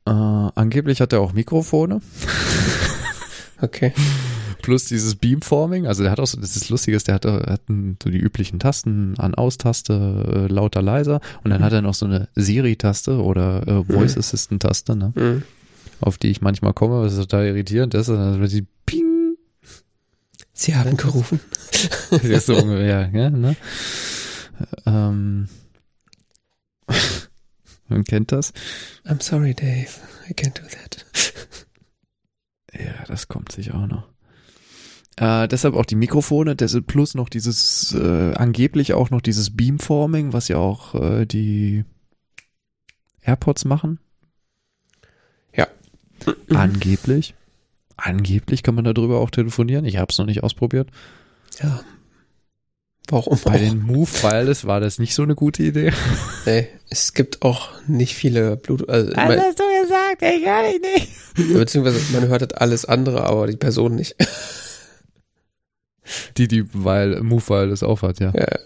Äh, angeblich hat er auch Mikrofone. okay plus dieses Beamforming. Also der hat auch so, das ist lustiges, der hat, hat so die üblichen Tasten, An-Aus-Taste, äh, lauter, leiser. Und dann mhm. hat er noch so eine Siri-Taste oder äh, Voice Assistant-Taste, ne? Mhm. Auf die ich manchmal komme, was total irritierend ist. Also, wenn sie Ping. Sie haben gerufen. Ist so ungefähr, ja, ne? Ähm. Man kennt das. I'm sorry, Dave. I can't do that. Ja, das kommt sich auch noch. Äh, deshalb auch die Mikrofone, deshalb plus noch dieses, äh, angeblich auch noch dieses Beamforming, was ja auch äh, die AirPods machen. Ja. Angeblich. Angeblich kann man darüber auch telefonieren. Ich habe es noch nicht ausprobiert. Ja. Warum? Bei auch? den Move Wireless war das nicht so eine gute Idee. Nee, es gibt auch nicht viele Bluetooth. Also, Was hast du gesagt? Ich höre dich nicht. Beziehungsweise man hört halt alles andere, aber die Person nicht. Die, die, weil, Move Wireless aufhat, ja. Ja.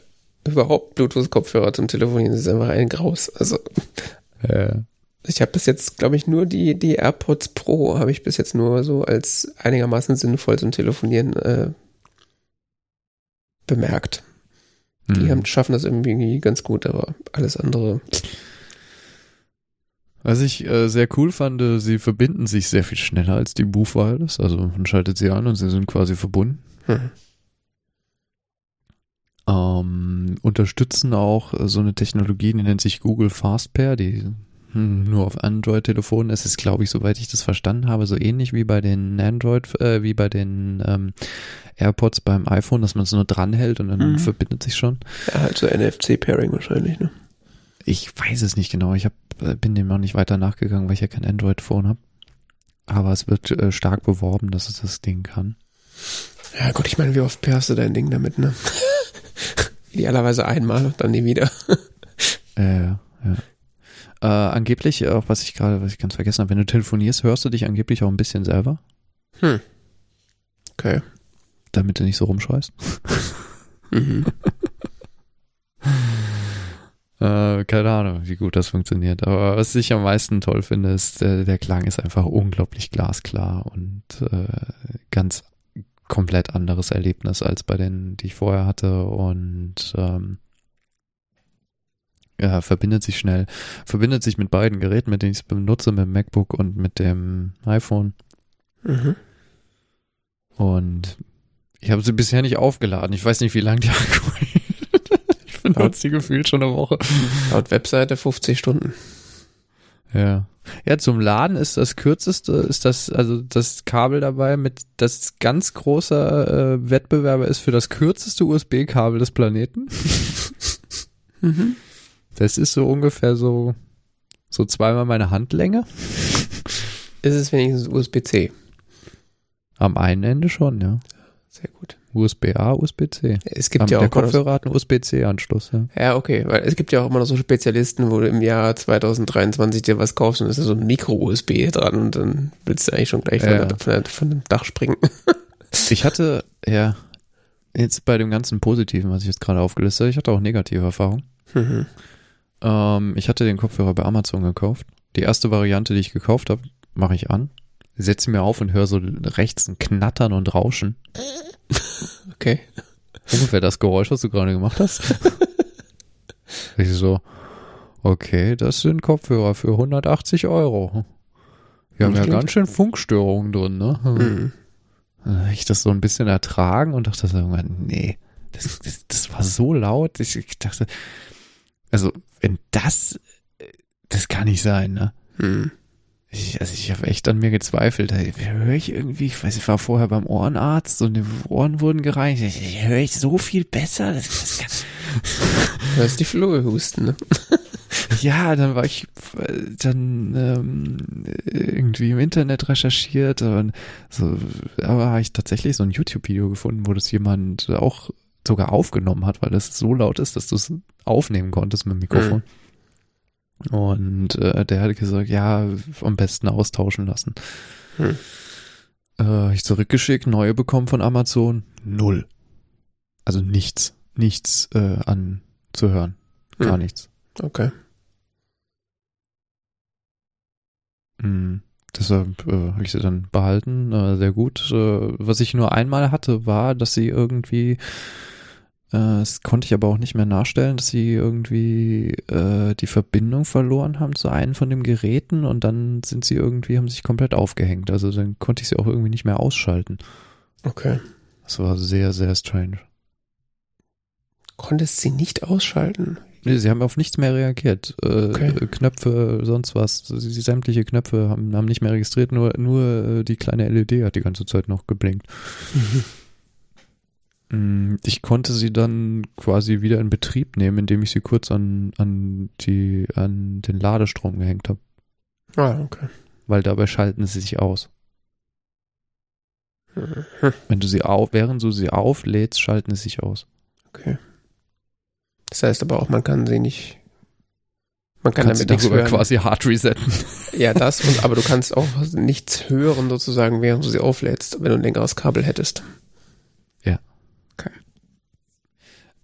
Überhaupt Bluetooth-Kopfhörer zum Telefonieren ist einfach ein Graus. Also. Ja. Ich habe bis jetzt, glaube ich, nur die, die AirPods Pro habe ich bis jetzt nur so als einigermaßen sinnvoll zum Telefonieren äh, bemerkt. Die hm. haben, schaffen das irgendwie ganz gut, aber alles andere. Was ich äh, sehr cool fand, äh, sie verbinden sich sehr viel schneller als die Wireless. Also man schaltet sie an und sie sind quasi verbunden. Hm ähm, unterstützen auch so eine Technologie, die nennt sich Google Fastpair, die hm, nur auf Android-Telefonen ist. Ist, glaube ich, soweit ich das verstanden habe, so ähnlich wie bei den Android, äh, wie bei den ähm, AirPods beim iPhone, dass man es nur dranhält und dann mhm. verbindet sich schon. Ja, halt so NFC-Pairing wahrscheinlich, ne? Ich weiß es nicht genau. Ich hab, äh, bin dem noch nicht weiter nachgegangen, weil ich ja kein Android-Phone habe. Aber es wird äh, stark beworben, dass es das Ding kann. Ja gut, ich meine, wie oft pairst du dein Ding damit, ne? Idealerweise einmal und dann nie wieder. äh, ja. Äh, angeblich, auch was ich gerade, was ich ganz vergessen habe, wenn du telefonierst, hörst du dich angeblich auch ein bisschen selber. Hm. Okay. Damit du nicht so rumschreist. mhm. äh, keine Ahnung, wie gut das funktioniert. Aber was ich am meisten toll finde, ist, der, der Klang ist einfach unglaublich glasklar und äh, ganz komplett anderes Erlebnis als bei denen, die ich vorher hatte und ähm, ja, verbindet sich schnell, verbindet sich mit beiden Geräten, mit denen ich es benutze, mit dem MacBook und mit dem iPhone. Mhm. Und ich habe sie bisher nicht aufgeladen. Ich weiß nicht, wie lange die Akku Ich benutze sie gefühlt schon eine Woche. Laut Webseite 50 Stunden. Ja. Ja, zum Laden ist das kürzeste, ist das, also das Kabel dabei mit das ganz großer äh, Wettbewerber ist für das kürzeste USB-Kabel des Planeten. mhm. Das ist so ungefähr so, so zweimal meine Handlänge. Ist es wenigstens USB-C? Am einen Ende schon, ja. Sehr gut. USB-A, USB-C. Es gibt Am- ja der auch so, Kopfhörer hat einen USB-C-Anschluss, ja. ja, okay, weil es gibt ja auch immer noch so Spezialisten, wo du im Jahr 2023 dir was kaufst und es ist so ein Micro-USB dran und dann willst du eigentlich schon gleich von, Ja. der, von, der, von dem Dach springen. Ich hatte, ja, jetzt bei dem ganzen Positiven, was ich jetzt gerade aufgelistet habe, ich hatte auch negative Erfahrungen. Mhm. Ähm, ich hatte den Kopfhörer bei Amazon gekauft. Die erste Variante, die ich gekauft habe, mache ich an, setze mir auf und höre so rechts ein Knattern und Rauschen. Okay. Ungefähr das Geräusch, was du gerade gemacht hast. ich so, okay, das sind Kopfhörer für 180 Euro. Wir haben ja ganz schön Funkstörungen drin, ne? Mhm. Dann ich das so ein bisschen ertragen und dachte so irgendwann, nee, das, das, das war so laut. Ich dachte, also wenn das, das kann nicht sein, ne? Mhm. Ich, also ich habe echt an mir gezweifelt. Höre ich irgendwie, ich weiß, ich war vorher beim Ohrenarzt und die Ohren wurden gereinigt. Ich, höre ich so viel besser. Das, das kann, Du hast die Flur husten, ne? ja, dann war ich äh, dann ähm, irgendwie im Internet recherchiert und so, aber habe ich tatsächlich so ein YouTube-Video gefunden, wo das jemand auch sogar aufgenommen hat, weil das so laut ist, dass du es aufnehmen konntest mit dem Mikrofon. Und äh, der hat gesagt, ja, am besten austauschen lassen. Hm. Äh, ich zurückgeschickt, neue bekommen von Amazon, null. Also nichts, nichts äh, anzuhören, gar Hm. nichts. Okay. Mm, Deshalb äh, habe ich sie dann behalten, äh, sehr gut. Äh, was ich nur einmal hatte, war, dass sie irgendwie, das konnte ich aber auch nicht mehr nachstellen, dass sie irgendwie äh, die Verbindung verloren haben zu einem von den Geräten und dann sind sie irgendwie, haben sich komplett aufgehängt. Also dann konnte ich sie auch irgendwie nicht mehr ausschalten. Okay. Das war sehr, sehr strange. Konntest sie nicht ausschalten? Nee, sie haben auf nichts mehr reagiert. Äh, Okay. Knöpfe, sonst was. Sie, sie- sämtliche Knöpfe haben, haben nicht mehr registriert, nur, nur äh, die kleine LED hat die ganze Zeit noch geblinkt. Mm, Ich konnte sie dann quasi wieder in Betrieb nehmen, indem ich sie kurz an, an, die, an den Ladestrom gehängt habe, Ah, okay. weil dabei schalten sie sich aus. Mhm. Wenn du sie auf, während du sie auflädst, schalten sie sich aus. Okay. Das heißt aber auch, man kann sie nicht. Man kann damit nichts hören. quasi hard resetten. Ja, das, und, aber du kannst auch nichts hören, sozusagen, während du sie auflädst, wenn du ein längeres Kabel hättest.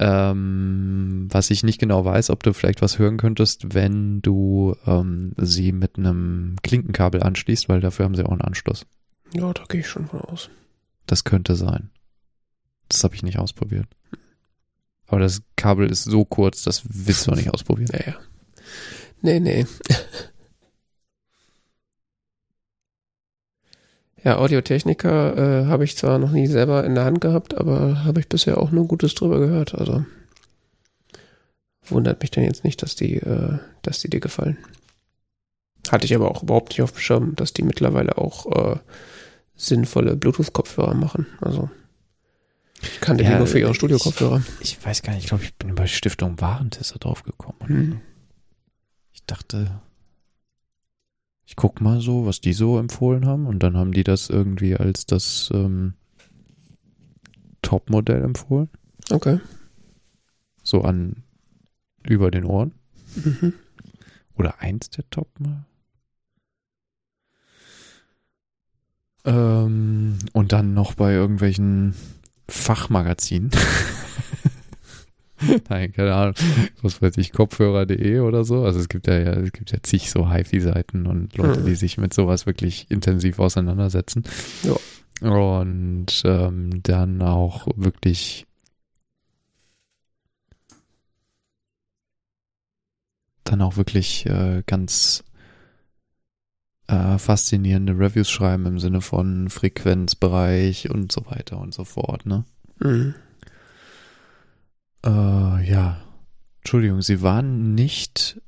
Ähm, was ich nicht genau weiß, ob du vielleicht was hören könntest, wenn du ähm, sie mit einem Klinkenkabel anschließt, weil dafür haben sie auch einen Anschluss. Ja, da gehe ich schon von aus. Das könnte sein. Das habe ich nicht ausprobiert. Aber das Kabel ist so kurz, das willst du auch nicht ausprobieren. Naja. Nee, nee. Ja, Audiotechniker äh, habe ich zwar noch nie selber in der Hand gehabt, aber habe ich bisher auch nur Gutes drüber gehört. Also wundert mich dann jetzt nicht, dass die, äh, dass die dir gefallen. Hatte ich aber auch überhaupt nicht auf dem Schirm, dass die mittlerweile auch äh, sinnvolle Bluetooth-Kopfhörer machen. Also ich kannte die Ja, nur für ihre ich- Studio-Kopfhörer. Ich weiß gar nicht, ich glaube, ich bin bei Stiftung Warentester draufgekommen. Hm. Ich dachte, ich guck mal so, was die so empfohlen haben. Und dann haben die das irgendwie als das ähm, Topmodell empfohlen. Okay. So an über den Ohren. Mhm. Oder eins der Top mal. Ähm, und dann noch bei irgendwelchen Fachmagazinen. Nein, keine Ahnung. Was weiß ich, Kopfhörer.de oder so. Also es gibt ja, ja es gibt ja zig so HiFi-Seiten und Leute, Mhm. die sich mit sowas wirklich intensiv auseinandersetzen. Ja. Und ähm, dann auch wirklich dann auch wirklich äh, ganz äh, faszinierende Reviews schreiben im Sinne von Frequenzbereich und so weiter und so fort, ne? Mhm. Äh, ja. Entschuldigung, sie waren nicht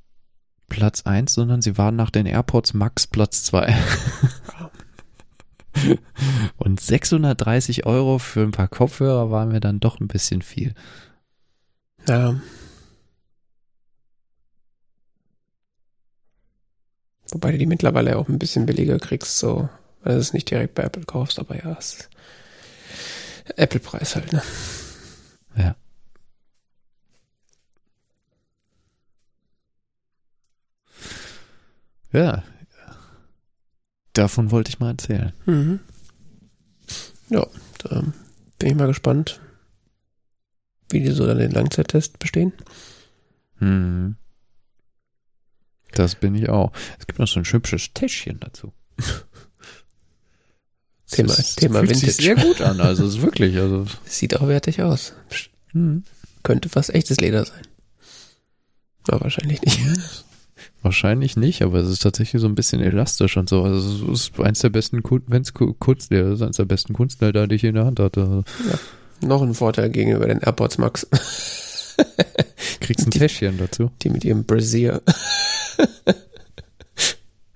Platz 1, sondern sie waren nach den AirPods Max Platz 2. und 630 Euro für ein paar Kopfhörer waren mir dann doch ein bisschen viel. Ja. Wobei du die mittlerweile auch ein bisschen billiger kriegst, so weil du es nicht direkt bei Apple kaufst, aber ja, es ist Apple-Preis halt, ne? Ja. Ja. Davon wollte ich mal erzählen. Mhm. Ja, da bin ich mal gespannt, wie die so dann den Langzeittest bestehen. Mhm. Das bin ich auch. Es gibt noch so ein hübsches Täschchen dazu. Thema, Das ist- Thema fühlt Vintage. sich sehr gut an, also es ist wirklich, also Sieht auch wertig aus. hm. Könnte fast echtes Leder sein. Aber wahrscheinlich nicht. Wahrscheinlich nicht, aber es ist tatsächlich so ein bisschen elastisch und so. Also es ist eins der besten, wenn es Kunstleder ist, eins der besten Kunstleder, die ich in der Hand hatte. Noch ein Vorteil gegenüber den AirPods Max, Kriegst ein Die- Täschchen dazu. die mit ihrem Brazier.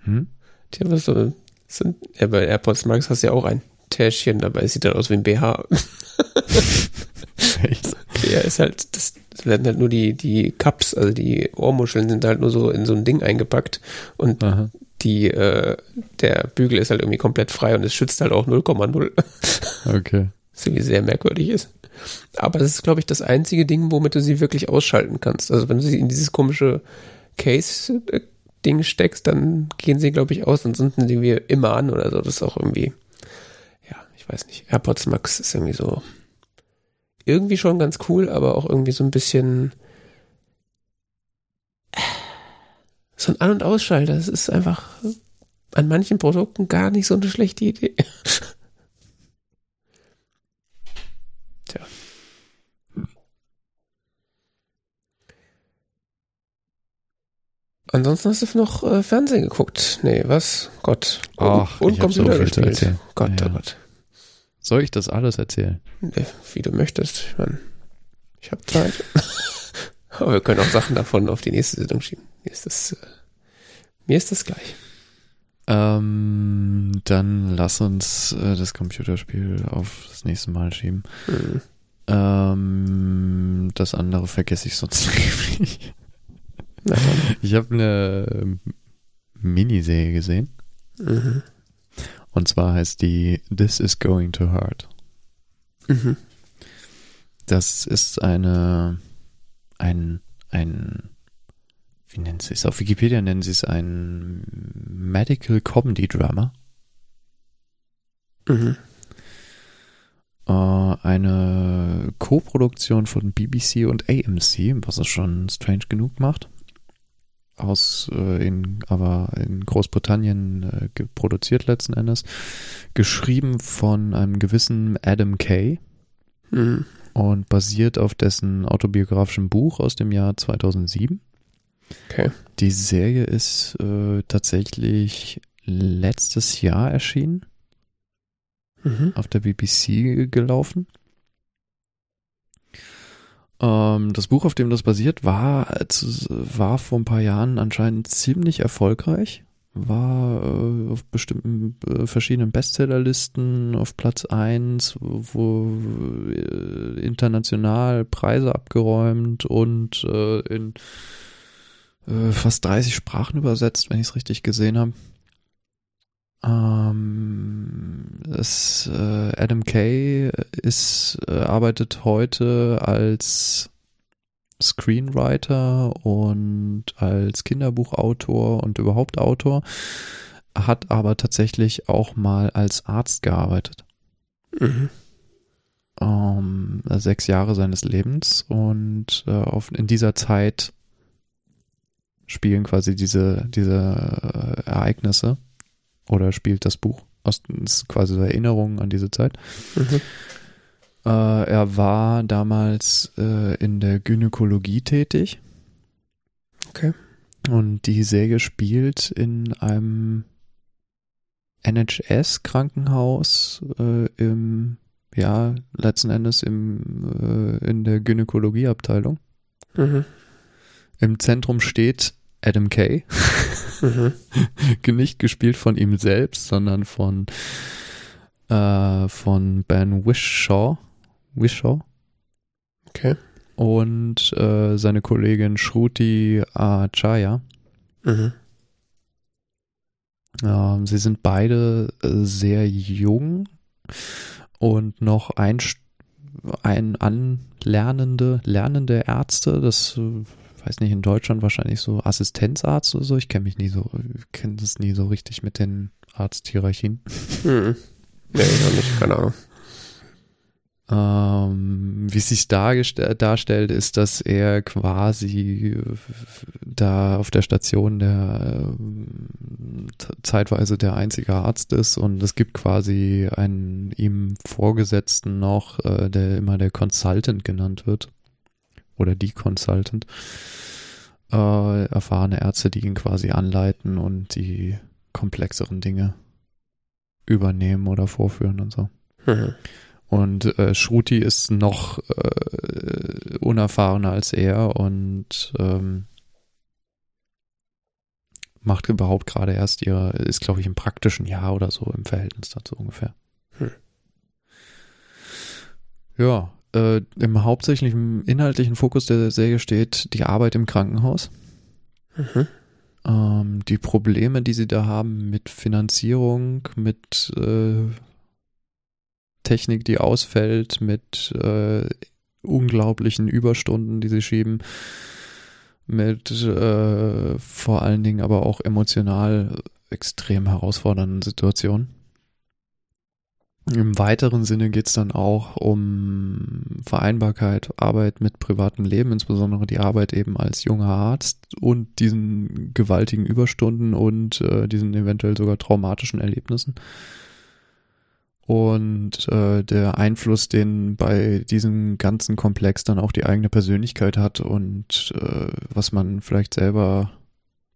Hm? Die haben so, so ja, bei AirPods Max hast du ja auch ein Täschchen, dabei sieht dann aus wie ein BH. Echt? Ja, ist halt, das, das werden halt nur die, die Cups, also die Ohrmuscheln sind halt nur so in so ein Ding eingepackt und Aha. die, äh, der Bügel ist halt irgendwie komplett frei und es schützt halt auch 0,0. Okay. Was irgendwie sehr merkwürdig ist. Aber das ist, glaube ich, das einzige Ding, womit du sie wirklich ausschalten kannst. Also wenn du sie in dieses komische Case-Ding steckst, dann gehen sie, glaube ich, aus. Ansonsten sind wir immer an oder so. Das ist auch irgendwie, ja, ich weiß nicht. AirPods Max ist irgendwie so, irgendwie schon ganz cool, aber auch irgendwie so ein bisschen so ein An- und Ausschalter. Das ist einfach an manchen Produkten gar nicht so eine schlechte Idee. Tja. Ansonsten hast du noch äh, Fernsehen geguckt. Nee, was? Gott. Ach, und ich hab so Computer zu gespielt. Gott, Ja. oh Gott. Soll ich das alles erzählen? Wie du möchtest. Ich, mein, ich habe Zeit. Aber wir können auch Sachen davon auf die nächste Sitzung schieben. Mir ist das, äh, mir ist das gleich. Ähm, dann lass uns äh, das Computerspiel auf das nächste Mal schieben. Hm. Ähm, das andere vergesse ich sonst nicht. Ich habe eine Miniserie gesehen. Mhm. Und zwar heißt die This is Going to Hurt. Mhm. Das ist eine, ein, ein, wie nennen sie es? Auf Wikipedia nennen sie es ein Medical Comedy Drama. Mhm. Äh, eine Co-Produktion von BBC und AMC, was es schon strange genug macht. Aus, äh, in, aber in Großbritannien äh, produziert letzten Endes. Geschrieben von einem gewissen Adam Kay Mhm. und basiert auf dessen autobiografischen Buch aus dem Jahr 2007. Okay. Die Serie ist äh, tatsächlich letztes Jahr erschienen, Mhm. auf der BBC gelaufen. Ähm, das Buch, auf dem das basiert, war, war vor ein paar Jahren anscheinend ziemlich erfolgreich. War äh, auf bestimmten äh, verschiedenen Bestsellerlisten auf Platz 1, wo äh, international Preise abgeräumt und äh, in äh, fast 30 Sprachen übersetzt, wenn ich es richtig gesehen habe. Ähm, es, äh, Adam Kay ist, äh, arbeitet heute als Screenwriter und als Kinderbuchautor und überhaupt Autor, hat aber tatsächlich auch mal als Arzt gearbeitet. Mhm. Ähm, sechs Jahre seines Lebens und äh, auf, in dieser Zeit spielen quasi diese, diese äh, Ereignisse oder spielt das Buch aus das ist quasi so Erinnerungen an diese Zeit. Mhm. Äh, er war damals äh, in der Gynäkologie tätig. Okay. Und die Serie spielt in einem NHS-Krankenhaus äh, im, ja, letzten Endes im, äh, in der Gynäkologieabteilung. Mhm. Im Zentrum steht Adam Kay. Mhm. nicht gespielt von ihm selbst, sondern von, äh, von Ben Wishaw. Wishaw. Okay. Und äh, seine Kollegin Shruti Acharya. Mhm. Ähm, sie sind beide äh, sehr jung und noch ein, ein anlernende, lernende Ärzte. Das äh, weiß nicht, in Deutschland wahrscheinlich so Assistenzarzt oder so. Ich kenne mich nie so, kenne das nie so richtig mit den Arzthierarchien. Hm. Nee, noch nicht, keine Ahnung. Ähm, wie es sich darstellt, ist, dass er quasi da auf der Station der äh, zeitweise der einzige Arzt ist und es gibt quasi einen ihm Vorgesetzten noch, äh, der immer der Consultant genannt wird. Oder die Consultant. Äh, erfahrene Ärzte, die ihn quasi anleiten und die komplexeren Dinge übernehmen oder vorführen und so. Mhm. Und äh, Shruti ist noch äh, unerfahrener als er und ähm, macht überhaupt gerade erst ihr, ist glaube ich im praktischen Jahr oder so im Verhältnis dazu ungefähr. Hm. Ja, äh, im hauptsächlichen inhaltlichen Fokus der Serie steht die Arbeit im Krankenhaus. Mhm. Ähm, die Probleme, die sie da haben mit Finanzierung, mit äh, Technik, die ausfällt, mit äh, unglaublichen Überstunden, die sie schieben, mit äh, vor allen Dingen aber auch emotional extrem herausfordernden Situationen. Im weiteren Sinne geht es dann auch um Vereinbarkeit, Arbeit mit privatem Leben, insbesondere die Arbeit eben als junger Arzt und diesen gewaltigen Überstunden und äh, diesen eventuell sogar traumatischen Erlebnissen. Und äh, der Einfluss, den bei diesem ganzen Komplex dann auch die eigene Persönlichkeit hat und äh, was man vielleicht selber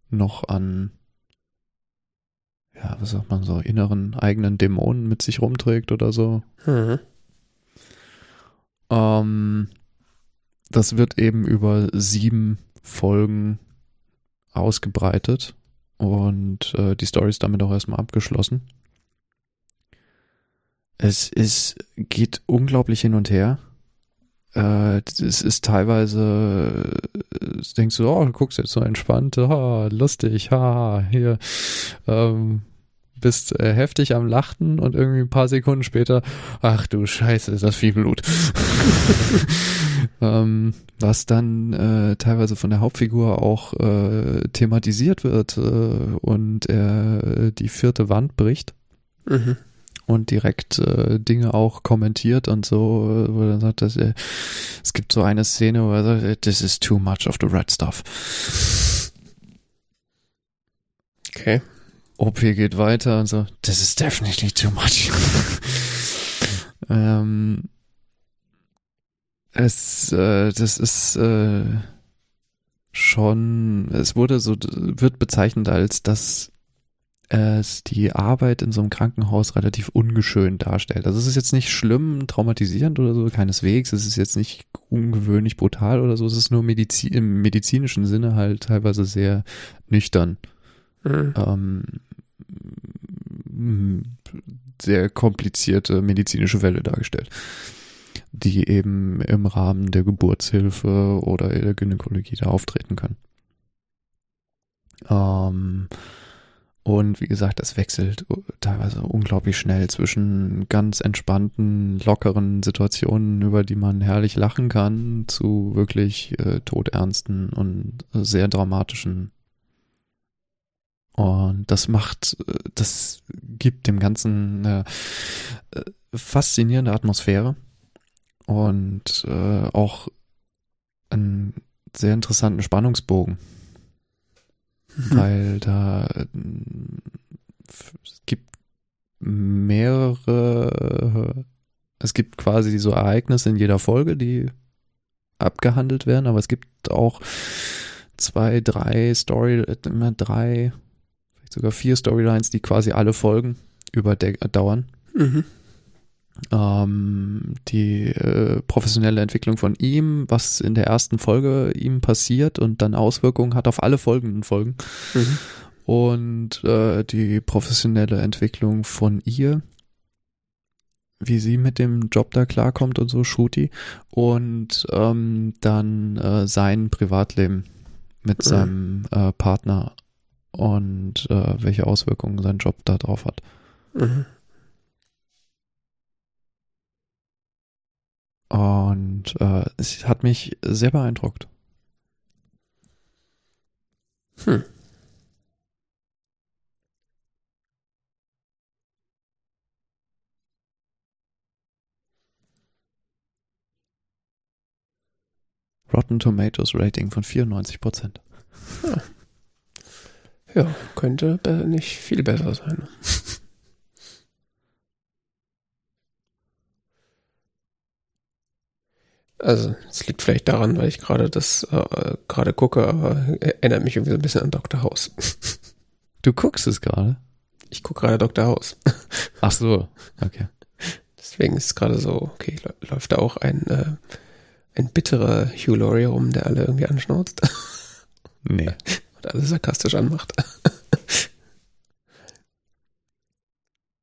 noch an, ja, was sagt man so, inneren eigenen Dämonen mit sich rumträgt oder so. Mhm. Ähm, das wird eben über sieben Folgen ausgebreitet und äh, die Story ist damit auch erstmal abgeschlossen. Es ist, geht unglaublich hin und her. Äh, es ist teilweise, äh, denkst du, oh, du guckst jetzt so entspannt, oh, lustig, ha, hier, ähm, bist äh, heftig am Lachen und irgendwie ein paar Sekunden später, ach du Scheiße, ist das viel Blut. ähm, was dann äh, teilweise von der Hauptfigur auch äh, thematisiert wird äh, und er die vierte Wand bricht. Mhm und direkt äh, Dinge auch kommentiert und so, wo er sagt, dass, äh, es gibt so eine Szene, wo er sagt, this is too much of the red stuff. Okay. OP geht weiter und so, this is definitely too much. ähm, es, äh, das ist äh, schon, es wurde so, wird bezeichnet als das es die Arbeit in so einem Krankenhaus relativ ungeschönt darstellt. Also es ist jetzt nicht schlimm, traumatisierend oder so, keineswegs. Es ist jetzt nicht ungewöhnlich brutal oder so. Es ist nur Medizin, im medizinischen Sinne halt teilweise sehr nüchtern. Mhm. Ähm, sehr komplizierte medizinische Fälle dargestellt, die eben im Rahmen der Geburtshilfe oder der Gynäkologie da auftreten können. Ähm, und wie gesagt, das wechselt teilweise unglaublich schnell zwischen ganz entspannten, lockeren Situationen, über die man herrlich lachen kann, zu wirklich äh, todernsten und sehr dramatischen. Und das macht, äh, das gibt dem Ganzen eine äh, faszinierende Atmosphäre und äh, auch einen sehr interessanten Spannungsbogen mhm. weil da äh, es gibt mehrere, es gibt quasi so Ereignisse in jeder Folge, die abgehandelt werden, aber es gibt auch zwei, drei Story, immer drei, vielleicht sogar vier Storylines, die quasi alle Folgen überdauern. Mhm ähm, die äh, professionelle Entwicklung von ihm, was in der ersten Folge ihm passiert und dann Auswirkungen hat auf alle folgenden Folgen. Mhm. Und äh, die professionelle Entwicklung von ihr, wie sie mit dem Job da klarkommt und so, Shooty. Und ähm, dann äh, sein Privatleben mit mhm. seinem äh, Partner und äh, welche Auswirkungen sein Job da drauf hat. Mhm. Und äh, es hat mich sehr beeindruckt. Hm. Rotten Tomatoes Rating von 94 Prozent. Ja. ja. könnte nicht viel besser sein. Also, es liegt vielleicht daran, weil ich gerade das äh, gerade gucke, aber erinnert mich irgendwie so ein bisschen an Dr. House. Du guckst es gerade? Ich gucke gerade Dr. House. Ach so, okay. Deswegen ist es gerade so, okay, läuft da auch ein äh, ein bitterer Hugh Laurie rum, der alle irgendwie anschnauzt. Nee. Und alle sarkastisch anmacht.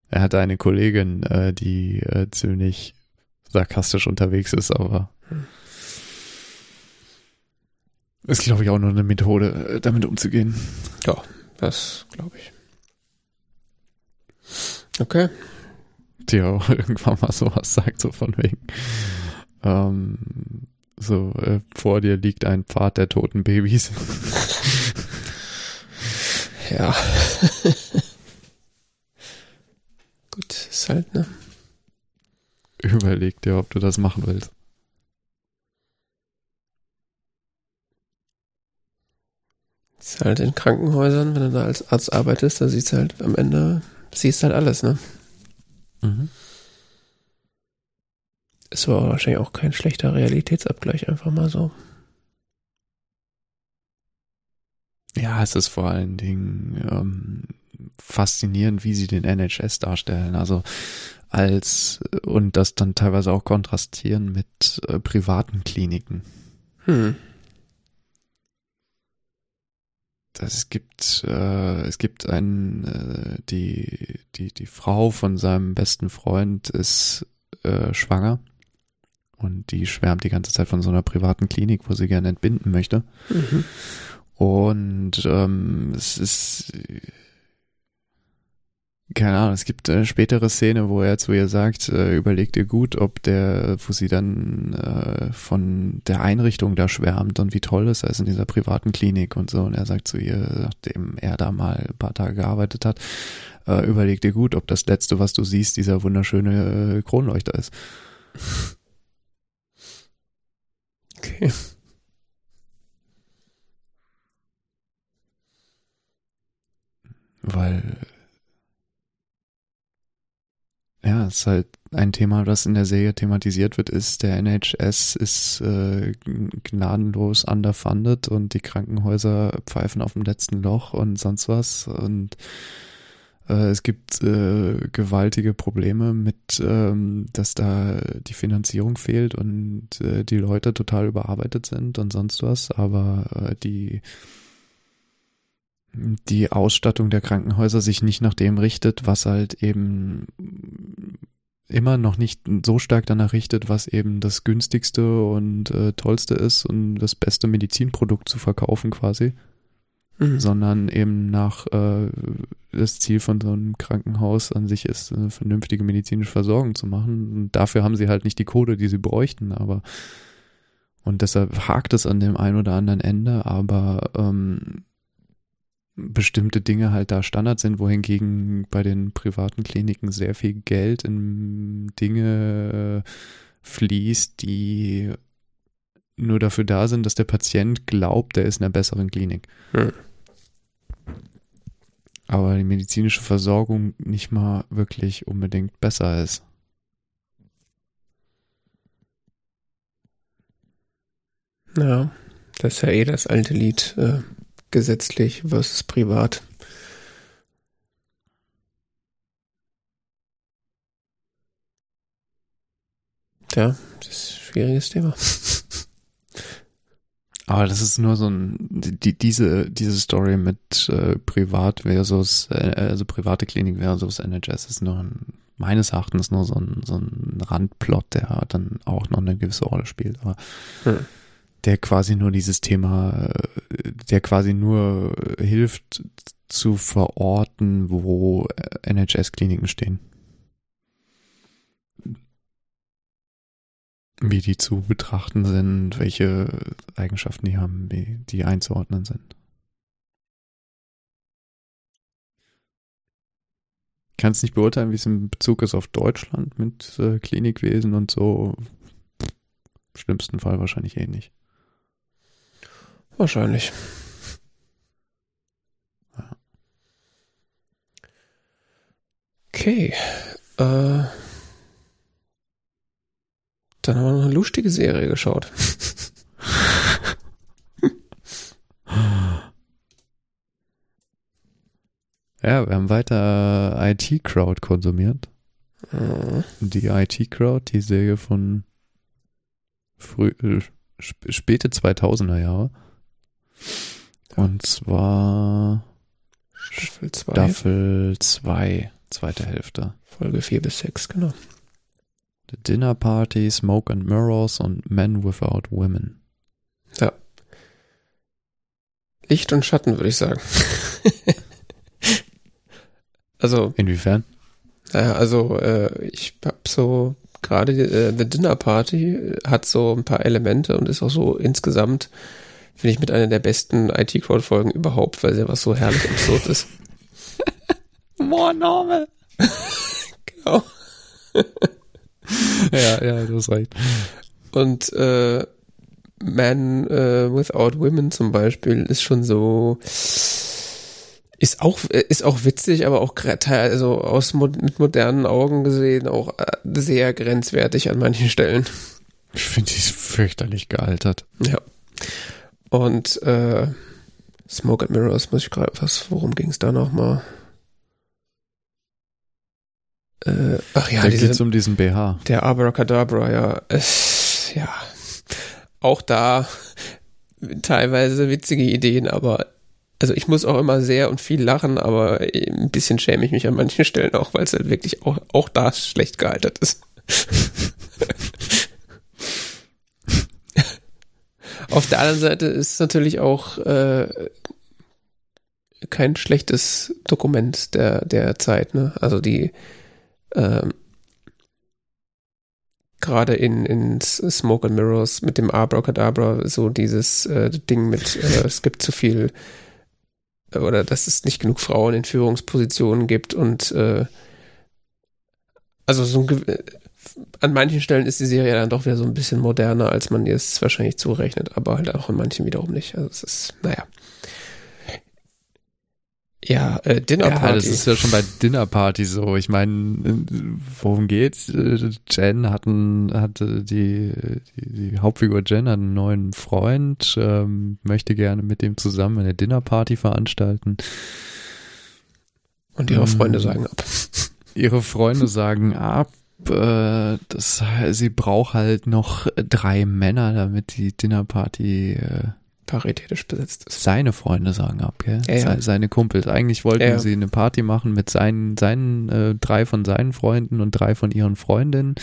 Er hat eine Kollegin, äh, die äh, ziemlich sarkastisch unterwegs ist, aber hm. Ist, glaube ich, auch nur eine Methode, äh, damit umzugehen. Ja, das glaube ich. Okay. Die auch irgendwann mal sowas sagt, so von wegen. Ähm, so, äh, vor dir liegt ein Pfad der toten Babys. ja. Gut, ist halt, ne? Überleg dir, ob du das machen willst. Ist halt in Krankenhäusern, wenn du da als Arzt arbeitest, da siehst du halt am Ende, siehst halt alles, ne? Mhm. Ist aber wahrscheinlich auch kein schlechter Realitätsabgleich, einfach mal so. Ja, es ist vor allen Dingen ähm, faszinierend, wie sie den NHS darstellen. Also als und das dann teilweise auch kontrastieren mit äh, privaten Kliniken. Hm. Das, es gibt äh, es gibt einen äh, die die die Frau von seinem besten Freund ist äh, schwanger und die schwärmt die ganze Zeit von so einer privaten Klinik, wo sie gerne entbinden möchte. Mhm. Und ähm, es ist keine Ahnung, es gibt eine spätere Szene, wo er zu ihr sagt, äh, überleg dir gut, ob der, wo sie dann äh, von der Einrichtung da schwärmt und wie toll es ist in dieser privaten Klinik und so. Und er sagt zu ihr, nachdem er da mal ein paar Tage gearbeitet hat, äh, überleg dir gut, ob das Letzte, was du siehst, dieser wunderschöne äh, Kronleuchter ist. Okay. Weil, ja, es ist halt ein Thema, das in der Serie thematisiert wird, ist, der NHS ist äh, gnadenlos underfunded und die Krankenhäuser pfeifen auf dem letzten Loch und sonst was und äh, es gibt äh, gewaltige Probleme mit, ähm, dass da die Finanzierung fehlt und äh, die Leute total überarbeitet sind und sonst was, aber äh, die die Ausstattung der Krankenhäuser sich nicht nach dem richtet, was halt eben immer noch nicht so stark danach richtet, was eben das günstigste und äh, tollste ist und das beste Medizinprodukt zu verkaufen quasi mhm. sondern eben nach äh, das Ziel von so einem Krankenhaus an sich ist, eine vernünftige medizinische Versorgung zu machen. Und dafür haben sie halt nicht die Kohle, die sie bräuchten, aber und deshalb hakt es an dem einen oder anderen Ende, aber ähm, bestimmte Dinge halt da Standard sind, wohingegen bei den privaten Kliniken sehr viel Geld in Dinge fließt, die nur dafür da sind, dass der Patient glaubt, er ist in einer besseren Klinik. Hm aber die medizinische Versorgung nicht mal wirklich unbedingt besser ist. Ja, das ist ja eh das alte Lied, äh, gesetzlich versus privat. Ja, das ist ein schwieriges Thema. Aber das ist nur so ein, die, diese, diese Story mit äh, Privat versus, äh, also private Klinik versus NHS ist nur ein, meines Erachtens nur so ein, so ein Randplot, der dann auch noch eine gewisse Rolle spielt. Aber hm. Der quasi nur dieses Thema, äh, der quasi nur hilft zu verorten, wo äh, NHS-Kliniken stehen. Wie die zu betrachten sind, welche Eigenschaften die haben, wie die einzuordnen sind. Ich kann es nicht beurteilen, wie es in Bezug ist auf Deutschland mit äh, Klinikwesen und so. Im schlimmsten Fall wahrscheinlich ähnlich. Wahrscheinlich. Okay. Äh, dann haben wir noch eine lustige Serie geschaut. Ja, wir haben weiter IT-Crowd konsumiert. Mhm. Die IT-Crowd, die Serie von früh, äh, sp späte 2000er Jahre. Und zwar Staffel 2, Staffel 2, zweite Hälfte. Folge 4 bis 6, genau. The Dinner Party, Smoke and Mirrors und Men Without Women. Licht und Schatten, würde ich sagen. also, Inwiefern? naja, also äh, ich hab so gerade äh, The Dinner Party hat so ein paar Elemente und ist auch so insgesamt, finde ich, mit einer der besten IT-Crowd-Folgen überhaupt, weil sie was so herrlich absurd ist. More normal. Genau. Ja, ja, du hast recht. Und äh, Man äh, Without Women zum Beispiel ist schon so ist auch ist auch witzig, aber auch also aus mit modernen Augen gesehen auch äh, sehr grenzwertig an manchen Stellen. Ich finde die fürchterlich gealtert. Ja. Und äh, Smoke and Mirrors muss ich gerade was worum ging es da noch mal? Äh, ach ja, da diese, geht's um diesen BH. Der Abracadabra, ja. Es, ja. Auch da teilweise witzige Ideen, aber also ich muss auch immer sehr und viel lachen, aber ein bisschen schäme ich mich an manchen Stellen auch, weil es halt wirklich auch, auch da schlecht gealtert ist. Auf der anderen Seite ist es natürlich auch äh, kein schlechtes Dokument der, der Zeit, ne? Also die ähm, gerade in, in Smoke and Mirrors mit dem Abracadabra so dieses äh, Ding mit äh, es gibt zu viel äh, oder dass es nicht genug Frauen in Führungspositionen gibt und äh, also so ein, äh, an manchen Stellen ist die Serie dann doch wieder so ein bisschen moderner, als man ihr es wahrscheinlich zurechnet, aber halt auch an manchen wiederum nicht. Also es ist, naja. Ja, äh, Dinner Ja, das ist ja schon bei Dinner Party so. Ich meine, worum geht's? Äh, Jen hat einen, hatte die, die, die Hauptfigur Jen hat einen neuen Freund, ähm, möchte gerne mit dem zusammen eine Dinner Party veranstalten. und ihre Freunde Mm. sagen ab. Ihre Freunde sagen ab, äh, das, sie braucht halt noch drei Männer, damit die Dinner Party äh, Paritätisch besetzt ist. seine Freunde sagen ab, gell? Ja, ja. Se- Seine Kumpels. Eigentlich wollten Ja, sie eine Party machen mit seinen, seinen äh, drei von seinen Freunden und drei von ihren Freundinnen.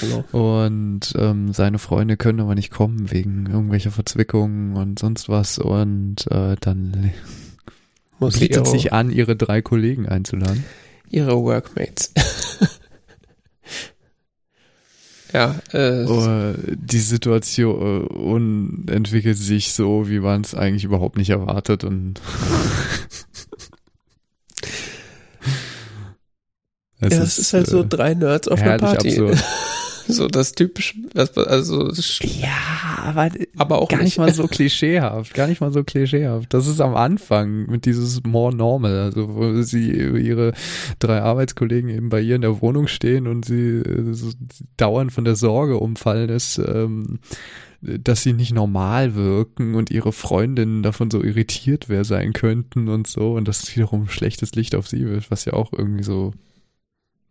Genau. Und ähm, seine Freunde können aber nicht kommen wegen irgendwelcher Verzwickungen und sonst was. Und äh, dann bietet sich an, ihre drei Kollegen einzuladen. ihre Workmates. ja, äh, Äh, die Situation äh, entwickelt sich so, wie man es eigentlich überhaupt nicht erwartet und es ja, es ist halt so äh, drei Nerds auf einer herrlich Party. absurd. so das typisch, das- also Ja, aber, aber auch gar nicht mal so klischeehaft, gar nicht mal so klischeehaft. Das ist am Anfang mit dieses more normal, also wo sie ihre drei Arbeitskollegen eben bei ihr in der Wohnung stehen und sie äh, so dauernd von der Sorge umfallen ist, ähm, dass sie nicht normal wirken und ihre Freundinnen davon so irritiert wer sein könnten und so und das wiederum ein schlechtes Licht auf sie wird, was ja auch irgendwie so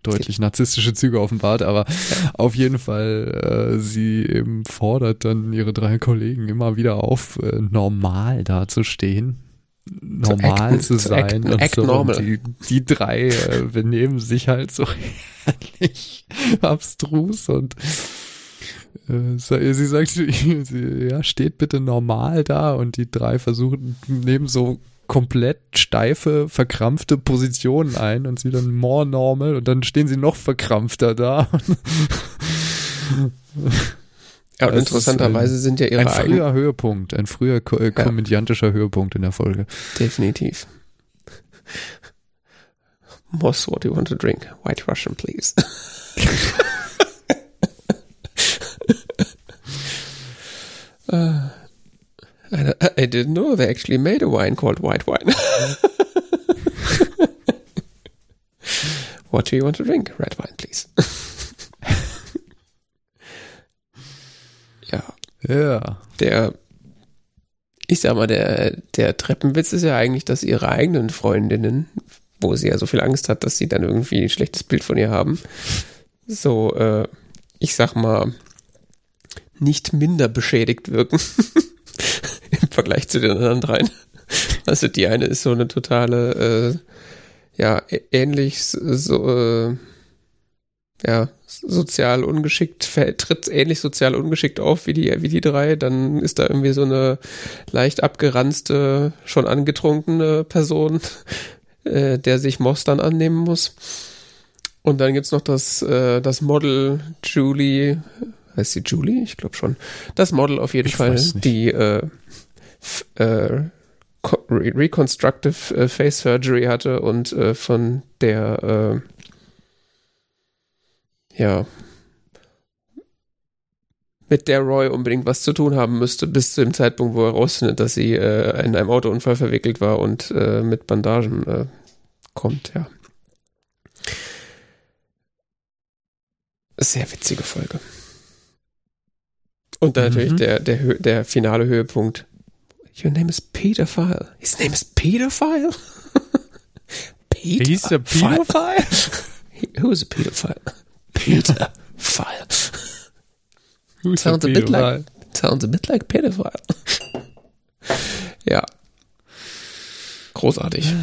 deutlich narzisstische Züge offenbart, aber auf jeden Fall, äh, sie eben fordert dann ihre drei Kollegen immer wieder auf, äh, normal dazustehen, normal acten, zu zu sein acten, und act so. normal. Und die, die drei äh, benehmen sich halt so herrlich abstrus und äh, sie sagt, sie, ja, steht bitte normal da und die drei versuchen, nehmen so komplett steife, verkrampfte Positionen ein und sie dann more normal und dann stehen sie noch verkrampfter da. Ja, und interessanterweise sind ja ihre Ein früher Höhepunkt, ein früher ko äh, komödiantischer Höhepunkt in der Folge. Definitiv. Moss, what do you want to drink? White Russian, please. uh, I, I didn't know they actually made a wine called white wine. what do you want to drink? Red wine, please. ja. Ja. Der, ich sag mal, der, der Treppenwitz ist ja eigentlich, dass ihre eigenen Freundinnen, wo sie ja so viel Angst hat, dass sie dann irgendwie ein schlechtes Bild von ihr haben, so, äh, ich sag mal, nicht minder beschädigt wirken Vergleich zu den anderen dreien. Also die eine ist so eine totale, äh, ja, ähnlich so, äh, ja, sozial ungeschickt, tritt ähnlich sozial ungeschickt auf wie die, wie die drei. Dann ist da irgendwie so eine leicht abgeranzte, schon angetrunkene Person, äh, der sich Moss dann annehmen muss. Und dann gibt's noch das, äh, das Model Julie, heißt sie Julie? Ich glaube schon. Das Model auf jeden Ich Fall, die äh, äh, co- re Reconstructive äh, Face Surgery hatte und äh, von der äh, ja mit der Roy unbedingt was zu tun haben müsste, bis zu dem Zeitpunkt, wo er rausfindet, dass sie äh, in einem Autounfall verwickelt war und äh, mit Bandagen kommt, ja. Sehr witzige Folge. Und dann Mhm. natürlich der, der, der finale Höhepunkt. Your name is Pedophile. His name is Pedophile? Pedophile? Hieß der Pedophile? Who is a pedophile? Pedophile. Sounds a bit like sounds a bit like pedophile. ja. Großartig.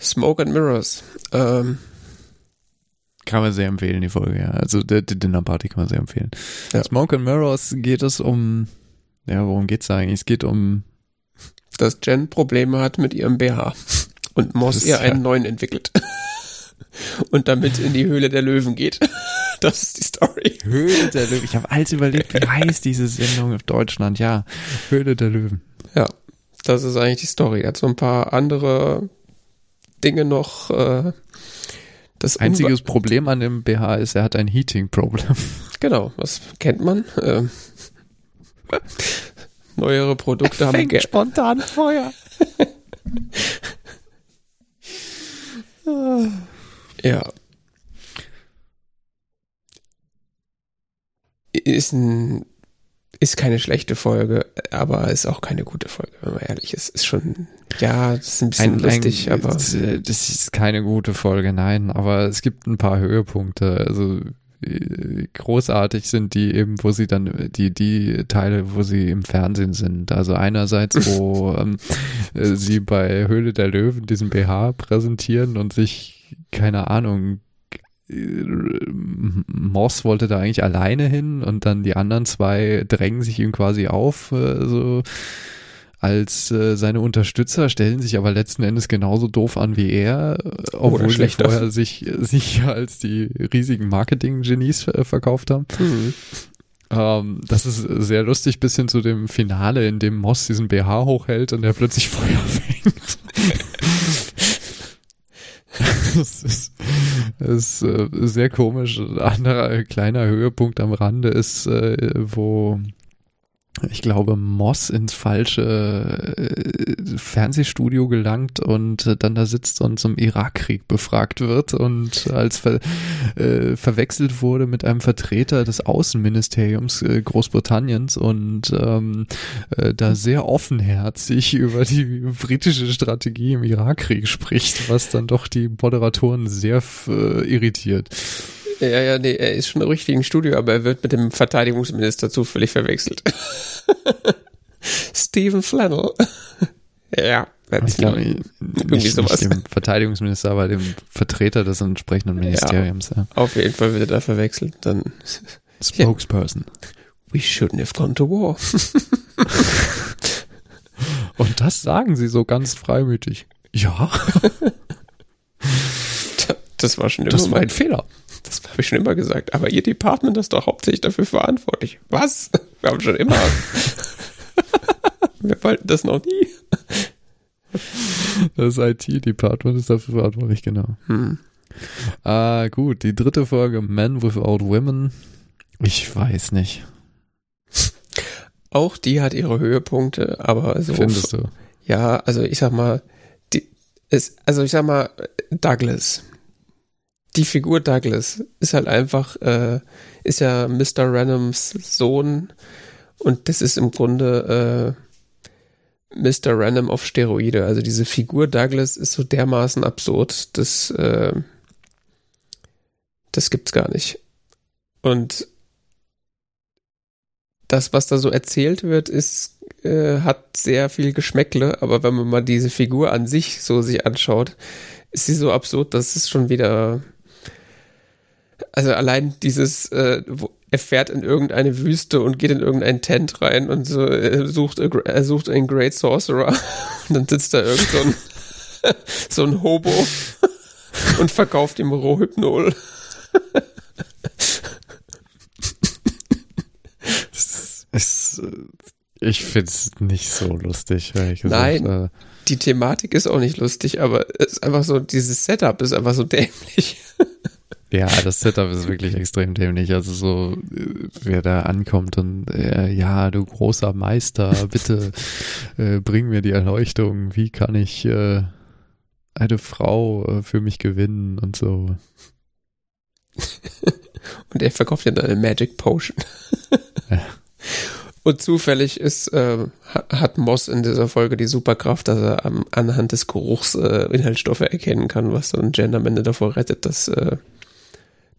Smoke and Mirrors. Ähm, Kann man sehr empfehlen, die Folge, ja. Also die, die Dinner Party kann man sehr empfehlen. Ja. Smoke and Mirrors geht es um, ja, worum geht's da eigentlich? Es geht um, dass Jen Probleme hat mit ihrem BH und Moss Das ihr ja- einen neuen entwickelt. und damit in die Höhle der Löwen geht. Das ist die Story. Höhle der Löwen. Ich habe alles überlegt, wie heißt diese Sendung auf Deutschland? Ja, Höhle der Löwen. Ja, das ist eigentlich die Story. Er hat so ein paar andere Dinge noch. Äh, das Einziges Problem an dem BH ist, er hat ein Heating-Problem. Genau, was kennt man? Ähm, neuere Produkte haben ge spontan Feuer. Ja. Ist ein ist keine schlechte Folge, aber ist auch keine gute Folge, wenn man ehrlich ist. Ist schon, ja, das ist ein bisschen lustig, aber Das, äh, das ist keine gute Folge, nein, aber es gibt ein paar Höhepunkte. Also großartig sind die eben, wo sie dann die die Teile, wo sie im Fernsehen sind. Also einerseits, wo ähm, äh, sie bei Höhle der Löwen diesen BH präsentieren und sich keine Ahnung äh, Moss wollte da eigentlich alleine hin und dann die anderen zwei drängen sich ihm quasi auf, äh, so als äh, seine Unterstützer, stellen sich aber letzten Endes genauso doof an wie er, äh, obwohl sie schlechter. vorher sich, sich als die riesigen Marketing-Genies äh, verkauft haben. hm, Ähm, das ist sehr lustig bis hin zu dem Finale, in dem Moss diesen BH hochhält und er plötzlich Feuer fängt. das ist, das ist äh, sehr komisch. Ein anderer äh, kleiner Höhepunkt am Rande ist, äh, wo ich glaube, Moss ins falsche äh, Fernsehstudio gelangt und äh, dann da sitzt und zum Irakkrieg befragt wird und als ver äh, verwechselt wurde mit einem Vertreter des Außenministeriums äh, Großbritanniens und ähm, äh, da sehr offenherzig über die britische Strategie im Irakkrieg spricht, was dann doch die Moderatoren sehr äh, irritiert. Ja, ja, nee, er ist schon im richtigen Studio, aber er wird mit dem Verteidigungsminister zufällig verwechselt. Stephen Flannel. ja, that's Ich glaube, me. nicht, nicht sowas. dem Verteidigungsminister, aber dem Vertreter des entsprechenden Ministeriums. Ja. Auf jeden Fall wird er da verwechselt. Dann, Spokesperson. we shouldn't have gone to war. Und das sagen sie so ganz freimütig. Ja. Das war schon immer Das war mein ein Fehler. Das habe ich schon immer gesagt. Aber ihr Department ist doch hauptsächlich dafür verantwortlich. Was? Wir haben schon immer. Wir wollten das noch nie. Das IT-Department ist dafür verantwortlich, genau. Hm. Ah, gut. Die dritte Folge, Men Without Women. Ich weiß nicht. Auch die hat ihre Höhepunkte, aber so. Findest du? Ja, also ich sag mal, die ist, also ich sag mal, Douglas. Die Figur Douglas ist halt einfach, äh, ist ja Mr. Randoms Sohn und das ist im Grunde äh, Mr. Random auf Steroide. Also diese Figur Douglas ist so dermaßen absurd, das, äh, das gibt's gar nicht. Und das, was da so erzählt wird, ist, äh, hat sehr viel Geschmäckle, aber wenn man mal diese Figur an sich so sich anschaut, ist sie so absurd, dass es schon wieder, also allein dieses, äh, wo, er fährt in irgendeine Wüste und geht in irgendein Tent rein und so, er sucht, er sucht einen Great Sorcerer und dann sitzt da irgend so ein, so ein Hobo und verkauft ihm Rohhypnol. Es, äh, ich find's nicht so lustig, ehrlich gesagt. Nein. Äh, die Thematik ist auch nicht lustig, aber es ist einfach so, dieses Setup ist einfach so dämlich. Ja, das Setup ist wirklich extrem dämlich. Also so, äh, wer da ankommt und äh, ja, du großer Meister, bitte äh, bring mir die Erleuchtung. Wie kann ich äh, eine Frau äh, für mich gewinnen und so. Und er verkauft ja dann eine Magic Potion. Ja. Und zufällig ist, äh, ha- hat Moss in dieser Folge die Superkraft, dass er am, anhand des Geruchs äh, Inhaltsstoffe erkennen kann, was dann Jen am Ende davor rettet, dass, äh,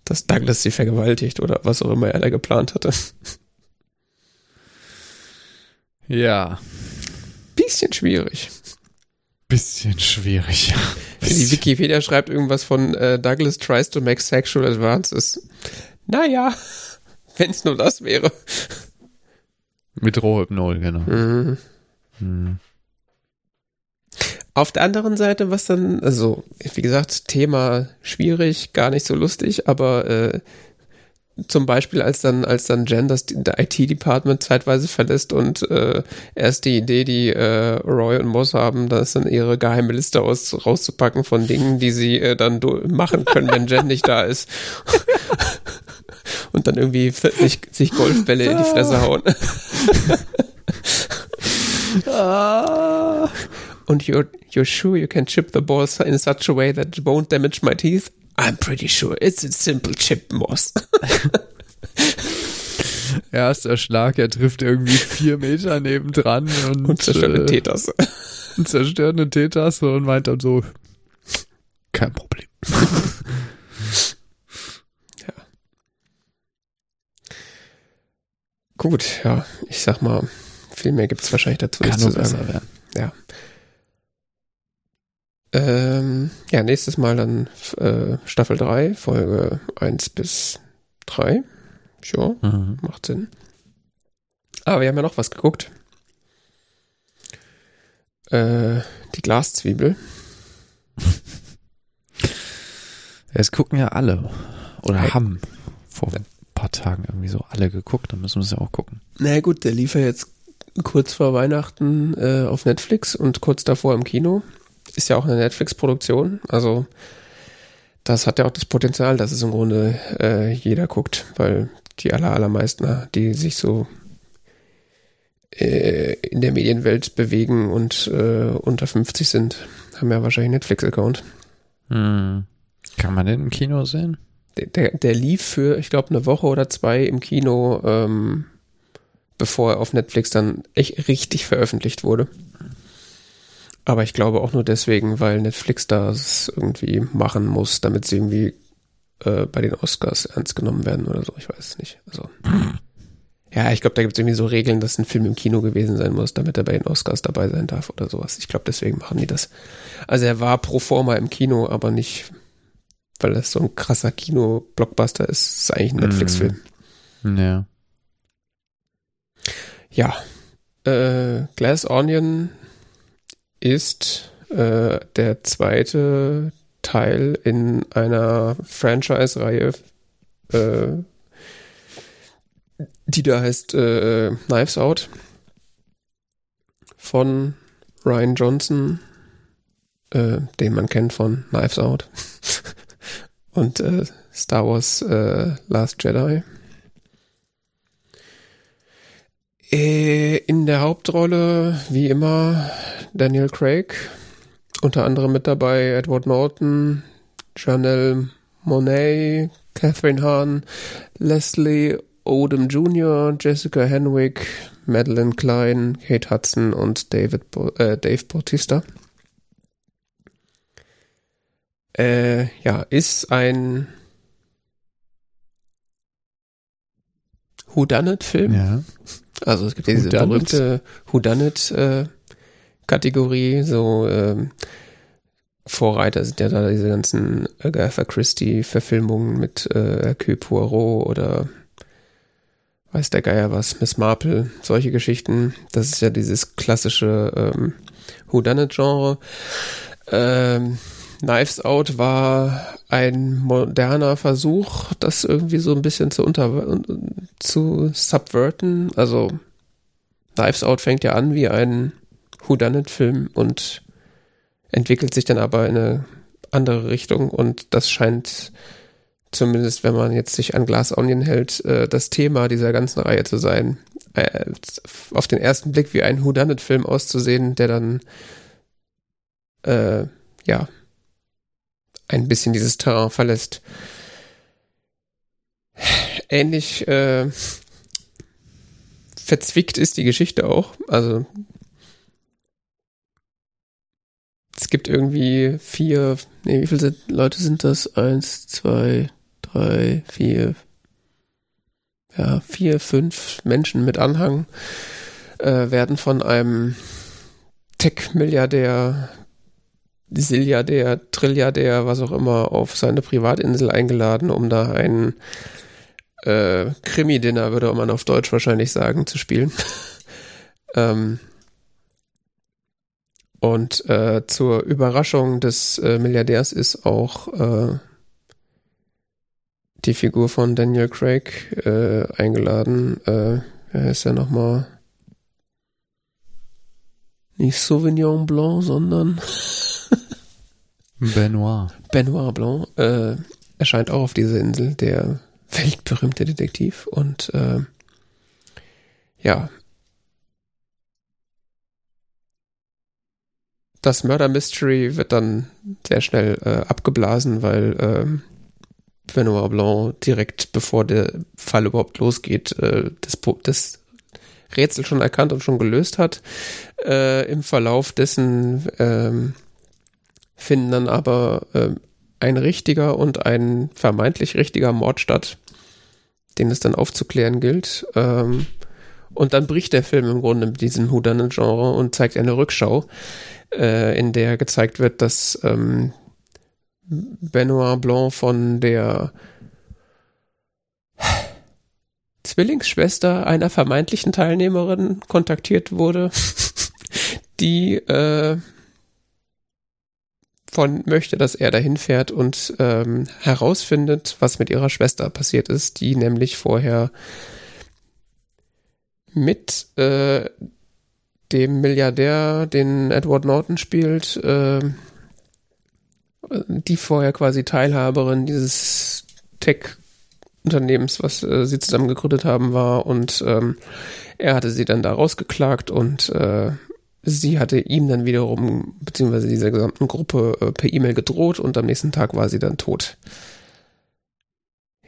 dass Douglas sie vergewaltigt oder was auch immer er da geplant hatte. Ja, Bisschen schwierig. bisschen schwierig. Die Wikipedia schreibt irgendwas von äh, Douglas tries to make sexual advances. Naja, wenn es nur das wäre. Mit Rohhypnol, genau. Mhm. Hm. Auf der anderen Seite, was dann, also, wie gesagt, Thema schwierig, gar nicht so lustig, aber äh, zum Beispiel, als dann, als dann Jen das IT-Department zeitweise verlässt und äh, erst die Idee, die äh, Roy und Moss haben, das dann ihre geheime Liste aus, rauszupacken von Dingen, die sie äh, dann machen können, wenn Jen nicht da ist. und dann irgendwie sich, sich Golfbälle in die Fresse hauen. Ah. Und you're, you're sure you can chip the balls in such a way that it won't damage my teeth? I'm pretty sure it's a simple chip, Moss. Erster Schlag, er trifft irgendwie vier Meter nebendran und, Und zerstört eine äh, Teetasse. und zerstört eine Teetasse und meint dann so, kein Problem. Gut, ja, ich sag mal, viel mehr gibt's wahrscheinlich dazu Kann nicht nur zu sagen. besser werden. Ähm, ja, nächstes Mal dann äh, Staffel 3, Folge 1 bis 3. Sure, Mhm. macht Sinn. Aber wir haben ja noch was geguckt. Äh, die Glaszwiebel. Es gucken ja alle. Oder Hey. haben vor ein paar Tagen irgendwie so alle geguckt, dann müssen wir es ja auch gucken. Na gut, der lief ja jetzt kurz vor Weihnachten äh, auf Netflix und kurz davor im Kino. Ist ja auch eine Netflix-Produktion. Also das hat ja auch das Potenzial, dass es im Grunde äh, jeder guckt, weil die aller, allermeisten, die sich so äh, in der Medienwelt bewegen und äh, unter 50 sind, haben ja wahrscheinlich einen Netflix-Account. Hm. Kann man den im Kino sehen? Der, der, der lief für, ich glaube, eine Woche oder zwei im Kino, ähm, bevor er auf Netflix dann echt richtig veröffentlicht wurde. Aber ich glaube auch nur deswegen, weil Netflix das irgendwie machen muss, damit sie irgendwie äh, bei den Oscars ernst genommen werden oder so. Ich weiß es nicht. Also. Ja, ich glaube, da gibt es irgendwie so Regeln, dass ein Film im Kino gewesen sein muss, damit er bei den Oscars dabei sein darf oder sowas. Ich glaube, deswegen machen die das. Also er war pro forma im Kino, aber nicht, weil das so ein krasser Kino-Blockbuster ist. Es ist eigentlich ein Mhm. Netflix-Film. Ja. Ja. Äh, Glass Onion ist äh, der zweite Teil in einer Franchise-Reihe, äh, die da heißt äh, Knives Out von Ryan Johnson, äh, den man kennt von Knives Out und äh, Star Wars äh, Last Jedi. Äh, in der Hauptrolle, wie immer, Daniel Craig. Unter anderem mit dabei Edward Norton, Janelle Monet, Catherine Hahn, Leslie Odom Jr., Jessica Henwick, Madeline Klein, Kate Hudson und David Bo äh, Dave Bautista. Äh, ja, ist ein Whodunit-Film. Ja. Also es gibt diese berühmte Whodunit-Kategorie, so ähm, Vorreiter sind ja da diese ganzen Agatha Christie-Verfilmungen mit äh, Hercule Poirot oder weiß der Geier was, Miss Marple, solche Geschichten. Das ist ja dieses klassische ähm, Whodunit-Genre. Ähm, Knives Out war ein moderner Versuch, das irgendwie so ein bisschen zu unter zu subverten. Also Knives Out fängt ja an wie ein Whodunit-Film und entwickelt sich dann aber in eine andere Richtung und das scheint zumindest, wenn man jetzt sich an Glass Onion hält, äh, das Thema dieser ganzen Reihe zu sein. Äh, auf den ersten Blick wie ein Whodunit-Film auszusehen, der dann äh, ja ein bisschen dieses Terrain verlässt. Ähnlich äh, verzwickt ist die Geschichte auch. Also es gibt irgendwie vier, nee, wie viele sind, Leute sind das? Eins, zwei, drei, vier, ja, vier, fünf Menschen mit Anhang äh, werden von einem Tech-Milliardär, Silliardär, Trilliardär, was auch immer, auf seine Privatinsel eingeladen, um da ein äh, Krimi-Dinner, würde man auf Deutsch wahrscheinlich sagen, zu spielen. ähm, und äh, zur Überraschung des äh, Milliardärs ist auch äh, die Figur von Daniel Craig äh, eingeladen. Äh, wer ist er nochmal? Nicht Sauvignon Blanc, sondern Benoit. Benoit Blanc. Äh, erscheint auch auf dieser Insel, der weltberühmte Detektiv. Und äh, ja, das Murder Mystery wird dann sehr schnell äh, abgeblasen, weil ähm, Benoit Blanc direkt bevor der Fall überhaupt losgeht, äh, das, das Rätsel schon erkannt und schon gelöst hat. Äh, Im Verlauf dessen ähm, finden dann aber äh, ein richtiger und ein vermeintlich richtiger Mord statt, den es dann aufzuklären gilt. Ähm, und dann bricht der Film im Grunde mit diesem Whodunit-Genre und zeigt eine Rückschau, äh, in der gezeigt wird, dass ähm, Benoit Blanc von der Zwillingsschwester einer vermeintlichen Teilnehmerin kontaktiert wurde, die äh, von möchte, dass er dahin fährt und ähm, herausfindet, was mit ihrer Schwester passiert ist, die nämlich vorher mit äh, dem Milliardär, den Edward Norton spielt, äh, die vorher quasi Teilhaberin dieses Tech-Unternehmens, was äh, sie zusammen gegründet haben, war und ähm, er hatte sie dann da rausgeklagt und äh, sie hatte ihm dann wiederum, beziehungsweise dieser gesamten Gruppe äh, per E-Mail gedroht und am nächsten Tag war sie dann tot.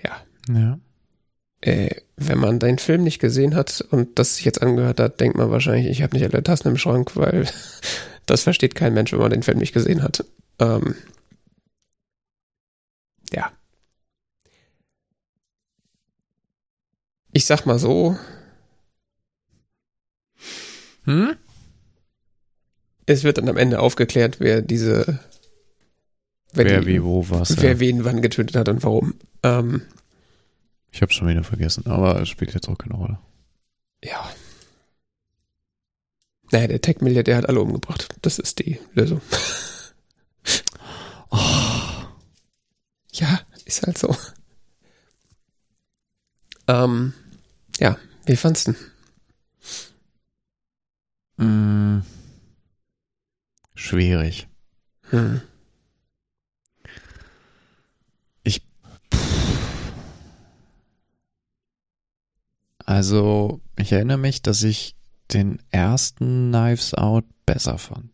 Ja. Ja. Äh, wenn man den Film nicht gesehen hat und das sich jetzt angehört hat, denkt man wahrscheinlich, ich habe nicht alle Tassen im Schrank, weil das versteht kein Mensch, wenn man den Film nicht gesehen hat. Ähm, ja. Ich sag mal so. Hm? Es wird dann am Ende aufgeklärt, wer diese. Wer, die, wie, wo, was. Wer ja. wen wann getötet hat und warum. Ähm, Ich habe schon wieder vergessen, aber es spielt jetzt auch keine Rolle. ja. Naja, der Tech-Milliardär hat alle umgebracht. Das ist die Lösung. oh. Ja, ist halt so. Ähm, ja, wie fandst du? Mm, schwierig. Hm. Ich. Also, ich erinnere mich, dass ich den ersten Knives Out besser fand.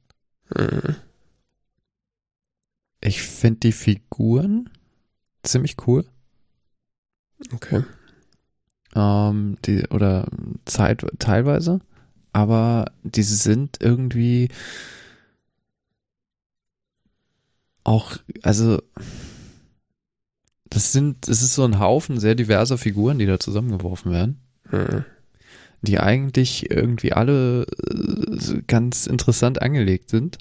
Hm. Ich finde die Figuren ziemlich cool. Okay. Ähm, die, oder Zeit, teilweise. Aber die sind irgendwie auch, also, das sind, es ist so ein Haufen sehr diverser Figuren, die da zusammengeworfen werden. Hm. Die eigentlich irgendwie alle äh, ganz interessant angelegt sind.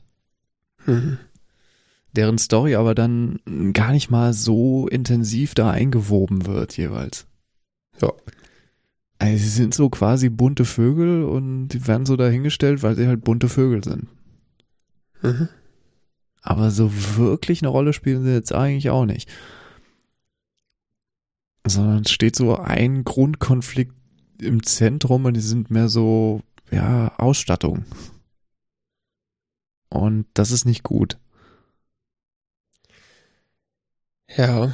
Hm deren Story aber dann gar nicht mal so intensiv da eingewoben wird jeweils. Ja. Also sie sind so quasi bunte Vögel und die werden so dahingestellt, weil sie halt bunte Vögel sind. Mhm. Aber so wirklich eine Rolle spielen sie jetzt eigentlich auch nicht. Sondern es steht so ein Grundkonflikt im Zentrum und die sind mehr so, ja, Ausstattung. Und das ist nicht gut. Ja.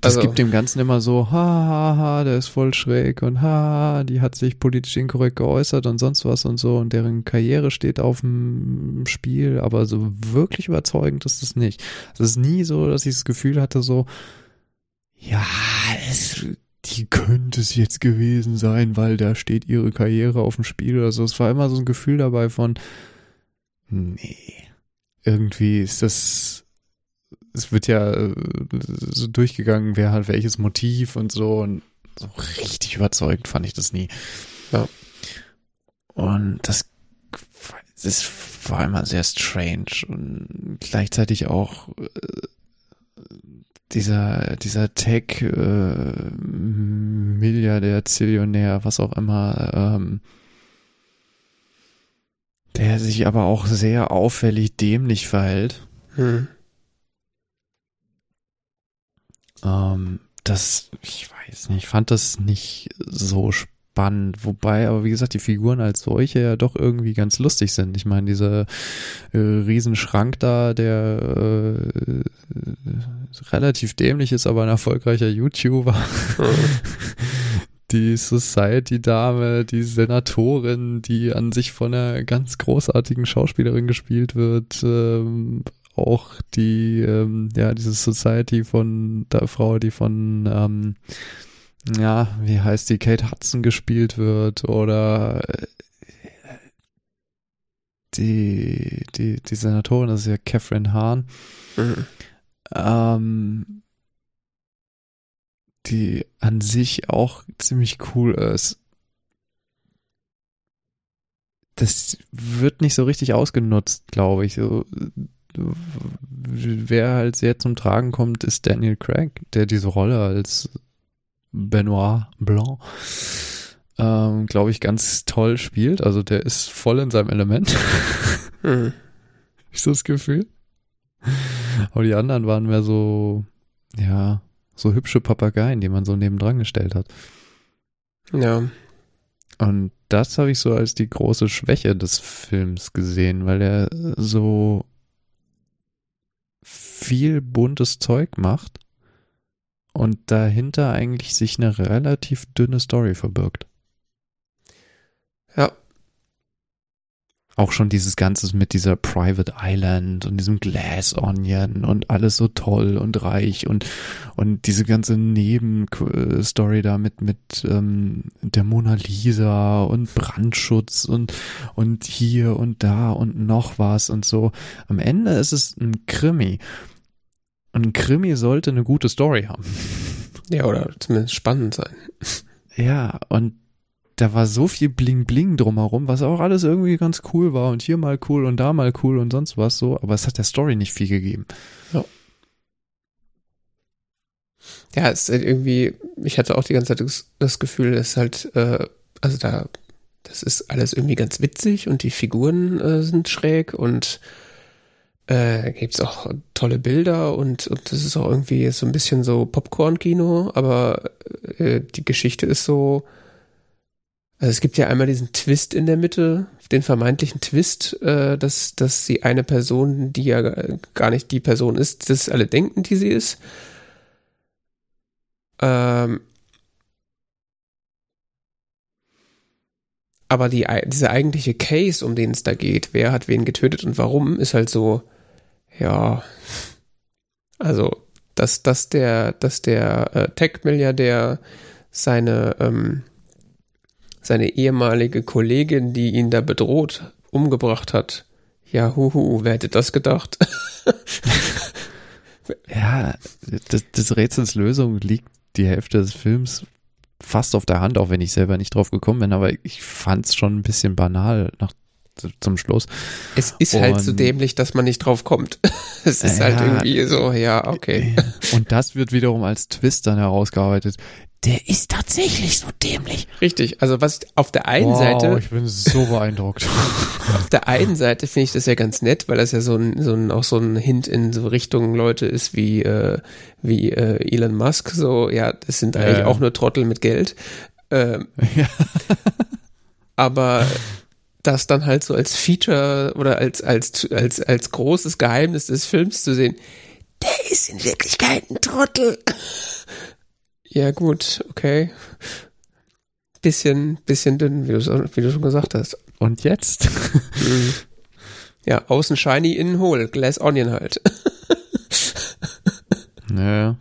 Das also. gibt dem Ganzen immer so, ha, ha, ha, der ist voll schräg und ha, die hat sich politisch inkorrekt geäußert und sonst was und so und deren Karriere steht auf dem Spiel, aber so wirklich überzeugend ist das nicht. Es ist nie so, dass ich das Gefühl hatte, so, ja, es, die könnte es jetzt gewesen sein, weil da steht ihre Karriere auf dem Spiel oder so. Es war immer so ein Gefühl dabei von, nee, irgendwie ist das es wird ja äh, so durchgegangen, wer hat welches Motiv und so und so richtig überzeugend fand ich das nie. Ja. Und das, das war immer sehr strange und gleichzeitig auch äh, dieser, dieser Tech, äh, Milliardär, Zillionär, was auch immer, ähm, der sich aber auch sehr auffällig dämlich verhält. Hm. Ähm, das, ich weiß nicht, ich fand das nicht so spannend. Wobei, aber wie gesagt, die Figuren als solche ja doch irgendwie ganz lustig sind. Ich meine, dieser äh, Riesenschrank da, der äh, relativ dämlich ist, aber ein erfolgreicher YouTuber. die Society-Dame, die Senatorin, die an sich von einer ganz großartigen Schauspielerin gespielt wird, ähm, auch die, ähm, ja, diese Society von der Frau, die von, ähm, ja, wie heißt die, Kate Hudson gespielt wird oder äh, die, die, die Senatorin, das ist ja Catherine Hahn, mhm. ähm, die an sich auch ziemlich cool ist. Das wird nicht so richtig ausgenutzt, glaube ich. So, wer halt sehr zum Tragen kommt, ist Daniel Craig, der diese Rolle als Benoit Blanc, ähm, glaube ich, ganz toll spielt. Also der ist voll in seinem Element. Ich so das Gefühl. Aber die anderen waren mehr so, ja, so hübsche Papageien, die man so nebendran gestellt hat. Ja. Und das habe ich so als die große Schwäche des Films gesehen, weil er so viel buntes Zeug macht und dahinter eigentlich sich eine relativ dünne Story verbirgt. Ja. Auch schon dieses Ganze mit dieser Private Island und diesem Glass Onion und alles so toll und reich und, und diese ganze Nebenstory da mit, mit ähm, der Mona Lisa und Brandschutz und, und hier und da und noch was und so. Am Ende ist es ein Krimi. Und ein Krimi sollte eine gute Story haben. Ja, oder zumindest spannend sein. Ja, und da war so viel Bling Bling drumherum, was auch alles irgendwie ganz cool war und hier mal cool und da mal cool und sonst was so, aber es hat der Story nicht viel gegeben. Ja. Ja, es ist halt irgendwie, ich hatte auch die ganze Zeit das, Gefühl, es ist halt, äh, also da das ist alles irgendwie ganz witzig und die Figuren äh, sind schräg und äh, gibt's auch tolle Bilder und, und das ist auch irgendwie so ein bisschen so Popcorn-Kino, aber äh, die Geschichte ist so, also es gibt ja einmal diesen Twist in der Mitte, den vermeintlichen Twist, äh, dass, dass sie eine Person, die ja gar nicht die Person ist, das alle denken, die sie ist. Ähm, aber die, dieser eigentliche Case, um den es da geht, wer hat wen getötet und warum, ist halt so, ja, also, dass, dass der, dass der äh, Tech-Milliardär seine, ähm, seine ehemalige Kollegin, die ihn da bedroht, umgebracht hat. Ja, huhu, wer hätte das gedacht? ja, das, des Rätsels Lösung liegt die Hälfte des Films fast auf der Hand, auch wenn ich selber nicht drauf gekommen bin, aber ich fand es schon ein bisschen banal nach, zum Schluss. Es ist und, halt so dämlich, dass man nicht drauf kommt. es ist halt ja, halt irgendwie so, ja, okay. Und das wird wiederum als Twist dann herausgearbeitet der ist tatsächlich so dämlich. Richtig, also was auf der einen wow, Seite. Ich bin so beeindruckt. auf der einen Seite finde ich das ja ganz nett, weil das ja so ein, so ein, auch so ein Hint in so Richtung Leute ist wie, äh, wie äh, Elon Musk. So, ja, das sind eigentlich äh. auch nur Trottel mit Geld. Ähm, ja. aber das dann halt so als Feature oder als, als, als, als großes Geheimnis des Films zu sehen, der ist in Wirklichkeit ein Trottel. Ja, gut, okay. Bisschen, bisschen dünn, wie du, wie du schon gesagt hast. Und jetzt? Mhm. ja, außen shiny, innen hohl. Glass Onion halt. naja.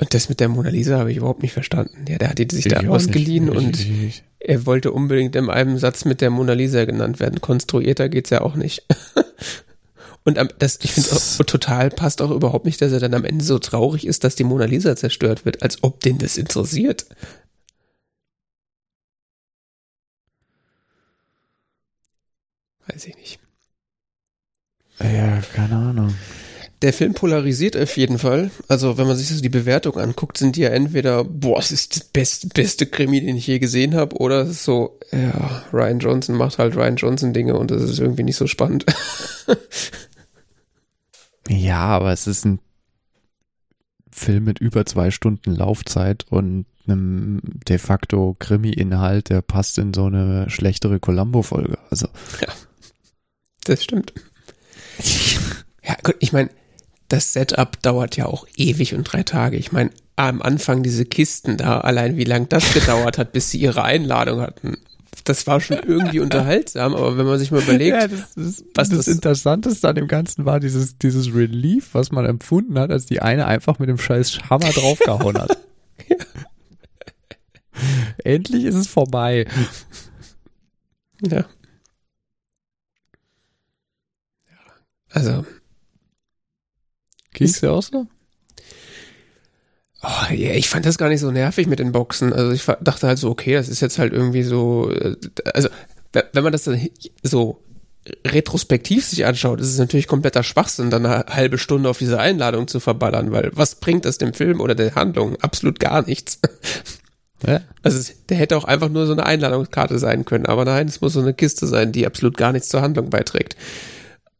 Und das mit der Mona Lisa habe ich überhaupt nicht verstanden. Ja, der hat die sich ich da ausgeliehen und er wollte unbedingt in einem Satz mit der Mona Lisa genannt werden. Konstruierter geht's ja auch nicht. Und das, ich finde total passt auch überhaupt nicht, dass er dann am Ende so traurig ist, dass die Mona Lisa zerstört wird, als ob den das interessiert. Weiß ich nicht. Ja, keine Ahnung. Der Film polarisiert auf jeden Fall. Also, wenn man sich so die Bewertung anguckt, sind die ja entweder, boah, es ist das beste, beste Krimi, den ich je gesehen habe, oder es ist so, ja, Ryan Johnson macht halt Ryan Johnson Dinge und das ist irgendwie nicht so spannend. Ja, aber es ist ein Film mit über zwei Stunden Laufzeit und einem de facto Krimi-Inhalt, der passt in so eine schlechtere Columbo-Folge. Also. Ja. Das stimmt. ja, gut, ich meine, das Setup dauert ja auch ewig und drei Tage. Ich meine, am Anfang diese Kisten da, allein wie lang das gedauert hat, bis sie ihre Einladung hatten das war schon irgendwie unterhaltsam, aber wenn man sich mal überlegt, ja, das, das, was das, das Interessanteste an dem Ganzen war, dieses, dieses Relief, was man empfunden hat, als die eine einfach mit dem scheiß Hammer draufgehauen hat. ja. Endlich ist es vorbei. Ja. Also. Ging's dir auch so? Oh, ja, ich fand das gar nicht so nervig mit den Boxen. Also ich dachte halt so, okay, das ist jetzt halt irgendwie so, äh, also wenn man das dann so retrospektiv sich anschaut, ist es natürlich kompletter Schwachsinn, dann eine halbe Stunde auf diese Einladung zu verballern, weil was bringt das dem Film oder der Handlung? Absolut gar nichts. Ja. Also der hätte auch einfach nur so eine Einladungskarte sein können, aber nein, es muss so eine Kiste sein, die absolut gar nichts zur Handlung beiträgt.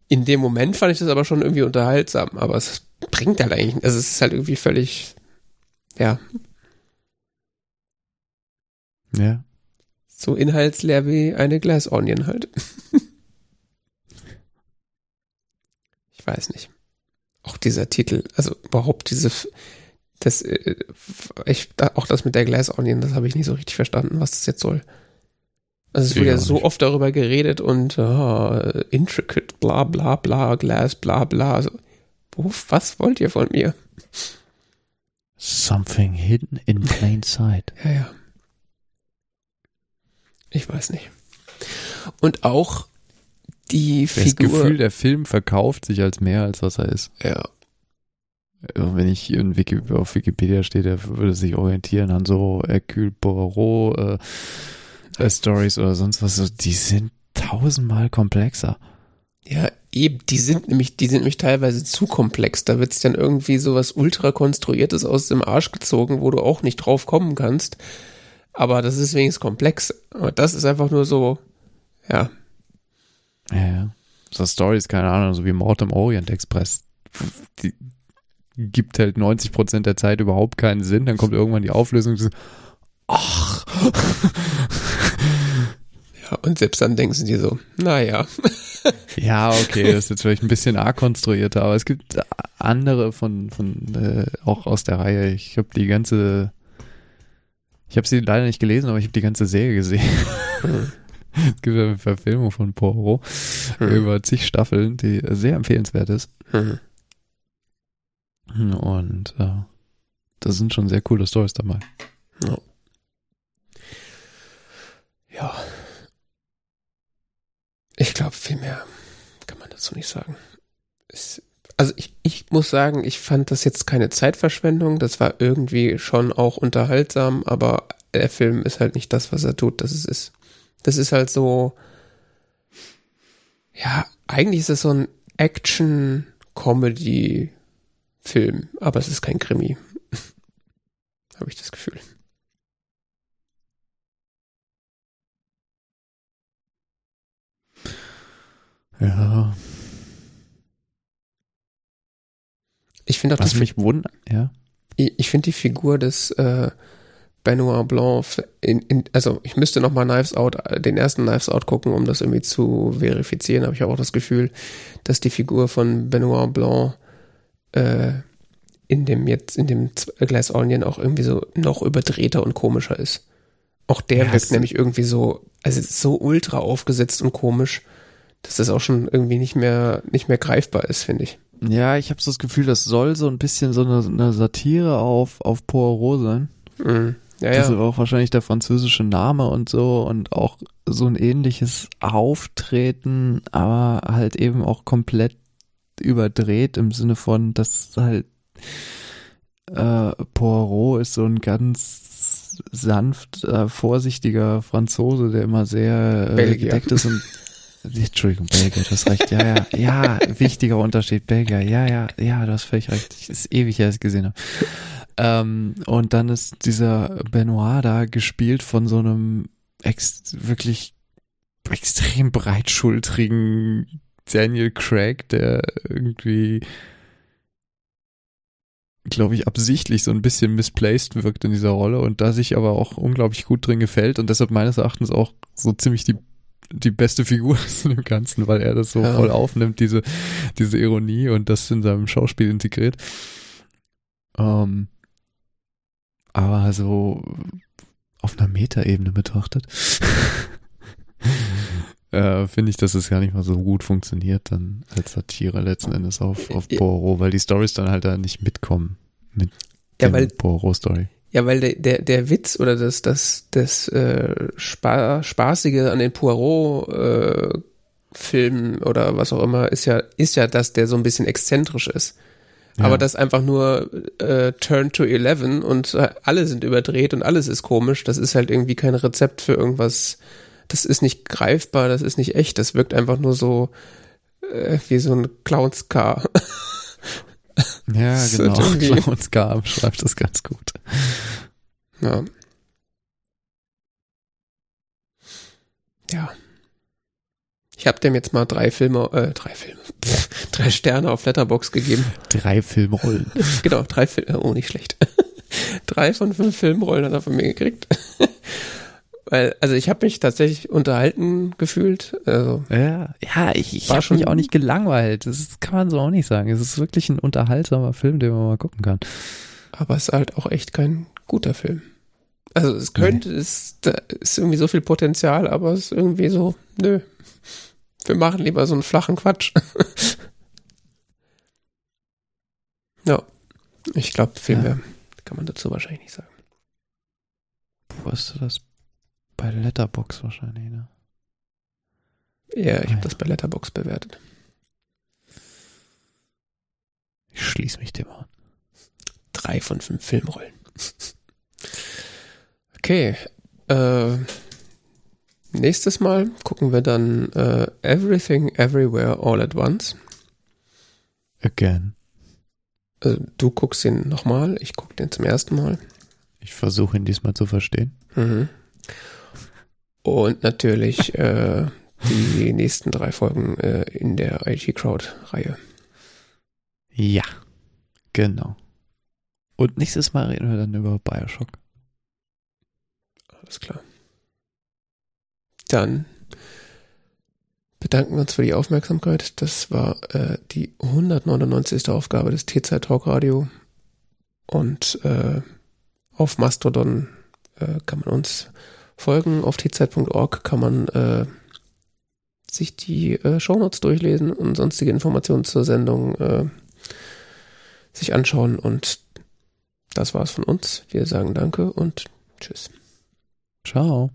In dem Moment fand ich das aber schon irgendwie unterhaltsam, aber es bringt halt eigentlich, also es ist halt irgendwie völlig ja. Ja. So inhaltsleer wie eine Glass Onion halt. ich weiß nicht. Auch dieser Titel, also überhaupt diese, das, äh, ich, auch das mit der Glass Onion, das habe ich nicht so richtig verstanden, was das jetzt soll. Also es wird ja so nicht. oft darüber geredet und oh, intricate, bla bla bla, Glass, bla bla. Also, was wollt ihr von mir? Something hidden in plain sight. ja, ja. Ich weiß nicht. Und auch die das Figur. Das Gefühl, der Film verkauft sich als mehr, als was er ist. Ja. Wenn ich in Wiki, auf Wikipedia stehe, der würde sich orientieren an so Hercule Poirot äh, äh, Stories oder sonst was. Die sind tausendmal komplexer. Ja, eben, die sind nämlich, die sind nämlich teilweise zu komplex. Da wird es dann irgendwie sowas ultra konstruiertes aus dem Arsch gezogen, wo du auch nicht drauf kommen kannst. aber das ist wenigstens komplex. Aber das ist einfach nur so, ja. Ja, ja. So Stories, keine Ahnung, so wie Mord im Orient Express. Die gibt halt 90 Prozent der Zeit überhaupt keinen Sinn. Dann kommt irgendwann die Auflösung. So, ach. Ja, und selbst dann denken sie dir so, naja. Ja, okay, das ist jetzt vielleicht ein bisschen arg konstruierter, aber es gibt andere von, von äh, auch aus der Reihe. Ich habe die ganze, ich habe sie leider nicht gelesen, aber ich habe die ganze Serie gesehen. Hm. es gibt eine Verfilmung von Poirot Hm. über zig Staffeln, die sehr empfehlenswert ist. Hm. Und äh, da sind schon sehr coole Stories dabei. Ja. Ich glaube, viel mehr kann man dazu nicht sagen. Es, also ich, ich muss sagen, ich fand das jetzt keine Zeitverschwendung. Das war irgendwie schon auch unterhaltsam, aber der Film ist halt nicht das, was er tut. Das ist, ist das ist halt so, ja, eigentlich ist es so ein Action-Comedy-Film, aber es ist kein Krimi. Habe ich das Gefühl. Ja. Ich finde auch Was das mich wundert, ja. Ich, ich finde die Figur des äh, Benoit Blanc, in, in, also ich müsste noch mal Knives Out, den ersten Knives Out gucken, um das irgendwie zu verifizieren, aber ich habe auch das Gefühl, dass die Figur von Benoit Blanc äh, in dem jetzt, in dem Glass Onion auch irgendwie so noch überdrehter und komischer ist. Auch der Ja, wirkt nämlich irgendwie so, also so ultra aufgesetzt und komisch, dass das auch schon irgendwie nicht mehr, nicht mehr greifbar ist, finde ich. Ja, ich habe so das Gefühl, das soll so ein bisschen so eine, eine Satire auf, auf Poirot sein. Mhm. Ja, Das ist ja. auch wahrscheinlich der französische Name und so und auch so ein ähnliches Auftreten, aber halt eben auch komplett überdreht im Sinne von, dass halt äh, Poirot ist so ein ganz sanft, äh, vorsichtiger Franzose, der immer sehr äh, Belgier. gedeckt ist und Entschuldigung, Belgier, du hast recht, ja, ja, ja, wichtiger Unterschied, Belgier, ja, ja, ja, du hast völlig recht, es ist ewig, dass ich es gesehen habe. Ähm, und dann ist dieser Benoit da gespielt von so einem ex wirklich extrem breitschultrigen Daniel Craig, der irgendwie, glaube ich, absichtlich so ein bisschen misplaced wirkt in dieser Rolle und da sich aber auch unglaublich gut drin gefällt und deshalb meines Erachtens auch so ziemlich die die beste Figur ist in dem Ganzen, weil er das so Ja. voll aufnimmt, diese, diese Ironie und das in seinem Schauspiel integriert. Ähm, aber so auf einer Metaebene betrachtet, äh, finde ich, dass es gar nicht mal so gut funktioniert dann als Satire letzten Endes auf, auf. Poirot, weil die Stories dann halt da nicht mitkommen mit Ja, der weil Poirot-Story. Ja, weil der, der, der Witz oder das, das, das äh, Spa Spaßige an den Poirot-Filmen äh, Filmen oder was auch immer ist ja, ist ja, dass der so ein bisschen exzentrisch ist. Ja. Aber das einfach nur äh, Turn to Eleven und äh, alle sind überdreht und alles ist komisch. Das ist halt irgendwie kein Rezept für irgendwas. Das ist nicht greifbar, das ist nicht echt. Das wirkt einfach nur so äh, wie so ein Clowns-Car. Ja, Das genau. Clowns Garm schreibt das ganz gut. Ja. Ja. Ich habe dem jetzt mal drei Filme, äh, drei Filme, pff, drei Sterne auf Letterbox gegeben. Drei Filmrollen. Genau, drei Filme, oh, nicht schlecht. drei von fünf Filmrollen hat er von mir gekriegt. Weil, also ich habe mich tatsächlich unterhalten gefühlt. Also, Ja, ja, ich, ich War habe mich schon- auch nicht gelangweilt. Das kann man so auch nicht sagen. Es ist wirklich ein unterhaltsamer Film, den man mal gucken kann. aber es ist halt auch echt kein guter Film. Also es könnte, es da ist irgendwie so viel Potenzial, aber es ist irgendwie so, nö. Wir machen lieber so einen flachen Quatsch. ja. Ich glaube, viel Ja. mehr kann man dazu wahrscheinlich nicht sagen. Wo hast du das? Bei Letterbox wahrscheinlich, ne? Ja, ich habe das bei Letterbox bewertet. Ich schließe mich dem an. Drei von fünf Filmrollen. Okay. Äh, nächstes Mal gucken wir dann äh, Everything Everywhere All at Once. Again. Also, du guckst ihn nochmal, ich gucke den zum ersten Mal. Ich versuche ihn diesmal zu verstehen. Mhm. Und natürlich äh, die nächsten drei Folgen äh, in der IG Crowd-Reihe. Ja, genau. Und nächstes Mal reden wir dann über Bioshock. Alles klar. Dann bedanken wir uns für die Aufmerksamkeit. Das war äh, die 199. Aufgabe des T-Zeit Talk Radio. Und äh, auf Mastodon äh, kann man uns folgen. Auf tzeit.org kann man äh, sich die äh, Shownotes durchlesen und sonstige Informationen zur Sendung äh, sich anschauen. Und das war's von uns. Wir sagen Danke und Tschüss. Ciao.